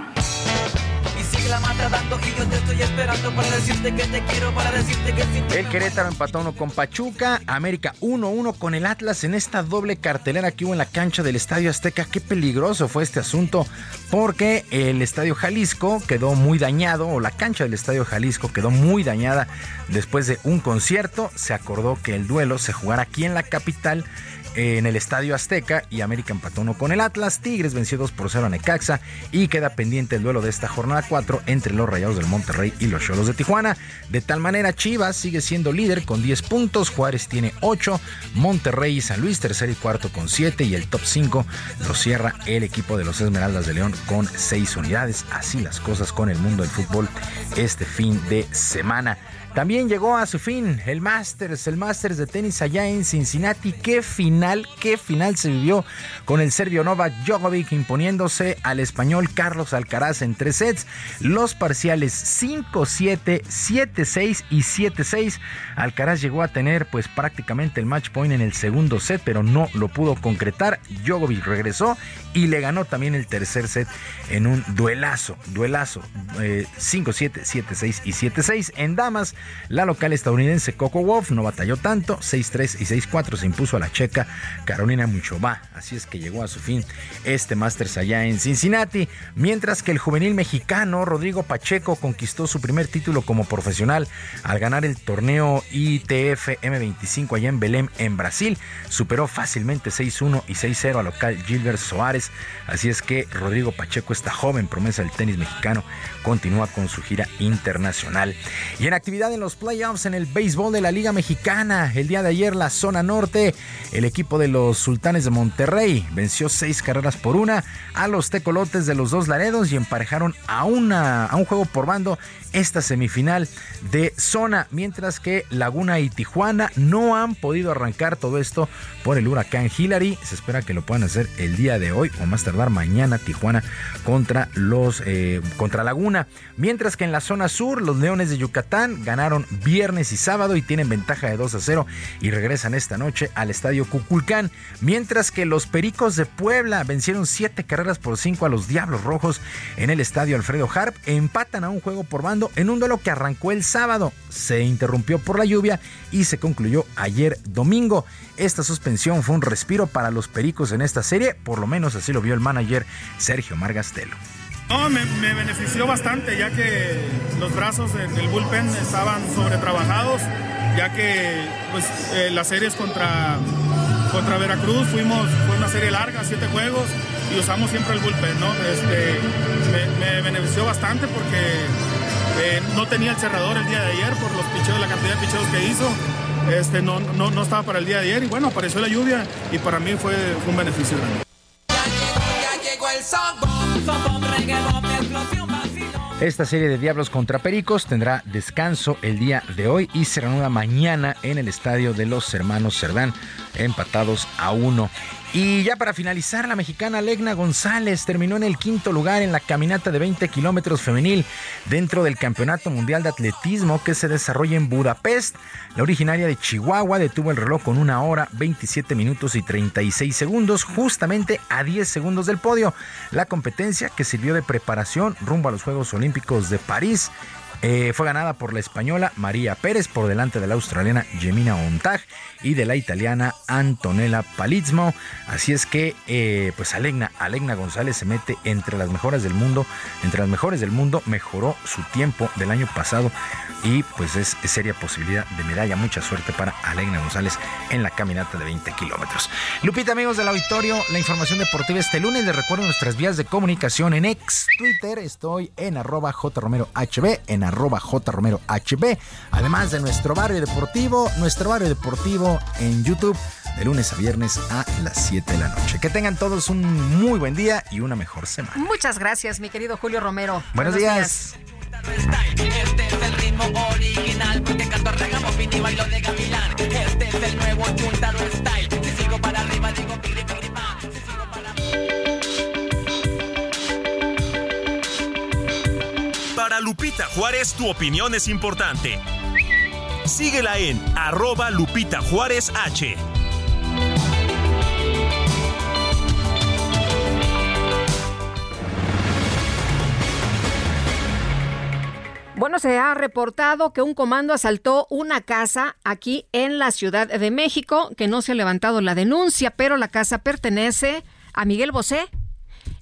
La yo te estoy esperando para decirte que te quiero, para decirte que ti El Querétaro empató uno con Pachuca, América 1-1 con el Atlas en esta doble cartelera que hubo en la cancha del Estadio Azteca. Qué peligroso fue este asunto porque el Estadio Jalisco quedó muy dañado, o la cancha del Estadio Jalisco quedó muy dañada después de un concierto. Se acordó que el duelo se jugara aquí en la capital en el Estadio Azteca y América empató uno con el Atlas. Tigres venció 2 por 0 a Necaxa y queda pendiente el duelo de esta jornada 4 entre los Rayados del Monterrey y los Cholos de Tijuana. De tal manera, Chivas sigue siendo líder con 10 puntos, Juárez tiene 8, Monterrey y San Luis tercer y cuarto con 7 y el top 5 lo cierra el equipo de los Esmeraldas de León con 6 unidades. Así las cosas con el mundo del fútbol este fin de semana. También llegó a su fin el Masters, el Masters de tenis allá en Cincinnati. Qué final, qué final se vivió con el serbio Novak Djokovic imponiéndose al español Carlos Alcaraz en tres sets. Los parciales 5-7, 7-6 y 7-6. Alcaraz llegó a tener pues prácticamente el match point en el segundo set, pero no lo pudo concretar. Djokovic regresó y le ganó también el tercer set en un duelazo, duelazo, eh, 5-7, 7-6 y 7-6. En damas, la local estadounidense Coco Wolf no batalló tanto, 6-3 y 6-4 se impuso a la checa Carolina Muchova. Así es que llegó a su fin este Masters allá en Cincinnati, mientras que el juvenil mexicano Rodrigo Pacheco conquistó su primer título como profesional al ganar el torneo ITF M25 allá en Belém, en Brasil. Superó fácilmente 6-1 y 6-0 al local Gilbert Soares. Así es que Rodrigo Pacheco, esta joven promesa del tenis mexicano, continúa con su gira internacional. Y en actividad en los playoffs en el béisbol de la Liga Mexicana, el día de ayer la zona norte, el equipo de los Sultanes de Monterrey venció seis carreras por una a los tecolotes de los dos Laredos y emparejaron a, una, a un juego por bando esta semifinal de zona, mientras que Laguna y Tijuana no han podido arrancar todo esto por el huracán Hillary. Se espera que lo puedan hacer el día de hoy o más tardar mañana Tijuana contra los eh, contra Laguna, mientras que en la zona sur los Leones de Yucatán ganaron viernes y sábado y tienen ventaja de 2 a 0 y regresan esta noche al estadio Cuculcán, mientras que los Pericos de Puebla vencieron 7 carreras por 5 a los Diablos Rojos en el estadio Alfredo Harp, empatan a un juego por bando en un duelo que arrancó el sábado, se interrumpió por la lluvia y se concluyó ayer domingo. Esta suspensión fue un respiro para los Pericos en esta serie, por lo menos así lo vio el manager Sergio Margastelo. No, me, benefició bastante ya que los brazos del, del bullpen estaban sobretrabajados, ya que pues, eh, las series contra, contra Veracruz fuimos, fue una serie larga, siete juegos, y usamos siempre el bullpen, ¿no? Este, me, benefició bastante porque eh, no tenía el cerrador el día de ayer por los picheos, la cantidad de picheos que hizo. Este, no, no, no estaba para el día de ayer y bueno, apareció la lluvia y para mí fue, fue un beneficio grande. Esta serie de Diablos contra Pericos tendrá descanso el día de hoy y se reanuda mañana en el estadio de los hermanos Cerdán, empatados a uno. Y ya para finalizar, la mexicana Legna González terminó en el quinto lugar en la caminata de 20 kilómetros femenil dentro del Campeonato Mundial de Atletismo que se desarrolla en Budapest. La originaria de Chihuahua detuvo el reloj con una hora, 27 minutos y 36 segundos, justamente a 10 segundos del podio. La competencia que sirvió de preparación rumbo a los Juegos Olímpicos de París eh, fue ganada por la española María Pérez por delante de la australiana Gemina Ontag y de la italiana Antonella Palizmo. Así es que, eh, pues Alegna, González se mete entre las mejores del mundo, entre las mejores del mundo, mejoró su tiempo del año pasado y pues es, seria posibilidad de medalla. Mucha suerte para Alegna González en la caminata de 20 kilómetros. Lupita, amigos del auditorio, la información deportiva este lunes. Les recuerdo nuestras vías de comunicación en ex Twitter. Estoy en arroba jromerohb, en arroba jromerohb. Además de nuestro barrio deportivo, nuestro barrio deportivo en YouTube de lunes a viernes a las 7 de la noche. Que tengan todos un muy buen día y una mejor semana. Muchas gracias, mi querido Julio Romero. Buenos, días. Este es el ritmo original porque canto regamos y bailo de gavilán. Este es el nuevo Chuntaro Style. Si sigo para arriba digo piri piri. Si sigo para Para Lupita Juárez, tu opinión es importante. Síguela en arroba Lupita Juárez H. Bueno, se ha reportado que un comando asaltó una casa aquí en la Ciudad de México, que no se ha levantado la denuncia, pero la casa pertenece a Miguel Bosé.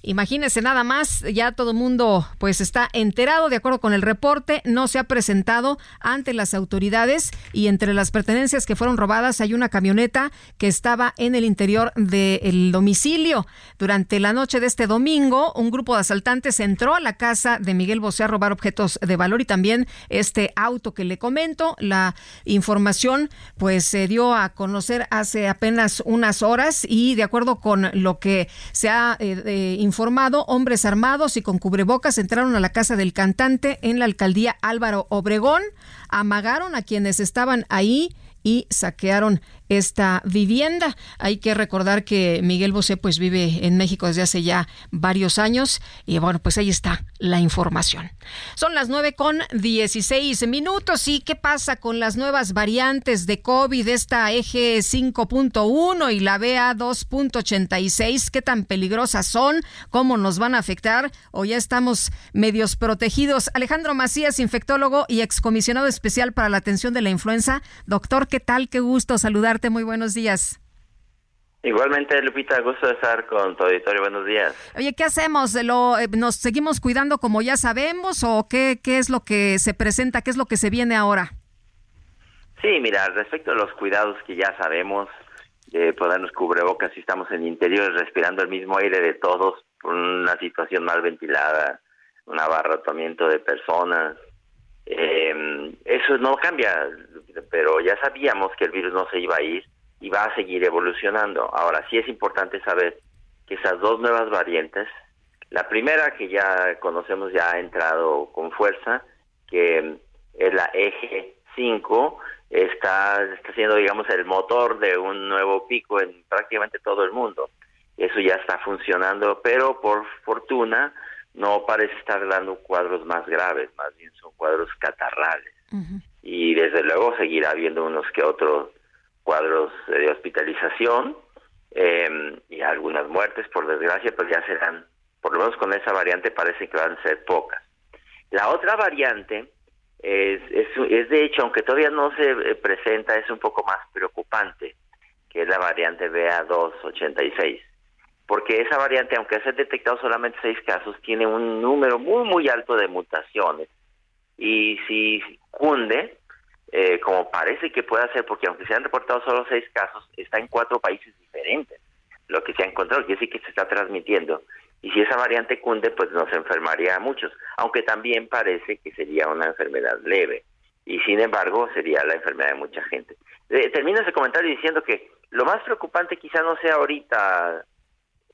Imagínese nada más, ya todo el mundo pues está enterado, de acuerdo con el reporte, no se ha presentado ante las autoridades y entre las pertenencias que fueron robadas hay una camioneta que estaba en el interior del domicilio. Durante la noche de este domingo, un grupo de asaltantes entró a la casa de Miguel Bosé a robar objetos de valor y también este auto que le comento. La información pues se dio a conocer hace apenas unas horas y de acuerdo con lo que se ha eh, eh, informado hombres armados y con cubrebocas entraron a la casa del cantante en la alcaldía Álvaro Obregón, amagaron a quienes estaban ahí y saquearon esta vivienda. Hay que recordar que Miguel Bosé pues vive en México desde hace ya varios años y bueno, pues ahí está la información. Son las 9 con 16 minutos y qué pasa con las nuevas variantes de COVID, esta eje 5.1 y la BA 2.86, qué tan peligrosas son, cómo nos van a afectar o ya estamos medios protegidos. Alejandro Macías, infectólogo y excomisionado especial para la atención de la influenza. Doctor, ¿qué tal? Qué gusto saludarte. Muy buenos días. Igualmente, Lupita, gusto de estar con tu auditorio. Buenos días. Oye, ¿qué hacemos? ¿Lo, eh, ¿Nos seguimos cuidando como ya sabemos o qué, qué es lo que se presenta? ¿Qué es lo que se viene ahora? Sí, mira, respecto a los cuidados que ya sabemos, de ponernos cubrebocas si estamos en interior respirando el mismo aire de todos por una situación mal ventilada, un abarrotamiento de personas, eh, eso no cambia, pero ya sabíamos que el virus no se iba a ir y va a seguir evolucionando. Ahora sí es importante saber que esas dos nuevas variantes, la primera que ya conocemos ya ha entrado con fuerza, que es la eje 5, está, está siendo, digamos, el motor de un nuevo pico en prácticamente todo el mundo. Eso ya está funcionando, pero por fortuna no parece estar dando cuadros más graves, más bien son cuadros catarrales. Y desde luego seguirá habiendo unos que otros cuadros de hospitalización eh, y algunas muertes, por desgracia, pues ya serán, por lo menos con esa variante parece que van a ser pocas. La otra variante es, es, de hecho, aunque todavía no se eh, presenta, es un poco más preocupante, que la variante BA286 porque esa variante, aunque se han detectado solamente seis casos, tiene un número muy, muy alto de mutaciones. Y si cunde, eh, como parece que puede ser, porque aunque se han reportado solo seis casos, está en cuatro países diferentes, lo que se ha encontrado, quiere decir que se está transmitiendo. Y si esa variante cunde, pues nos enfermaría a muchos, aunque también parece que sería una enfermedad leve. Y sin embargo, sería la enfermedad de mucha gente. Eh, termino ese comentario diciendo que lo más preocupante quizá no sea ahorita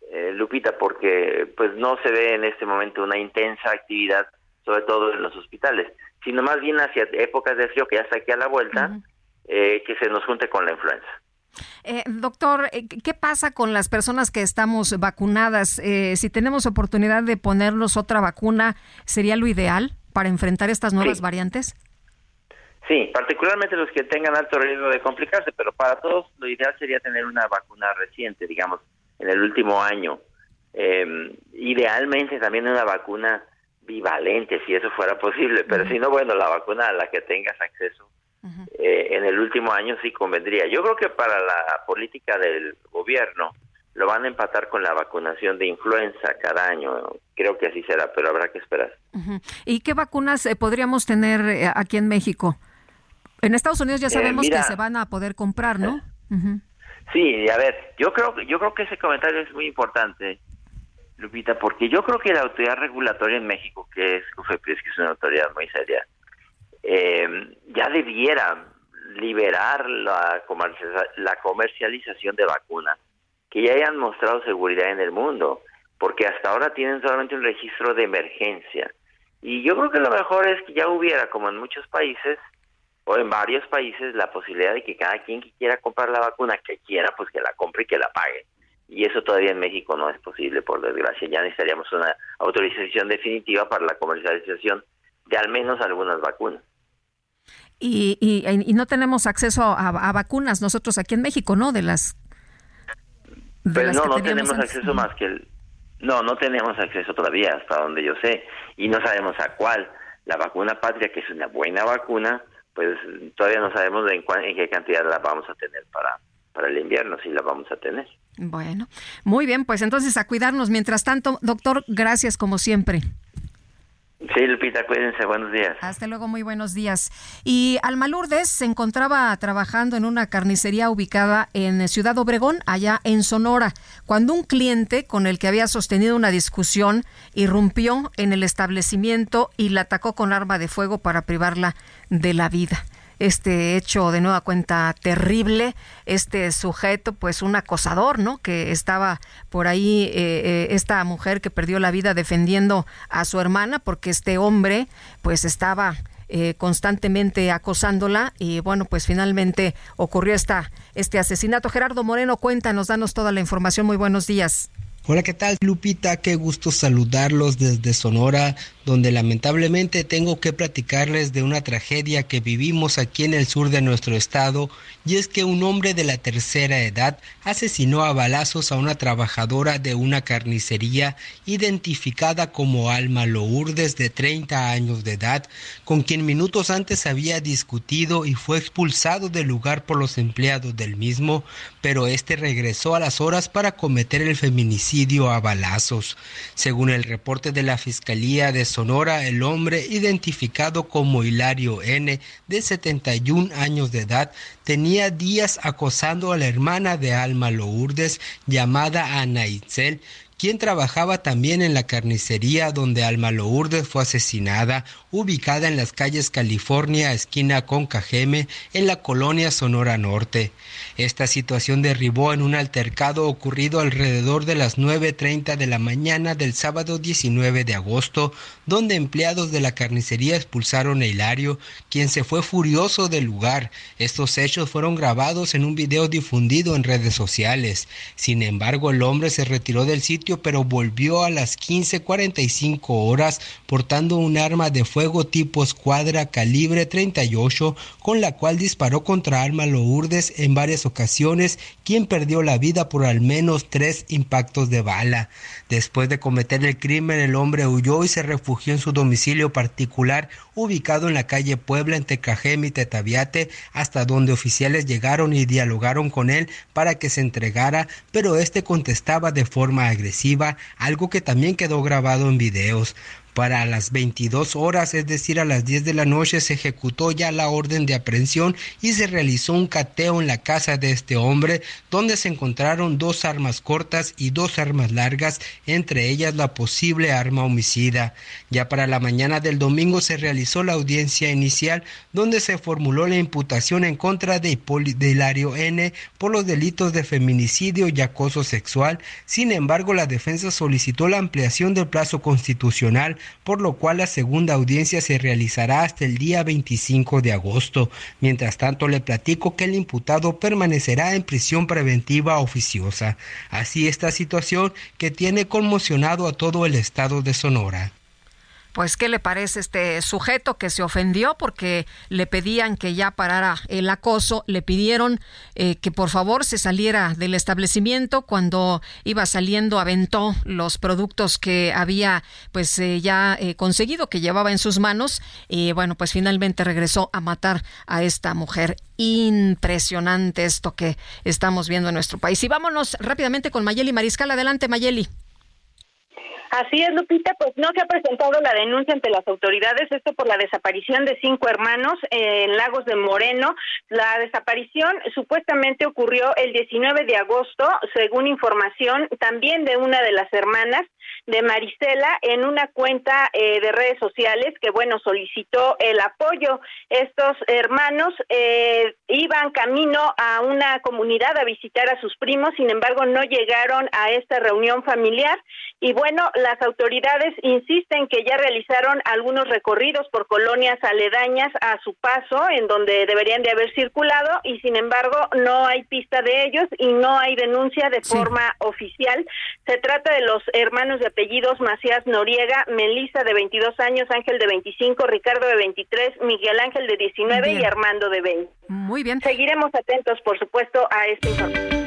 eh, Lupita, porque pues no se ve en este momento una intensa actividad, sobre todo en los hospitales, sino más bien hacia épocas de frío que ya está aquí a la vuelta, eh, que se nos junte con la influenza. Eh, doctor, eh, ¿qué pasa con las personas que estamos vacunadas? si tenemos oportunidad de ponernos otra vacuna, ¿sería lo ideal para enfrentar estas nuevas variantes? Sí, particularmente los que tengan alto riesgo de complicarse, pero para todos lo ideal sería tener una vacuna reciente, digamos, en el último año. Eh, idealmente también una vacuna bivalente, si eso fuera posible, pero si no, bueno, la vacuna a la que tengas acceso eh, en el último año sí convendría. Yo creo que para la política del gobierno lo van a empatar con la vacunación de influenza cada año. Creo que así será, pero habrá que esperar. ¿Y qué vacunas eh, podríamos tener eh, aquí en México? En Estados Unidos ya sabemos que se van a poder comprar, ¿no? Sí, a ver, yo creo, yo creo que ese comentario es muy importante, Lupita, porque yo creo que la autoridad regulatoria en México, que es COFEPRIS, que es una autoridad muy seria, eh, ya debiera liberar la, la comercialización de vacunas que ya hayan mostrado seguridad en el mundo, porque hasta ahora tienen solamente un registro de emergencia. Y yo creo que lo mejor es que ya hubiera, como en muchos países, o en varios países la posibilidad de que cada quien que quiera comprar la vacuna, que quiera, pues que la compre y que la pague. Y eso todavía en México no es posible, por desgracia. Ya necesitaríamos una autorización definitiva para la comercialización de al menos algunas vacunas. Y, y, no tenemos acceso a, vacunas nosotros aquí en México, ¿no? De las... pues no, no tenemos acceso más que el... No, no tenemos acceso todavía, hasta donde yo sé. Y no sabemos a cuál. La vacuna patria, que es una buena vacuna, pues todavía no sabemos en, en qué cantidad la vamos a tener para, para el invierno, si la vamos a tener. Bueno, muy bien, pues entonces a cuidarnos. Mientras tanto, doctor, gracias como siempre. Sí, Lupita, cuídense, buenos días. Hasta luego, muy buenos días. Y Alma Lourdes se encontraba trabajando en una carnicería ubicada en Ciudad Obregón, allá en Sonora, cuando un cliente con el que había sostenido una discusión irrumpió en el establecimiento y la atacó con arma de fuego para privarla de la vida. Este hecho de nueva cuenta terrible, este sujeto, pues un acosador, ¿no? Que estaba por ahí, eh, eh, esta mujer que perdió la vida defendiendo a su hermana porque este hombre, pues estaba eh, constantemente acosándola y bueno, pues finalmente ocurrió esta, este asesinato. Gerardo Moreno, cuéntanos, danos toda la información. Muy buenos días. Hola, ¿qué tal Lupita? Qué gusto saludarlos desde Sonora, donde lamentablemente tengo que platicarles de una tragedia que vivimos aquí en el sur de nuestro estado, y es que un hombre de la tercera edad asesinó a balazos a una trabajadora de una carnicería identificada como Alma Lourdes de 30 años de edad, con quien minutos antes había discutido y fue expulsado del lugar por los empleados del mismo, pero este regresó a las horas para cometer el feminicidio a balazos. Según el reporte de la Fiscalía de Sonora, el hombre identificado como Hilario N, de 71 años de edad, tenía días acosando a la hermana de Alma Lourdes, llamada Ana Itzel, quien trabajaba también en la carnicería donde Alma Lourdes fue asesinada, ubicada en las calles California, esquina con Cajeme, en la colonia Sonora Norte. Esta situación derribó en un altercado ocurrido alrededor de las 9.30 de la mañana del sábado 19 de agosto, donde empleados de la carnicería expulsaron a Hilario, quien se fue furioso del lugar. Estos hechos fueron grabados en un video difundido en redes sociales. Sin embargo, el hombre se retiró del sitio pero volvió a las 15:45 horas portando un arma de fuego tipo escuadra calibre 38 con la cual disparó contra Alma Lourdes en varias ocasiones, quien perdió la vida por al menos tres impactos de bala. Después de cometer el crimen, el hombre huyó y se refugió en su domicilio particular ubicado en la calle Puebla entre Cajem y Tetaviate, hasta donde oficiales llegaron y dialogaron con él para que se entregara, pero este contestaba de forma agresiva algo que también quedó grabado en videos. Para las 22 horas, es decir, a las 10 de la noche, se ejecutó ya la orden de aprehensión y se realizó un cateo en la casa de este hombre, donde se encontraron dos armas cortas y dos armas largas, entre ellas la posible arma homicida. Ya para la mañana del domingo se realizó la audiencia inicial, donde se formuló la imputación en contra de, de Hilario N por los delitos de feminicidio y acoso sexual. Sin embargo, la defensa solicitó la ampliación del plazo constitucional por lo cual la segunda audiencia se realizará hasta el día 25 de agosto. Mientras tanto, le platico que el imputado permanecerá en prisión preventiva oficiosa. Así esta situación que tiene conmocionado a todo el estado de Sonora pues qué le parece este sujeto que se ofendió porque le pedían que ya parara el acoso, le pidieron eh, que por favor se saliera del establecimiento. Cuando iba saliendo aventó los productos que había pues eh, ya eh, conseguido que llevaba en sus manos. Y bueno pues finalmente regresó a matar a esta mujer. Impresionante esto que estamos viendo en nuestro país. Y vámonos rápidamente con Mayeli Mariscal. Adelante Mayeli Así es, Lupita, pues no se ha presentado la denuncia ante las autoridades, esto por la desaparición de cinco hermanos en Lagos de Moreno. La desaparición supuestamente ocurrió el 19 de agosto, según información también de una de las hermanas de Marisela en una cuenta eh, de redes sociales que, bueno, solicitó el apoyo. Estos hermanos eh, iban camino a una comunidad a visitar a sus primos, sin embargo, no llegaron a esta reunión familiar y, bueno, las autoridades insisten que ya realizaron algunos recorridos por colonias aledañas a su paso, en donde deberían de haber circulado y, sin embargo, no hay pista de ellos y no hay denuncia de forma oficial. Se trata de los hermanos de apellidos Macías Noriega, Melissa de 22 años, Ángel de 25, Ricardo de 23, Miguel Ángel de 19 y Armando de 20. Muy bien. Seguiremos atentos, por supuesto, a este informe.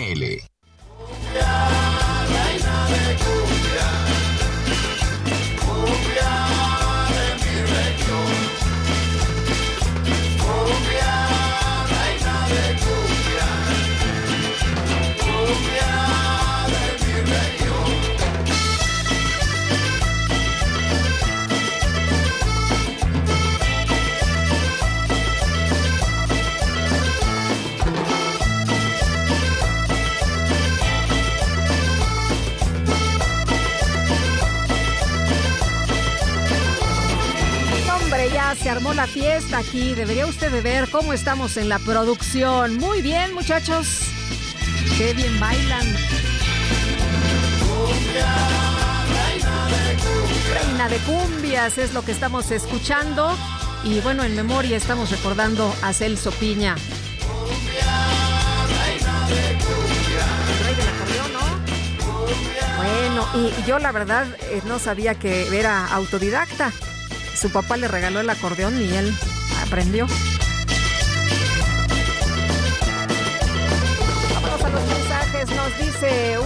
Hombre, se armó la fiesta aquí. Debería usted de ver cómo estamos en la producción. Muy bien, muchachos. Qué bien bailan. Reina de cumbias es lo que estamos escuchando. Y bueno, en memoria estamos recordando a Celso Piña. Bueno, y yo la verdad eh, no sabía que era autodidacta. Su papá le regaló el acordeón y él aprendió. A los mensajes. Nos dice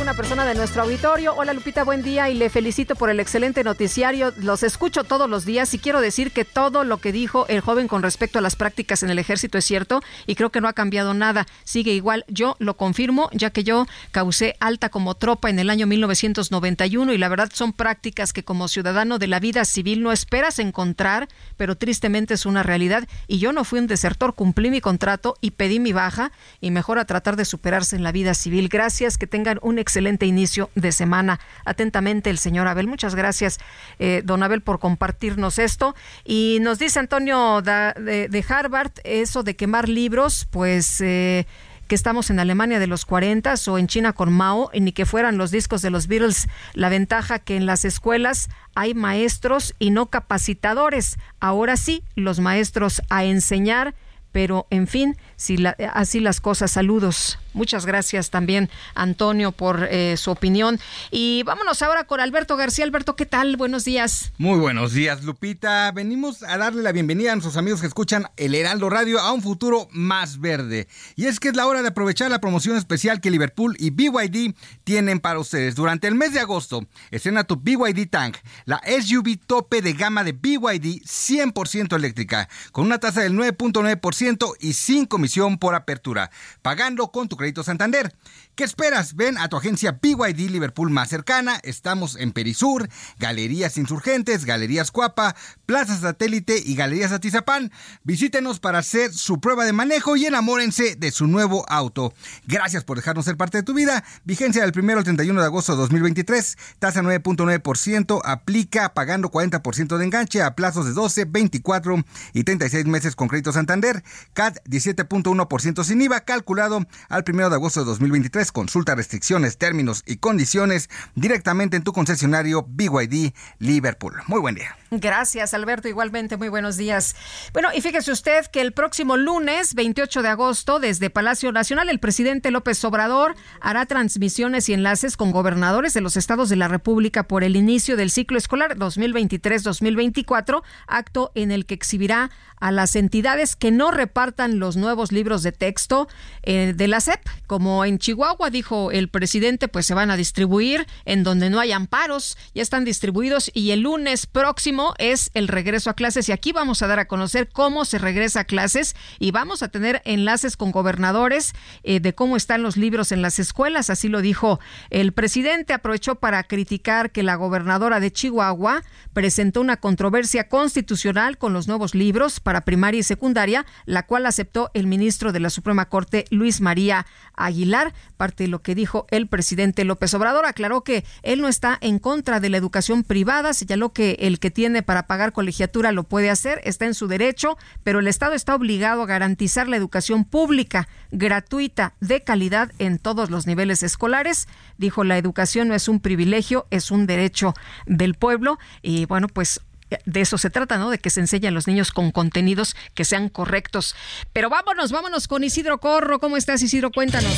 una persona de nuestro auditorio. Hola Lupita, buen día y le felicito por el excelente noticiario. Los escucho todos los días y quiero decir que todo lo que dijo el joven con respecto a las prácticas en el ejército es cierto y creo que no ha cambiado nada. Sigue igual. Yo lo confirmo ya que yo causé alta como tropa en el año 1991 y la verdad son prácticas que como ciudadano de la vida civil no esperas encontrar, pero tristemente es una realidad y yo no fui un desertor, cumplí mi contrato y pedí mi baja y mejor a tratar de superarse en la vida civil. Gracias, que tengan un excelente inicio de semana. Atentamente el señor Abel. Muchas gracias, eh, don Abel, por compartirnos esto. Y nos dice Antonio de Harvard, eso de quemar libros, pues... eh, que estamos en Alemania de los 40 o en China con Mao, y ni que fueran los discos de los Beatles. La ventaja que en las escuelas hay maestros y no capacitadores. Ahora sí, los maestros a enseñar, pero en fin, si la- así las cosas. Saludos. Muchas gracias también, Antonio, por eh, su opinión. Y vámonos ahora con Alberto García. Alberto, ¿qué tal? Buenos días. Muy buenos días, Lupita. Venimos a darle la bienvenida a nuestros amigos que escuchan el Heraldo Radio a un futuro más verde. Y es que es la hora de aprovechar la promoción especial que Liverpool y BYD tienen para ustedes. Durante el mes de agosto, estrena tu BYD Tank, la SUV tope de gama de BYD 100% eléctrica, con una tasa del 9.9% y sin comisión por apertura, pagando con tu crédito Santander. ¿Qué esperas? Ven a tu agencia BYD Liverpool más cercana. Estamos en Perisur, Galerías Insurgentes, Galerías Cuapa, Plaza Satélite y Galerías Atizapán. Visítenos para hacer su prueba de manejo y enamórense de su nuevo auto. Gracias por dejarnos ser parte de tu vida. Vigencia del 1 al 31 de agosto de 2023. Tasa 9.9%. Aplica pagando 40% de enganche a plazos de 12, 24 y 36 meses con crédito Santander. CAT 17.1% sin IVA calculado al 1 de agosto de 2023. Consulta restricciones, términos y condiciones directamente en tu concesionario BYD Liverpool. Muy buen día. Gracias, Alberto. Igualmente, muy buenos días. Bueno, y fíjese usted que el próximo lunes, 28 de agosto, desde Palacio Nacional, el presidente López Obrador hará transmisiones y enlaces con gobernadores de los estados de la República por el inicio del ciclo escolar 2023-2024, acto en el que exhibirá a las entidades que no repartan los nuevos libros de texto eh, de la SEP, como en Chihuahua, dijo el presidente, pues se van a distribuir en donde no hay amparos, ya están distribuidos y el lunes próximo es el regreso a clases y aquí vamos a dar a conocer cómo se regresa a clases y vamos a tener enlaces con gobernadores eh, de cómo están los libros en las escuelas, así lo dijo el presidente, aprovechó para criticar que la gobernadora de Chihuahua presentó una controversia constitucional con los nuevos libros para primaria y secundaria, la cual aceptó el ministro de la Suprema Corte, Luis María Aguilar. Parte de lo que dijo el presidente López Obrador, aclaró que él no está en contra de la educación privada, señaló que el que tiene para pagar colegiatura lo puede hacer, está en su derecho, pero el Estado está obligado a garantizar la educación pública, gratuita, de calidad en todos los niveles escolares. Dijo, la educación no es un privilegio, es un derecho del pueblo. Y bueno, pues de eso se trata, ¿no? De que se enseñen a los niños con contenidos que sean correctos. Pero vámonos, vámonos con Isidro Corro. ¿Cómo estás, Isidro? Cuéntanos.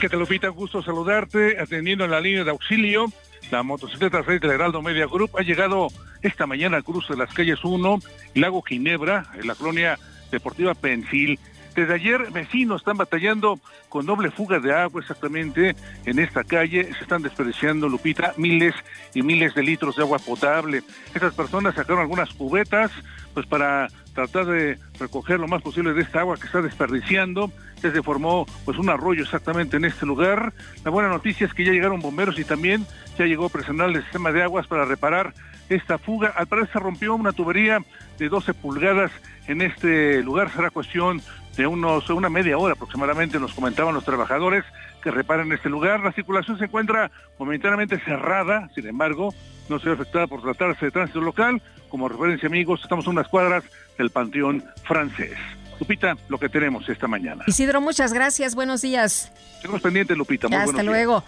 Que te Lupita, gusto saludarte, atendiendo en la línea de auxilio. La motocicleta Rey del Heraldo Media Group ha llegado esta mañana al cruce de las calles 1 y Lago Ginebra, en la colonia deportiva Pensil. Desde ayer vecinos están batallando con doble fuga de agua exactamente en esta calle. Se están desperdiciando, Lupita, miles y miles de litros de agua potable. Estas personas sacaron algunas cubetas pues para tratar de recoger lo más posible de esta agua que está desperdiciando. Ya se formó pues un arroyo exactamente en este lugar. La buena noticia es que ya llegaron bomberos y también ya llegó personal del sistema de aguas para reparar esta fuga. Al parecer se rompió una tubería de 12 pulgadas en este lugar. Será cuestión de unos una media hora aproximadamente, nos comentaban los trabajadores que reparan este lugar. La circulación se encuentra momentáneamente cerrada, sin embargo, no se ve afectada por tratarse de tránsito local. Como referencia, amigos, estamos a unas cuadras del Panteón Francés. Lupita, lo que tenemos esta mañana. Isidro, muchas gracias. Buenos días. Tenemos pendiente, Lupita. Muy Hasta buenos días.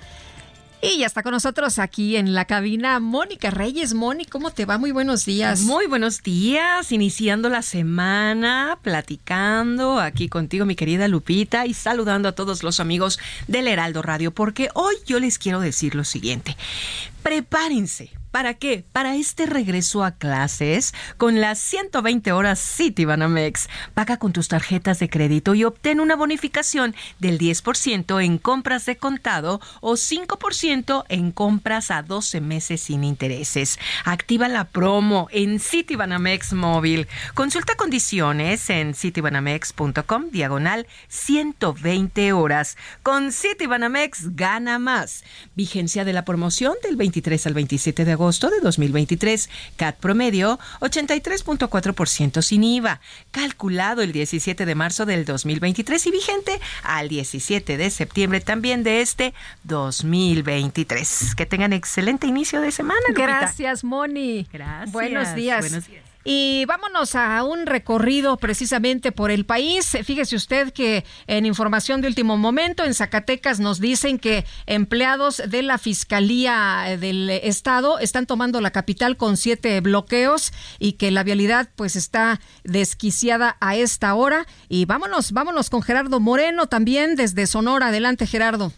Y ya está con nosotros aquí en la cabina Mónica Reyes. Moni, ¿cómo te va? Muy buenos días. Muy buenos días, iniciando la semana, platicando aquí contigo, mi querida Lupita, y saludando a todos los amigos del Heraldo Radio, porque hoy yo les quiero decir lo siguiente. Prepárense. ¿Para qué? Para este regreso a clases con las 120 horas Citibanamex. Paga con tus tarjetas de crédito y obtén una bonificación del 10% en compras de contado o 5% en compras a 12 meses sin intereses. Activa la promo en Citibanamex Móvil. Consulta condiciones en citibanamex.com diagonal 120 horas. Con Citibanamex gana más. Vigencia de la promoción del 23 al 27 de agosto de 2023. CAT promedio 83.4% sin IVA. Calculado el 17 de marzo del 2023 y vigente al 17 de septiembre también de este 2023. Que tengan excelente inicio de semana. Lupita. Gracias, Moni. Gracias. Buenos días. Buenos días. Y vámonos a un recorrido precisamente por el país. Fíjese usted que en información de último momento en Zacatecas nos dicen que empleados de la Fiscalía del Estado están tomando la capital con siete bloqueos y que la vialidad pues está desquiciada a esta hora. Y vámonos, vámonos con Gerardo Moreno también desde Sonora. Adelante, Gerardo.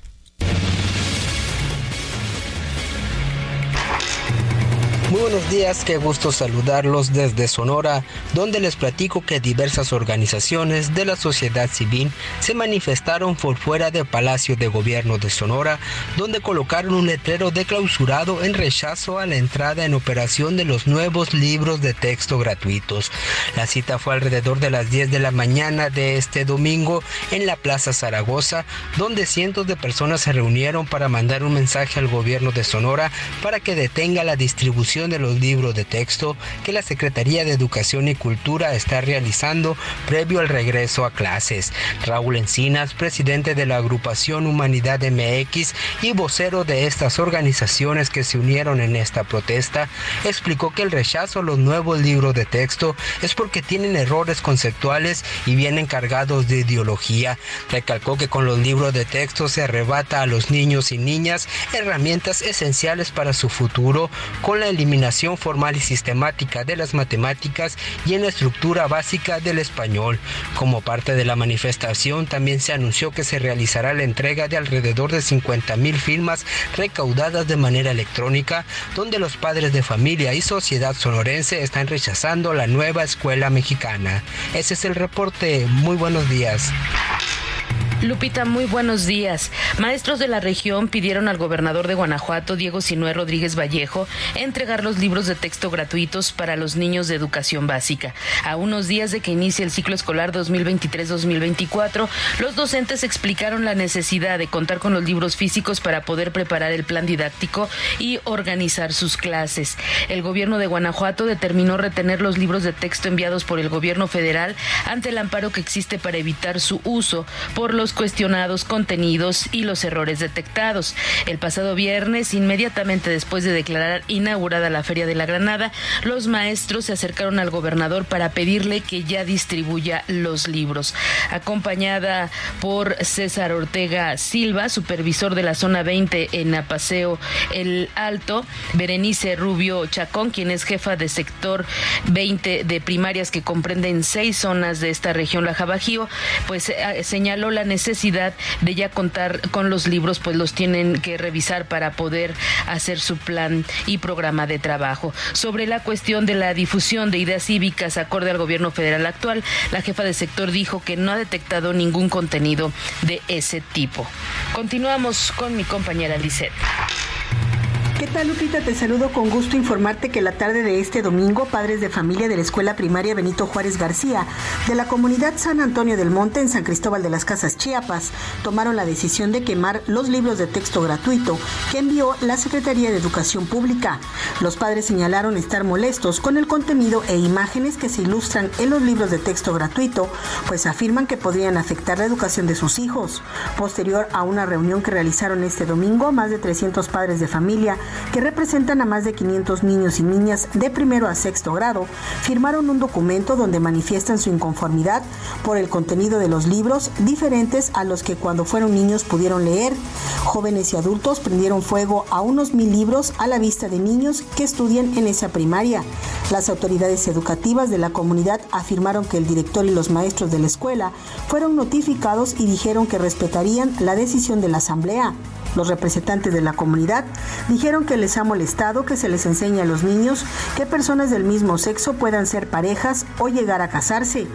Muy buenos días, qué gusto saludarlos desde Sonora, donde les platico que diversas organizaciones de la sociedad civil se manifestaron por fuera del Palacio de Gobierno de Sonora, donde colocaron un letrero de clausurado en rechazo a la entrada en operación de los nuevos libros de texto gratuitos. La cita fue alrededor de las 10 de la mañana de este domingo en la Plaza Zaragoza, donde cientos de personas se reunieron para mandar un mensaje al gobierno de Sonora para que detenga la distribución de los libros de texto que la Secretaría de Educación y Cultura está realizando previo al regreso a clases. Raúl Encinas, presidente de la agrupación Humanidad MX y vocero de estas organizaciones que se unieron en esta protesta, explicó que el rechazo a los nuevos libros de texto es porque tienen errores conceptuales y vienen cargados de ideología. Recalcó que con los libros de texto se arrebata a los niños y niñas herramientas esenciales para su futuro con la eliminación formal y sistemática de las matemáticas y en la estructura básica del español. Como parte de la manifestación también se anunció que se realizará la entrega de alrededor de 50 mil firmas recaudadas de manera electrónica, donde los padres de familia y sociedad sonorense están rechazando la nueva escuela mexicana. Ese es el reporte. Muy buenos días. Lupita, muy buenos días. Maestros de la región pidieron al gobernador de Guanajuato, Diego Sinué Rodríguez Vallejo, entregar los libros de texto gratuitos para los niños de educación básica. A unos días de que inicie el ciclo escolar 2023-2024, los docentes explicaron la necesidad de contar con los libros físicos para poder preparar el plan didáctico y organizar sus clases. El gobierno de Guanajuato determinó retener los libros de texto enviados por el gobierno federal ante el amparo que existe para evitar su uso por los cuestionados contenidos y los errores detectados. El pasado viernes, inmediatamente después de declarar inaugurada la Feria de la Granada, los maestros se acercaron al gobernador para pedirle que ya distribuya los libros. Acompañada por César Ortega Silva, supervisor de la zona 20 en Apaseo El Alto, Berenice Rubio Chacón, quien es jefa de sector 20 de primarias que comprenden seis zonas de esta región, la Jabajío, pues eh, señaló la necesidad de ya contar con los libros, pues los tienen que revisar para poder hacer su plan y programa de trabajo. Sobre la cuestión de la difusión de ideas cívicas acorde al gobierno federal actual, la jefa de sector dijo que no ha detectado ningún contenido de ese tipo. Continuamos con mi compañera Lisette. ¿Qué tal, Lupita? Te saludo con gusto informarte que la tarde de este domingo, padres de familia de la Escuela Primaria Benito Juárez García de la comunidad San Antonio del Monte en San Cristóbal de las Casas Chiapas tomaron la decisión de quemar los libros de texto gratuito que envió la Secretaría de Educación Pública. Los padres señalaron estar molestos con el contenido e imágenes que se ilustran en los libros de texto gratuito, pues afirman que podrían afectar la educación de sus hijos. Posterior a una reunión que realizaron este domingo, más de 300 padres de familia que representan a más de 500 niños y niñas de primero a sexto grado, firmaron un documento donde manifiestan su inconformidad por el contenido de los libros diferentes a los que cuando fueron niños pudieron leer. Jóvenes y adultos prendieron fuego a unos mil libros a la vista de niños que estudian en esa primaria. Las autoridades educativas de la comunidad afirmaron que el director y los maestros de la escuela fueron notificados y dijeron que respetarían la decisión de la asamblea. Los representantes de la comunidad dijeron que les ha molestado que se les enseñe a los niños que personas del mismo sexo puedan ser parejas o llegar a casarse.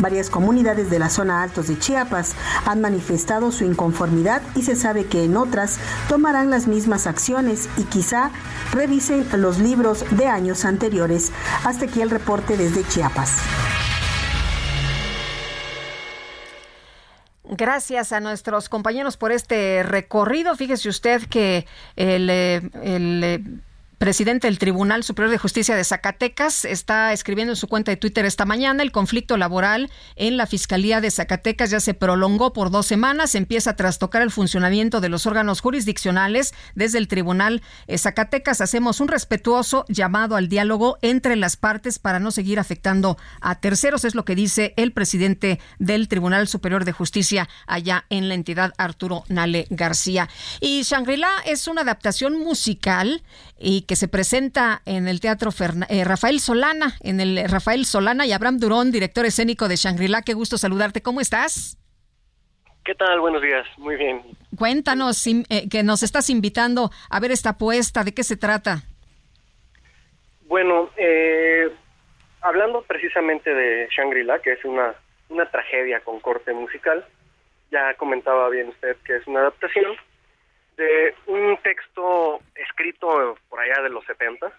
Varias comunidades de la zona altos de Chiapas han manifestado su inconformidad y se sabe que en otras tomarán las mismas acciones y quizá revisen los libros de años anteriores. Hasta aquí el reporte desde Chiapas. Gracias a nuestros compañeros por este recorrido. Fíjese usted que el, eh, presidente del Tribunal Superior de Justicia de Zacatecas está escribiendo en su cuenta de Twitter esta mañana el conflicto laboral en la Fiscalía de Zacatecas ya se prolongó por dos semanas, empieza a trastocar el funcionamiento de los órganos jurisdiccionales desde el Tribunal eh, Zacatecas. Hacemos un respetuoso llamado al diálogo entre las partes para no seguir afectando a terceros, es lo que dice el presidente del Tribunal Superior de Justicia allá en la entidad Arturo Nale García. Y Shangri-La es una adaptación musical y que se presenta en el Teatro eh, Rafael Solana, en el Rafael Solana y Abraham Durón, director escénico de Shangri-La. Qué gusto saludarte. ¿Cómo estás? ¿Qué tal? Buenos días. Muy bien. Cuéntanos eh, que nos estás invitando a ver esta apuesta. ¿De qué se trata? Bueno, eh, hablando precisamente de Shangri-La, que es una, una tragedia con corte musical, ya comentaba bien usted que es una adaptación de un texto escrito por allá de los 70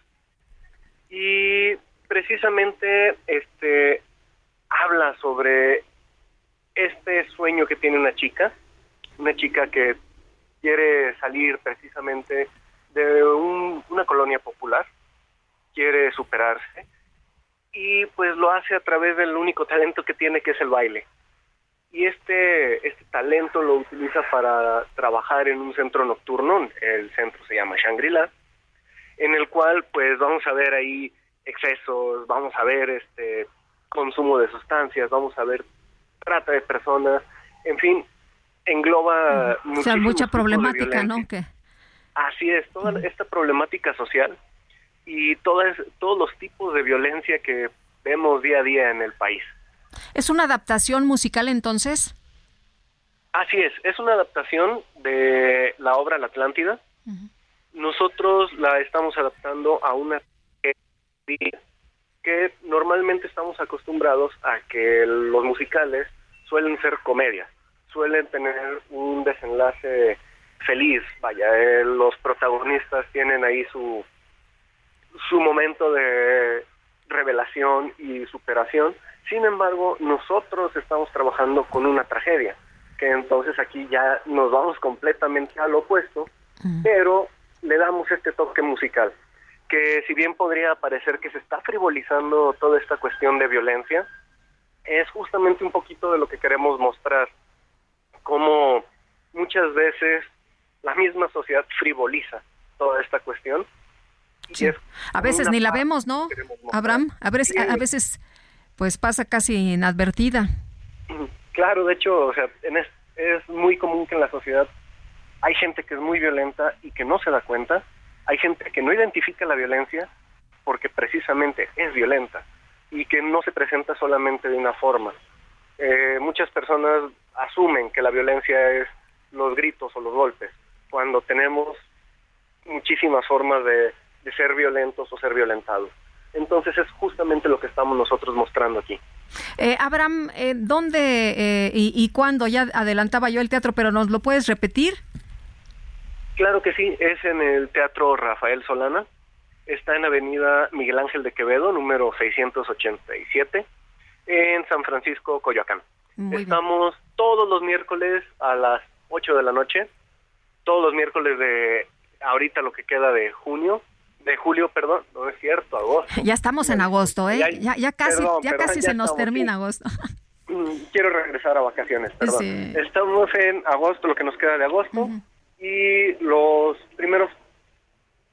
y precisamente este habla sobre este sueño que tiene una chica, una chica que quiere salir precisamente de una colonia popular, quiere superarse y pues lo hace a través del único talento que tiene que es el baile y este, este talento lo utiliza para trabajar en un centro nocturno, el centro se llama Shangri-La, en el cual pues vamos a ver ahí excesos, vamos a ver este consumo de sustancias, vamos a ver trata de personas, en fin, engloba o sea, mucha problemática, ¿no? Así es, toda esta problemática social y todas, todos los tipos de violencia que vemos día a día en el país. ¿Es una adaptación musical entonces? Así es, es una adaptación de la obra La Atlántida. Nosotros la estamos adaptando a una que normalmente estamos acostumbrados a que los musicales suelen ser comedias, suelen tener un desenlace feliz, vaya, eh, los protagonistas tienen ahí su su momento de revelación y superación sin embargo, nosotros estamos trabajando con una tragedia, que entonces aquí ya nos vamos completamente al opuesto, pero le damos este toque musical, que si bien podría parecer que se está frivolizando toda esta cuestión de violencia, es justamente un poquito de lo que queremos mostrar, cómo muchas veces la misma sociedad frivoliza toda esta cuestión. Sí. A veces ni la vemos, ¿no? Abraham, a veces, a veces pues pasa casi inadvertida. Claro, de hecho, o sea, en es, muy común que en la sociedad hay gente que es muy violenta y que no se da cuenta, hay gente que no identifica la violencia porque precisamente es violenta y que no se presenta solamente de una forma. Eh, muchas personas asumen que la violencia es los gritos o los golpes, cuando tenemos muchísimas formas de ser violentos o ser violentados. Entonces es justamente lo que estamos nosotros mostrando aquí. Eh, Abraham, eh, ¿dónde eh, y, y cuándo? Ya adelantaba yo el teatro, pero ¿nos lo puedes repetir? Claro que sí, es en el Teatro Rafael Solana. Está en Avenida Miguel Ángel de Quevedo, número 687, en San Francisco, Coyoacán. Muy Estamos todos los miércoles a las 8 de la noche, todos los miércoles de ahorita lo que queda de junio, de julio, perdón, no es cierto, agosto. Ya estamos en agosto, ¿eh? Ya- Ya, ya casi, perdón, ya perdón, casi ya se nos termina sí. agosto. Mm, Quiero regresar a vacaciones, perdón. Sí. Estamos en agosto, lo que nos queda de agosto, y los primeros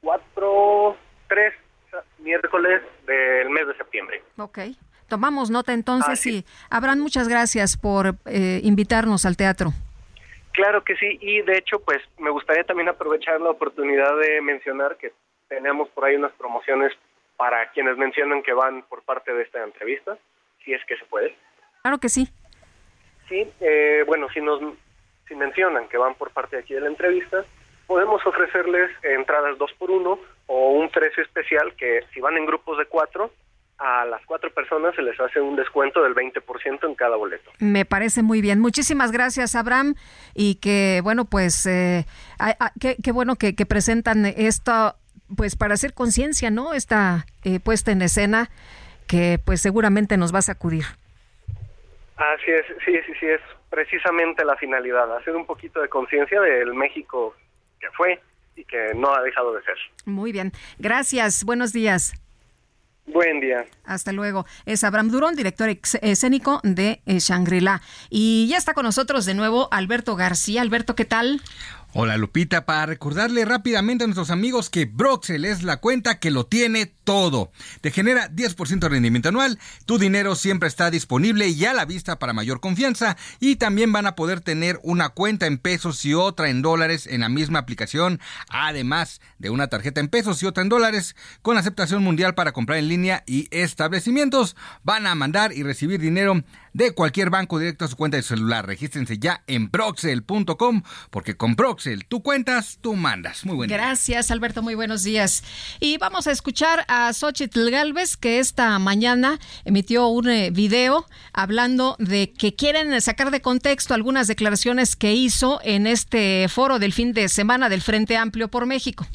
cuatro, tres miércoles del mes de septiembre. Ok. Tomamos nota entonces y Abraham, muchas gracias por eh, invitarnos al teatro. Claro que sí, y de hecho, pues me gustaría también aprovechar la oportunidad de mencionar que tenemos por ahí unas promociones para quienes mencionan que van por parte de esta entrevista, si es que se puede. Claro que sí. Sí, eh, bueno, si nos si mencionan que van por parte de aquí de la entrevista, podemos ofrecerles entradas dos por uno o un precio especial que si van en grupos de cuatro, a las cuatro personas se les hace un descuento del 20% en cada boleto. Me parece muy bien. Muchísimas gracias, Abraham. Y que, bueno, pues, eh, qué, qué bueno que, que presentan esto, pues, para hacer conciencia, ¿no? Esta eh, puesta en escena que, pues, seguramente nos va a sacudir. Así es, sí, sí, sí, es precisamente la finalidad, hacer un poquito de conciencia del México que fue y que no ha dejado de ser. Muy bien. Gracias. Buenos días. Buen día. Hasta luego. Es Abraham Durón, director escénico de eh, Shangri-La. Y ya está con nosotros de nuevo Alberto García. Alberto, ¿qué tal? Hola Lupita, para recordarle rápidamente a nuestros amigos que Broxel es la cuenta que lo tiene todo. Te genera 10% de rendimiento anual, tu dinero siempre está disponible y a la vista para mayor confianza y también van a poder tener una cuenta en pesos y otra en dólares en la misma aplicación, además de una tarjeta en pesos y otra en dólares con aceptación mundial para comprar en línea y establecimientos. Van a mandar y recibir dinero de cualquier banco directo a su cuenta de celular. Regístrense ya en broxel.com porque con Broxel tú cuentas, tú mandas. Muy buen día. Gracias, Alberto. Muy buenos días. Y vamos a escuchar a Xochitl Galvez, que esta mañana emitió un eh, video hablando de que quieren sacar de contexto algunas declaraciones que hizo en este foro del fin de semana del Frente Amplio por México.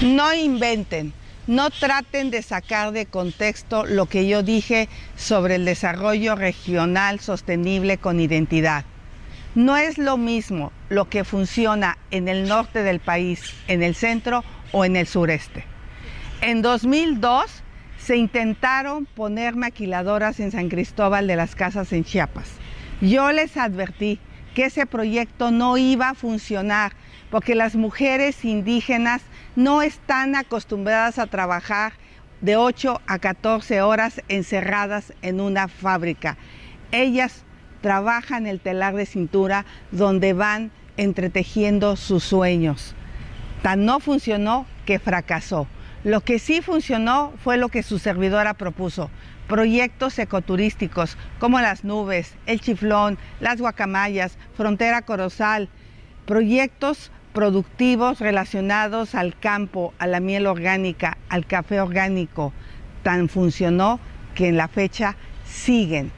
No inventen, no traten de sacar de contexto lo que yo dije sobre el desarrollo regional sostenible con identidad. No es lo mismo lo que funciona en el norte del país, en el centro o en el sureste. En 2002 se intentaron poner maquiladoras en San Cristóbal de las Casas en Chiapas. Yo les advertí que ese proyecto no iba a funcionar porque las mujeres indígenas no están acostumbradas a trabajar de 8 a 14 horas encerradas en una fábrica. Ellas trabajan el telar de cintura donde van entretejiendo sus sueños. Tan no funcionó que fracasó. Lo que sí funcionó fue lo que su servidora propuso. Proyectos ecoturísticos como las nubes, el chiflón, las guacamayas, frontera corozal. Proyectos productivos relacionados al campo, a la miel orgánica, al café orgánico. Tan funcionó que en la fecha siguen.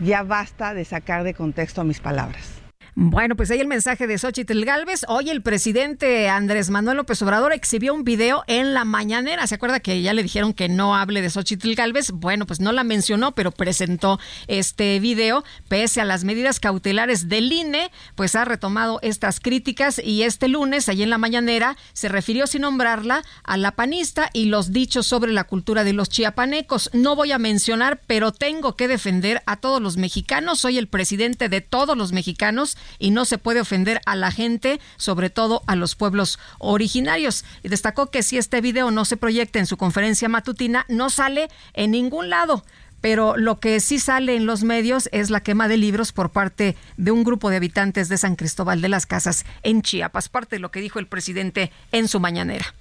Ya basta de sacar de contexto mis palabras. Bueno, pues ahí el mensaje de Xochitl Galvez. Hoy el presidente Andrés Manuel López Obrador exhibió un video en la mañanera. ¿Se acuerda que ya le dijeron que no hable de Xochitl Galvez? Bueno, pues no la mencionó, pero presentó este video. Pese a las medidas cautelares del INE, pues ha retomado estas críticas y este lunes, allí en la mañanera, se refirió sin nombrarla a la panista y los dichos sobre la cultura de los chiapanecos. No voy a mencionar, pero tengo que defender a todos los mexicanos. Soy el presidente de todos los mexicanos y no se puede ofender a la gente, sobre todo a los pueblos originarios. Y destacó que si este video no se proyecta en su conferencia matutina, no sale en ningún lado pero lo que sí sale en los medios es la quema de libros por parte de un grupo de habitantes de San Cristóbal de las Casas en Chiapas, parte de lo que dijo el presidente en su mañanera.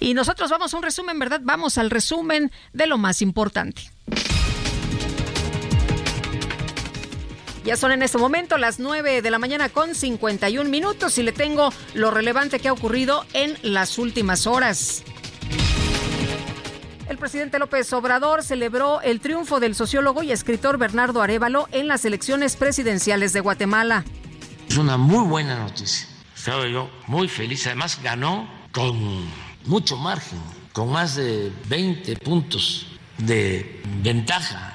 Y nosotros vamos a un resumen, ¿verdad? Vamos al resumen de lo más importante. Ya son en este momento las 9 de la mañana con 51 minutos y le tengo lo relevante que ha ocurrido en las últimas horas. El presidente López Obrador celebró el triunfo del sociólogo y escritor Bernardo Arevalo en las elecciones presidenciales de Guatemala. Es una muy buena noticia. Estaba yo muy feliz. Además ganó con mucho margen, con más de 20 puntos de ventaja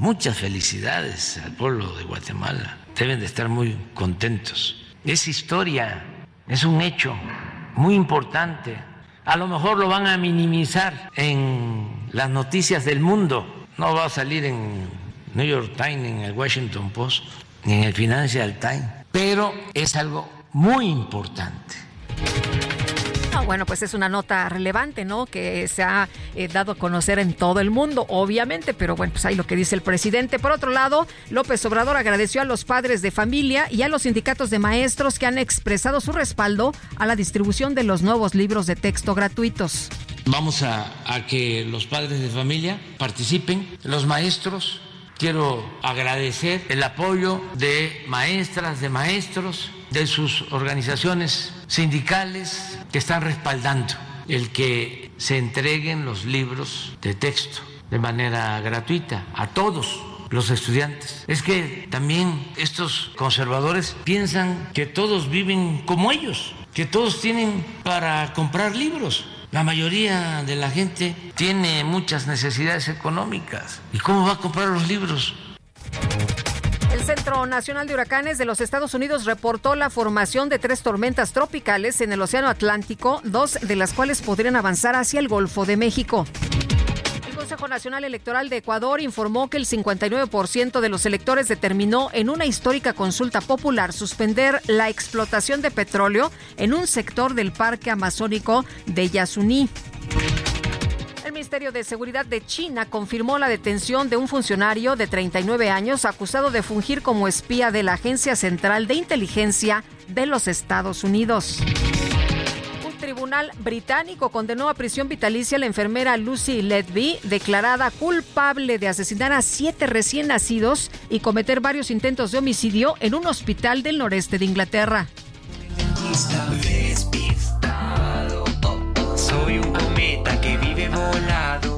Muchas felicidades al pueblo de Guatemala. Deben de estar muy contentos. Es historia, es un hecho muy importante. A lo mejor lo van a minimizar en las noticias del mundo. No va a salir en New York Times, en el Washington Post, ni en el Financial Times. Pero es algo muy importante. Ah, bueno, pues es una nota relevante, ¿no? Que se ha eh, dado a conocer en todo el mundo, obviamente, pero bueno, pues ahí lo que dice el presidente. Por otro lado, López Obrador agradeció a los padres de familia y a los sindicatos de maestros que han expresado su respaldo a la distribución de los nuevos libros de texto gratuitos. Vamos a, a que los padres de familia participen, los maestros. Quiero agradecer el apoyo de maestras, de maestros, de sus organizaciones sindicales que están respaldando el que se entreguen los libros de texto de manera gratuita a todos los estudiantes. Es que también estos conservadores piensan que todos viven como ellos, que todos tienen para comprar libros. La mayoría de la gente tiene muchas necesidades económicas. ¿Y cómo va a comprar los libros? El Centro Nacional de Huracanes de los Estados Unidos reportó la formación de tres tormentas tropicales en el Océano Atlántico, dos de las cuales podrían avanzar hacia el Golfo de México. El Consejo Nacional Electoral de Ecuador informó que el 59% de los electores determinó en una histórica consulta popular suspender la explotación de petróleo en un sector del Parque Amazónico de Yasuní. El Ministerio de Seguridad de China confirmó la detención de un funcionario de 39 años acusado de fungir como espía de la Agencia Central de Inteligencia de los Estados Unidos. Un tribunal británico condenó a prisión vitalicia a la enfermera Lucy Ledby, declarada culpable de asesinar a siete recién nacidos y cometer varios intentos de homicidio en un hospital del noreste de Inglaterra.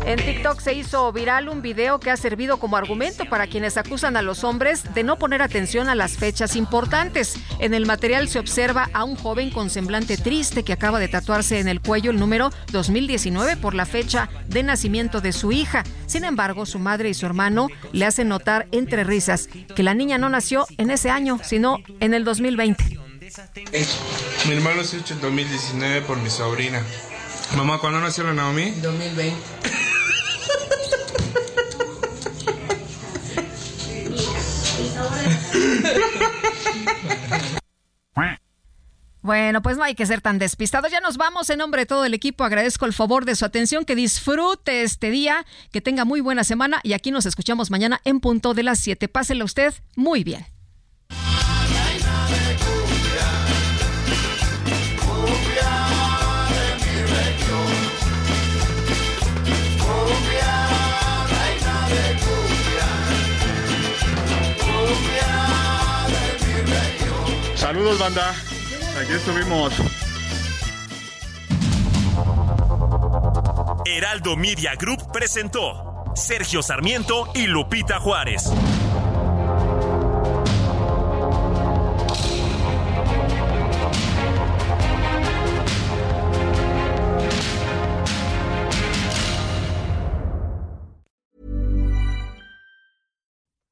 En TikTok se hizo viral un video que ha servido como argumento para quienes acusan a los hombres de no poner atención a las fechas importantes. En el material se observa a un joven con semblante triste que acaba de tatuarse en el cuello el número 2019 por la fecha de nacimiento de su hija. Sin embargo, su madre y su hermano le hacen notar entre risas que la niña no nació en ese año, sino en el 2020. Mi hermano se hecho en 2019 por mi sobrina. Mamá, ¿cuándo nació la Naomi? 2020. Bueno, pues no hay que ser tan despistados. Ya nos vamos. En nombre de todo el equipo, agradezco el favor de su atención. Que disfrute este día, que tenga muy buena semana y aquí nos escuchamos mañana en punto de las 7. Pásela usted muy bien. Saludos, banda. Aquí estuvimos. Heraldo Media Group presentó Sergio Sarmiento y Lupita Juárez.